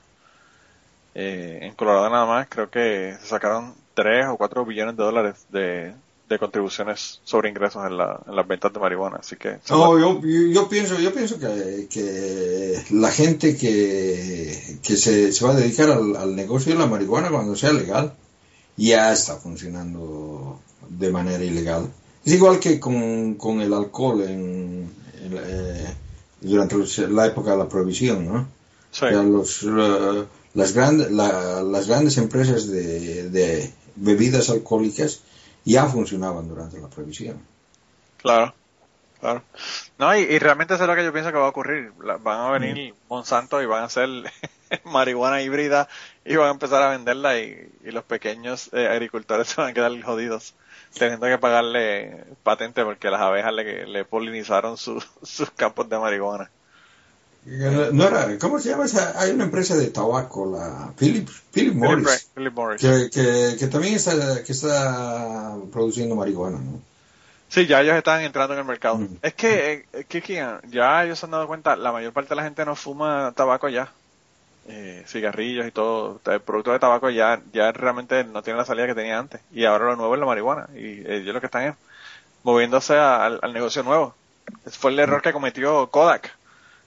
eh, en Colorado nada más creo que se sacaron 3 o 4 billones de dólares de, de contribuciones sobre ingresos en, la, en las ventas de marihuana. Así que No, yo, yo- yo pienso, yo pienso que, que la gente que, que se, se va a dedicar al, al negocio de la marihuana cuando sea legal ya está funcionando de manera ilegal. Es igual que con, con el alcohol en, eh, durante la época de la prohibición, ¿no? sí, Ya los, eh, las, grandes la- las grandes empresas de, de bebidas alcohólicas ya funcionaban durante la prohibición. claro, claro. No, y, y realmente eso es lo que yo pienso que va a ocurrir. La- van a venir Monsanto y van a hacer *laughs* marihuana híbrida y van a empezar a venderla y, y los pequeños eh, agricultores *laughs* se van a quedar jodidos teniendo que pagarle patente porque las abejas le, le polinizaron su- *laughs* sus campos de marihuana. No era, ¿cómo se llama esa? Hay una empresa de tabaco, la Philip, Philip Morris, Philip Morris. que, que, que también está, que está produciendo marihuana, ¿no? Sí, ya ellos están entrando en el mercado. Mm. Es que, eh, Kiki, ya ellos se han dado cuenta, la mayor parte de la gente no fuma tabaco ya. Eh, cigarrillos y todo. El producto de tabaco ya, ya realmente no tiene la salida que tenía antes. Y ahora lo nuevo es la marihuana. Y ellos lo que están es moviéndose a- al, al negocio nuevo. Ese fue el error que cometió Kodak.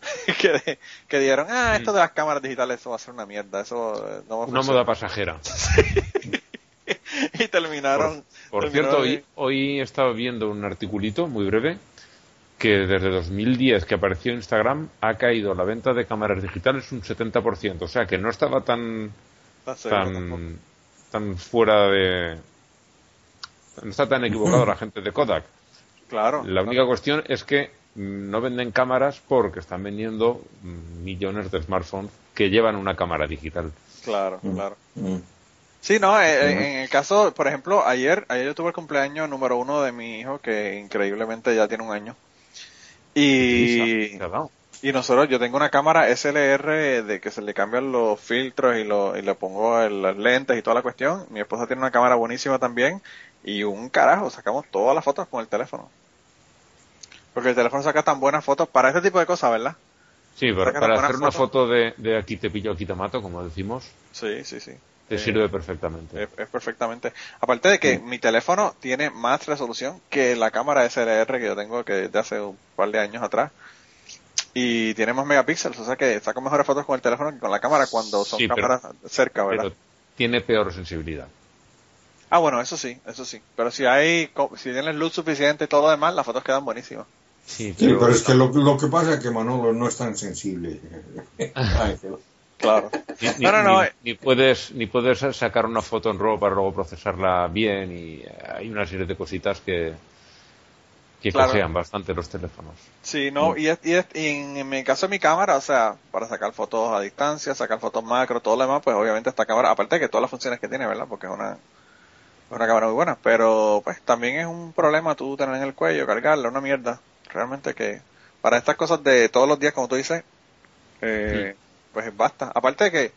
*laughs* que, de- que dijeron, ah, esto de las cámaras digitales, eso va a ser una mierda. Eso eh, no va a Una funcionar". moda pasajera. *laughs* *laughs* y terminaron. Por terminaron cierto, hoy, hoy estaba viendo un articulito muy breve que desde 2010 que apareció Instagram ha caído la venta de cámaras digitales un 70%. O sea que no estaba tan tan, tan fuera de... No está tan equivocado la gente de Kodak. Claro. La única cuestión es que mm, no venden cámaras porque están vendiendo mm, millones de smartphones que llevan una cámara digital. Claro, claro. Mm. Sí, no, eh, eh, en el caso, por ejemplo, ayer, ayer yo tuve el cumpleaños número uno de mi hijo, que increíblemente ya tiene un año. Y, y nosotros, yo tengo una cámara SLR de que se le cambian los filtros y, lo, y le pongo el- las lentes y toda la cuestión. Mi esposa tiene una cámara buenísima también. Y un carajo, sacamos todas las fotos con el teléfono. Porque el teléfono saca tan buenas fotos para este tipo de cosas, ¿verdad? Sí, para, para hacer una foto de, de aquí te pillo, aquí te mato, como decimos, Sí, sí, sí. Te Eh, sirve perfectamente. Es, es perfectamente. Aparte de que mi teléfono tiene más resolución que la cámara SLR que yo tengo que desde hace un par de años atrás. Y tiene más megapíxeles, o sea que saco mejores fotos con el teléfono que con la cámara cuando son Sí, pero- cámaras cerca, ¿verdad? Pero tiene peor sensibilidad. Ah, bueno, eso sí, eso sí. Pero si hay, si tienes luz suficiente y todo lo demás, las fotos quedan buenísimas. Sí, Sí, pero es que lo, lo que pasa es que Manolo no es tan sensible. *laughs* Ay, Claro. Ni, ni- No, no, no, ni- eh. ni puedes ni puedes sacar una foto en RAW para luego procesarla bien y hay una serie de cositas que que Claro. cojean bastante los teléfonos. Sí, no, y, es- y, es- y en, en mi caso de mi cámara, o sea, para sacar fotos a distancia, sacar fotos macro, todo lo demás, pues obviamente esta cámara, aparte de que todas las funciones que tiene, ¿verdad? Porque es una, es una cámara muy buena, pero pues también es un problema tú tener en el cuello, cargarla, una mierda. Realmente que para estas cosas de todos los días, como tú dices, eh, pues basta. Aparte de que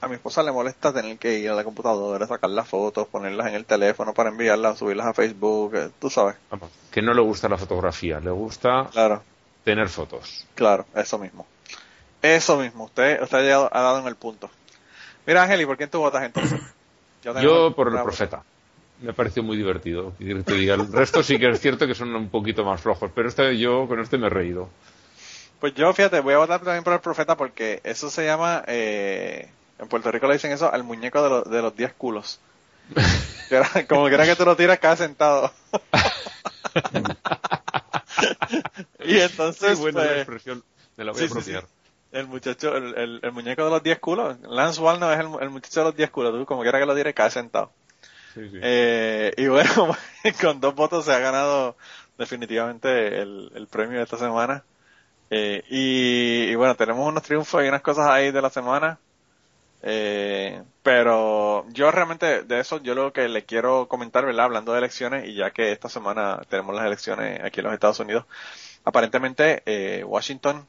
a mi esposa le molesta tener que ir a la computadora, sacar las fotos, ponerlas en el teléfono para enviarlas, subirlas a Facebook, eh, tú sabes. Que no le gusta la fotografía, le gusta Claro. tener fotos. Claro, eso mismo. Eso mismo, usted, usted ha, llegado- ha dado en el punto. Mira, Ángel, ¿y por quién tú votas entonces? *clears throat* Yo por el profeta. Me pareció muy divertido. Y que te diga, el resto sí que es cierto que son un poquito más flojos, pero este yo con este me he reído. Pues yo, fíjate, voy a votar también por el profeta porque eso se llama, eh, en Puerto Rico le dicen eso al muñeco de, los de los 10 culos. Como *laughs* que era que tú lo tiras cada sentado. *laughs* y entonces, buena la pues, expresión, me la voy sí, a sí, sí. apropiar. El muchacho, el, el, el muñeco de los 10 culos. Lance Walno es el, el muchacho de los 10 culos. Tú como quiera que lo tires, cae sentado. Sí, sí. Eh, y bueno, *laughs* con dos votos se ha ganado definitivamente el, el premio de esta semana. Eh, y, bueno, tenemos unos triunfos y unas cosas ahí de la semana. Eh, pero yo realmente de eso, yo lo que le quiero comentar, ¿verdad? Hablando de elecciones, y ya que esta semana tenemos las elecciones aquí en los Estados Unidos, aparentemente eh, Washington,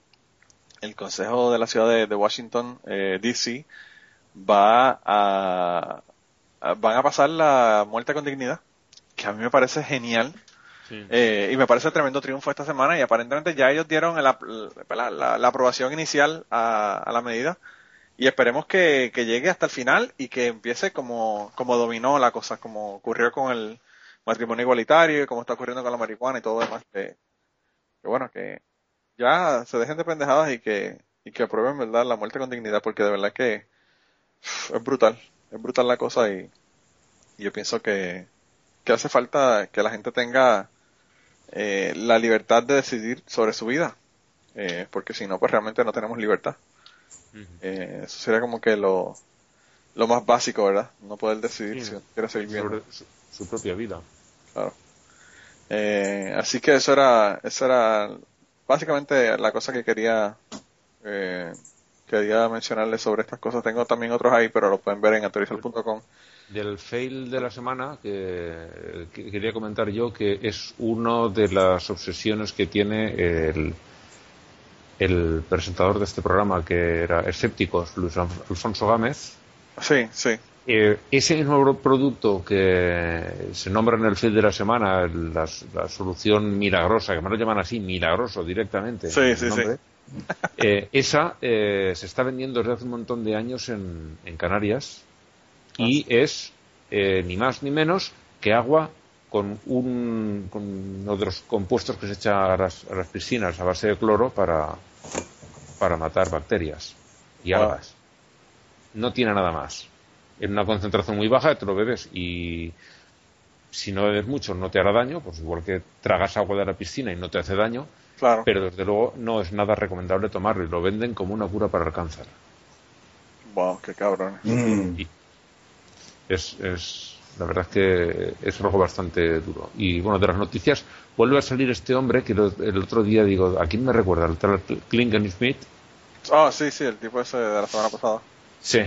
el Consejo de la Ciudad de, de Washington, eh, D.C., va a, a- van a pasar la muerte con dignidad, que a mí me parece genial. Eh, y me parece tremendo triunfo esta semana y aparentemente ya ellos dieron el la, la- aprobación inicial a, la medida y esperemos que, que llegue hasta el final y que empiece como, como dominó la cosa, como ocurrió con el matrimonio igualitario y como está ocurriendo con la marihuana y todo demás. Que, bueno, que ya se dejen de pendejadas y que, y que aprueben verdad la muerte con dignidad porque de verdad que es brutal, es brutal la cosa y, y yo pienso que, que hace falta que la gente tenga eh, la libertad de decidir sobre su vida, eh, porque si no, pues realmente no tenemos libertad. Eh, eso sería como que lo, lo más básico, ¿verdad? No poder decidir Sí. si uno quiere seguir viviendo. Sobre su, su propia vida. Claro. Eh, así que eso era, eso era básicamente la cosa que quería, eh, quería mencionarles sobre estas cosas. Tengo también otros ahí, pero lo pueden ver en actualizar.com. Del fail de la semana, que, que quería comentar yo que es una de las obsesiones que tiene el, el presentador de este programa, que era Escépticos, Luis Alf- Alfonso Gámez. Sí, sí. Eh, ese nuevo producto que se nombra en el fail de la semana, la, la solución milagrosa, que me lo llaman así, milagroso directamente. Sí, sí, nombre, Eh, esa eh, se está vendiendo desde hace un montón de años en, en Canarias y es eh, ni más ni menos que agua con, un, con uno de los compuestos que se echa a las, a las piscinas a base de cloro para, para matar bacterias y Wow. algas. No tiene nada más. En una concentración muy baja te lo bebes y si no bebes mucho no te hará daño, pues igual que tragas agua de la piscina y no te hace daño, Claro. pero desde luego no es nada recomendable tomarlo y lo venden como una cura para el cáncer. Wow, qué cabrón. Mm. Es, es la verdad es que es algo bastante duro. Y bueno, de las noticias vuelve a salir este hombre que lo- el otro día digo, ¿a quién me recuerda? ¿El tal Smith? Oh, sí, sí, el tipo ese de la semana pasada. Sí,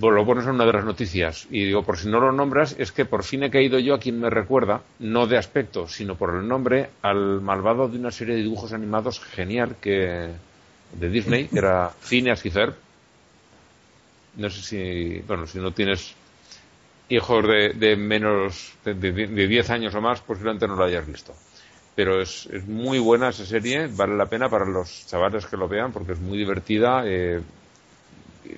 lo pones en una de las noticias. Y digo, por si no lo nombras, es que por fin he caído yo a quien me recuerda, no de aspecto, sino por el nombre, al malvado de una serie de dibujos animados genial que de Disney, que era *laughs* Phineas y Ferb. No sé si, bueno, si no tienes hijos de, de menos de, de, de 10 años o más, posiblemente no lo hayas visto. Pero es, es muy buena esa serie, vale la pena para los chavales que lo vean porque es muy divertida. eh,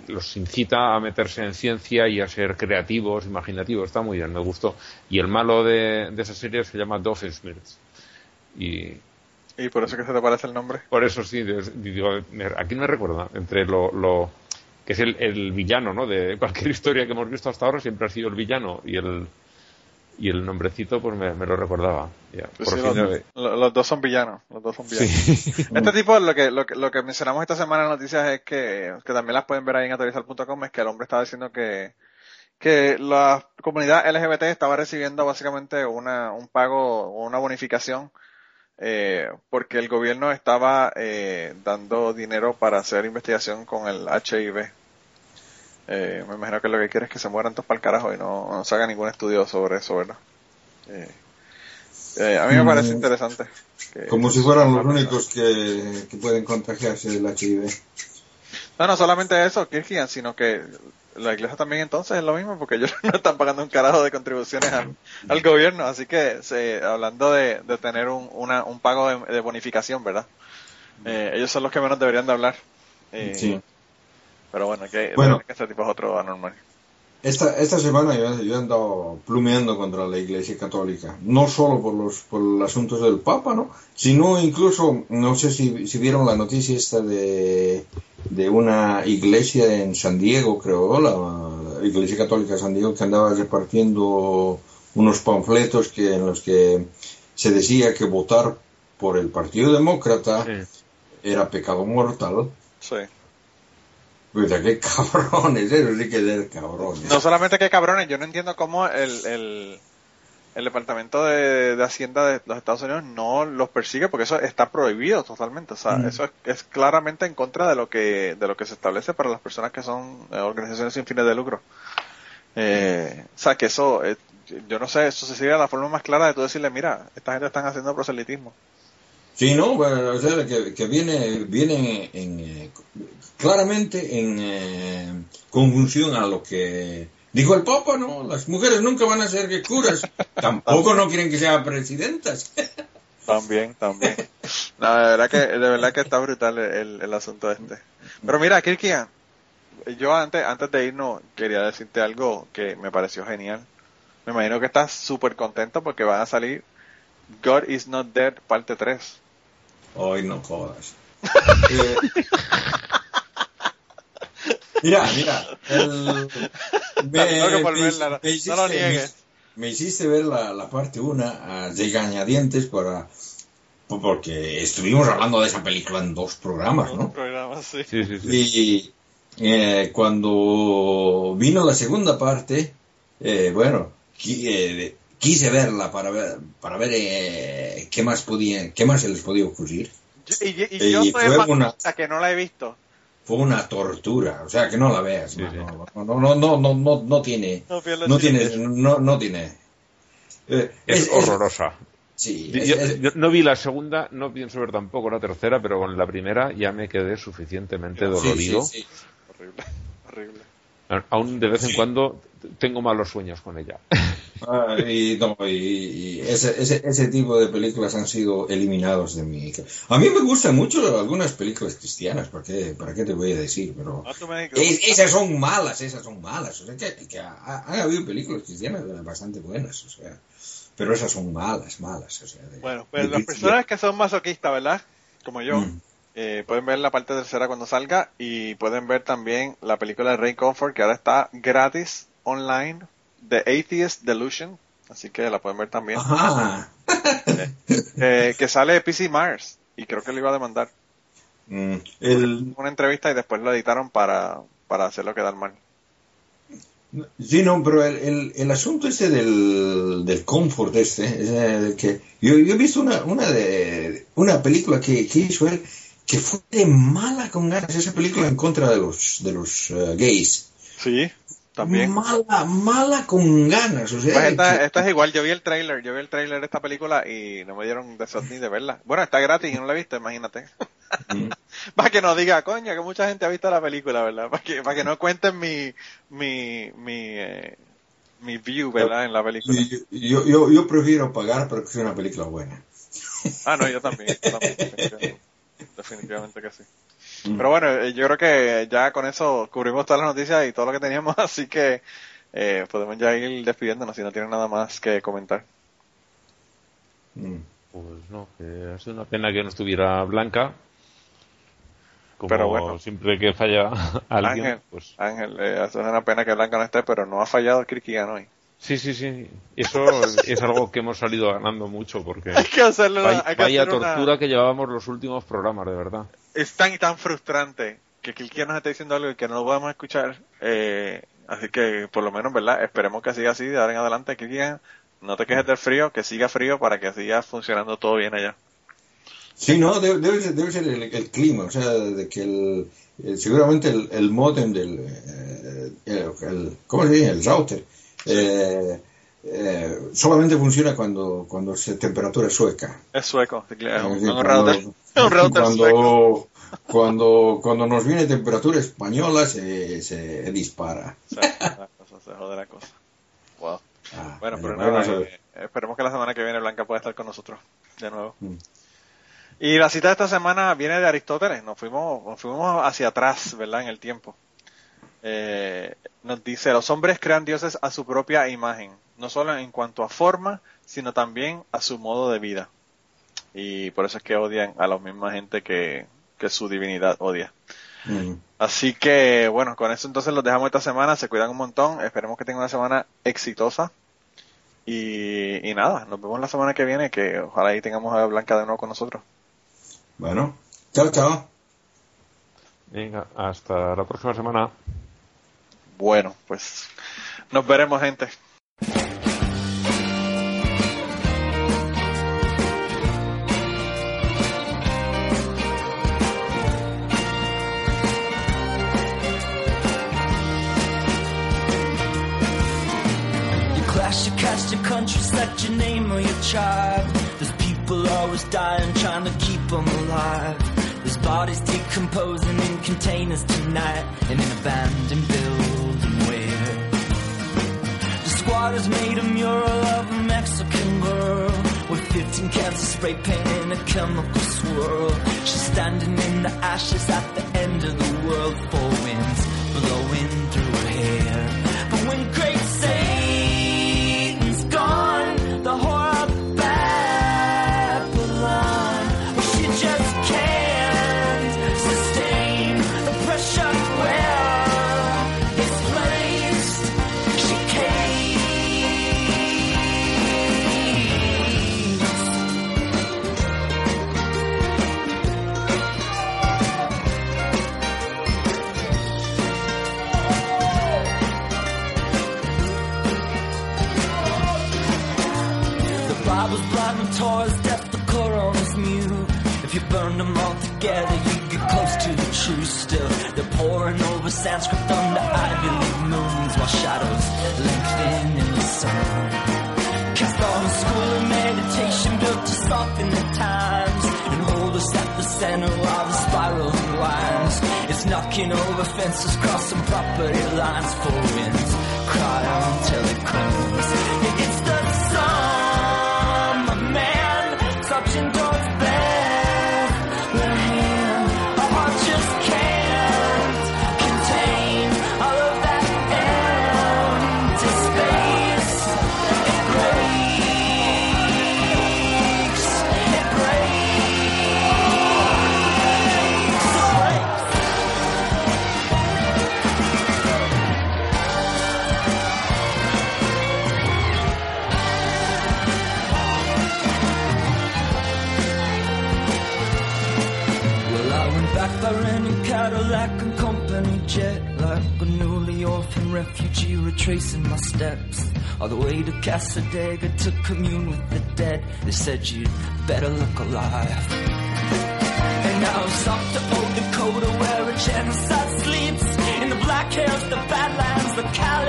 los incita a meterse en ciencia y a ser creativos, imaginativos. Está muy bien, me gustó. Y el malo de, de esa serie se llama Doofenshmirtz. Y Y por eso que se te parece el nombre. por eso sí, digo, me- ¿a quién me recuerda? Entre lo, lo que es el, el villano, ¿no? De cualquier *laughs* historia que hemos visto hasta ahora siempre ha sido el villano y el y el nombrecito pues me, me lo recordaba. Ya, Pues por sí, fin los, lo- lo- los dos son villanos. Los dos son villanos. Sí. *laughs* Este tipo, lo que, lo que, lo que mencionamos esta semana en noticias es que, que también las pueden ver ahí en actualizar.com, es que el hombre estaba diciendo que, que la comunidad LGBT estaba recibiendo básicamente una, un pago o una bonificación, eh, porque el gobierno estaba, eh, dando dinero para hacer investigación con el HIV. Eh, me imagino que lo que quiere es que se mueran todos para el carajo y no, no se haga ningún estudio sobre eso, ¿verdad? Eh, eh, a mí me parece Mm. interesante. que- Como si fueran los únicos que, que pueden contagiarse del HIV. No, no solamente eso, Kirkian, sino que la iglesia también entonces es lo mismo, porque ellos *laughs* no están pagando un carajo de contribuciones al, al gobierno, así que se, hablando de, de tener un, una, un pago de, de bonificación, ¿verdad? Eh, ellos son los que menos deberían de hablar. Eh, Sí. Pero bueno, que, Bueno. que este tipo es otro anormal. Esta, esta semana yo, yo he andado plumeando contra la Iglesia Católica, no solo por los, por los asuntos del Papa, ¿no? Sino incluso, no sé si, si vieron la noticia esta de, de una iglesia en San Diego, creo, la Iglesia Católica de San Diego, que andaba repartiendo unos panfletos que, en los que se decía que votar por el Partido Demócrata Sí. era pecado mortal. Sí. Pues qué *laughs* cabrones, eso sí que es cabrones. No solamente que cabrones, yo no entiendo cómo el, el, el Departamento de, de Hacienda de los Estados Unidos no los persigue porque eso está prohibido totalmente. O sea, Mm. eso es, es claramente en contra de lo que de lo que se establece para las personas que son eh, organizaciones sin fines de lucro. Eh, o sea, que eso, eh, yo no sé, eso se sigue la forma más clara de tú decirle, mira, esta gente están haciendo proselitismo. Sí, no, bueno, o sea, que, que viene, viene en, eh, claramente en eh, conjunción a lo que dijo el Papa, ¿no? Las mujeres nunca van a ser que curas, *laughs* tampoco no quieren que sean presidentas. *laughs* También, también. No, de verdad que, de verdad que está brutal el, el asunto este. Pero mira, Kirkian, yo antes, antes de irnos quería decirte algo que me pareció genial. Me imagino que estás súper contento porque van a salir God is not dead parte 3. Hoy no jodas. *laughs* Eh, mira, mira, el, me, me- no- me no hiciste, lo niegues. me hiciste ver la, la parte 1 de Gañadientes para porque estuvimos hablando de esa película en dos programas, ¿no? Programa, sí. Sí, sí, sí. Y eh, cuando vino la segunda parte, eh, bueno, eh, quise verla para ver, para ver eh, qué más podía, qué más se les podía ocurrir. Y, y- y Y yo soy fue una- que no la he visto. Fue una tortura, o sea que no la veas, Sí, mano. no, no, no, no, no, no, no tiene, No tiene, no, no tiene. eh, Es, horrorosa. sí, Yo- es- yo, es- yo no vi la segunda, no pienso ver tampoco la tercera, pero con la primera ya me quedé suficientemente sí, dolorido. sí, sí. Horrible, horrible. Aún de vez en cuando tengo malos sueños con ella. Ah, y no, y, y ese, ese, ese tipo de películas han sido eliminados de mi... A mí me gustan mucho algunas películas cristianas, ¿para qué, para qué te voy a decir? Pero es- esas son malas, esas son malas. O sea, que, que ha- han habido películas cristianas bastante buenas, o sea, pero esas son malas, malas. O sea, de- Bueno, pues de- las personas que son masoquistas, ¿verdad? Como yo, Mm. Eh, pueden ver la parte tercera cuando salga y pueden ver también la película de Ray Comfort que ahora está gratis online, The Atheist Delusion, así que la pueden ver también. Ajá. Eh, que sale de PC Mars y creo que le iba a demandar Mm, el, una entrevista y después lo editaron para, para hacerlo quedar mal. Sí, no, pero el, el, el asunto este del, del confort este, eh, que yo, yo he visto una, una, de, una película que, que hizo él que fue de mala con ganas, esa película en contra de los, de los eh, gays. Sí, también. Mala, mala con ganas, o sea, Pues esta, que- esta es igual, yo vi el trailer, yo vi el trailer de esta película y no me dieron deseos ni de verla. Bueno, está gratis y no la he visto, imagínate. Mm. *laughs* para que no diga, coño, que mucha gente ha visto la película, ¿verdad? Para que, para que no cuenten mi, mi, mi, eh, mi view, ¿verdad? En la película. yo, yo, yo, yo prefiero pagar pero que sea una película buena. Ah, no, yo también, yo también, *laughs* definitivamente, que sí. Mm. Pero bueno, eh, yo creo que ya con eso cubrimos todas las noticias y todo lo que teníamos, *laughs* así que eh, podemos ya ir despidiéndonos si no tienen nada más que comentar. Mm. Pues no, que ha sido una pena que no estuviera Blanca. Como Pero bueno. siempre que falla *laughs* alguien, Ángel, pues Ángel, eh, es una pena que Blanca no esté, pero no ha fallado el Kirkiano hoy. Sí, sí, sí. *laughs* Eso es algo que hemos salido ganando mucho porque Hay que hacerle una- vaya, hay que vaya hacer una- tortura que llevábamos los últimos programas, de verdad. es tan y tan frustrante que Kilkia nos está diciendo algo y que no lo podemos escuchar. Eh, así que, por lo menos, ¿verdad? Esperemos que siga así de ahora en adelante. Kilkia, no te quejes del frío, que siga frío para que siga funcionando todo bien allá. Sí, no, debe, debe ser, debe ser el, el clima, o sea, de que el, el- seguramente el, el modem del, eh, el, el- ¿cómo se dice? El router, eh, eh, solamente funciona cuando, cuando se temperatura sueca. Es sueco, es Es es decir, es cuando, *laughs* *laughs* cuando, cuando nos viene temperatura española se, se dispara. *laughs* La cosa, se jode la cosa. Wow. Ah, Bueno, pero nada, eh, esperemos que la semana que viene Blanca pueda estar con nosotros de nuevo. Mm. Y la cita de esta semana viene de Aristóteles, nos fuimos, nos fuimos hacia atrás, ¿verdad? En el tiempo. Eh, nos dice, los hombres crean dioses a su propia imagen, no solo en cuanto a forma, sino también a su modo de vida. Y por eso es que odian a la misma gente que, que su divinidad odia. Mm. Así que, bueno, con eso entonces los dejamos esta semana. Se cuidan un montón. Esperemos que tengan una semana exitosa. Y, y nada, nos vemos la semana que viene. Que ojalá ahí tengamos a Blanca de nuevo con nosotros. Bueno, chao, chao. Venga, hasta la próxima semana. Bueno, pues nos veremos, gente. Cast your country, select your name or your tribe. There's people always dying, trying to keep them alive. There's bodies decomposing in containers tonight, in an abandoned building squatters made a mural of a Mexican girl with 15 cans of spray paint in a chemical swirl. She's standing in the ashes at the end of the world, four winds blowing through her hair. Burn them all together, you get close to the truth still. They're pouring over Sanskrit under Ivy League moons while shadows lengthen in the sun. Cast on a school of meditation built to soften the times and hold us at the center of the spiral unwinds. It's knocking over fences, crossing property lines, for winds cry until it comes. Retracing my steps. All the way to Casadega to commune with the dead. They said you'd better look alive. And now I'm off to old Dakota where a genocide sleeps. In the black hills, the badlands, the cow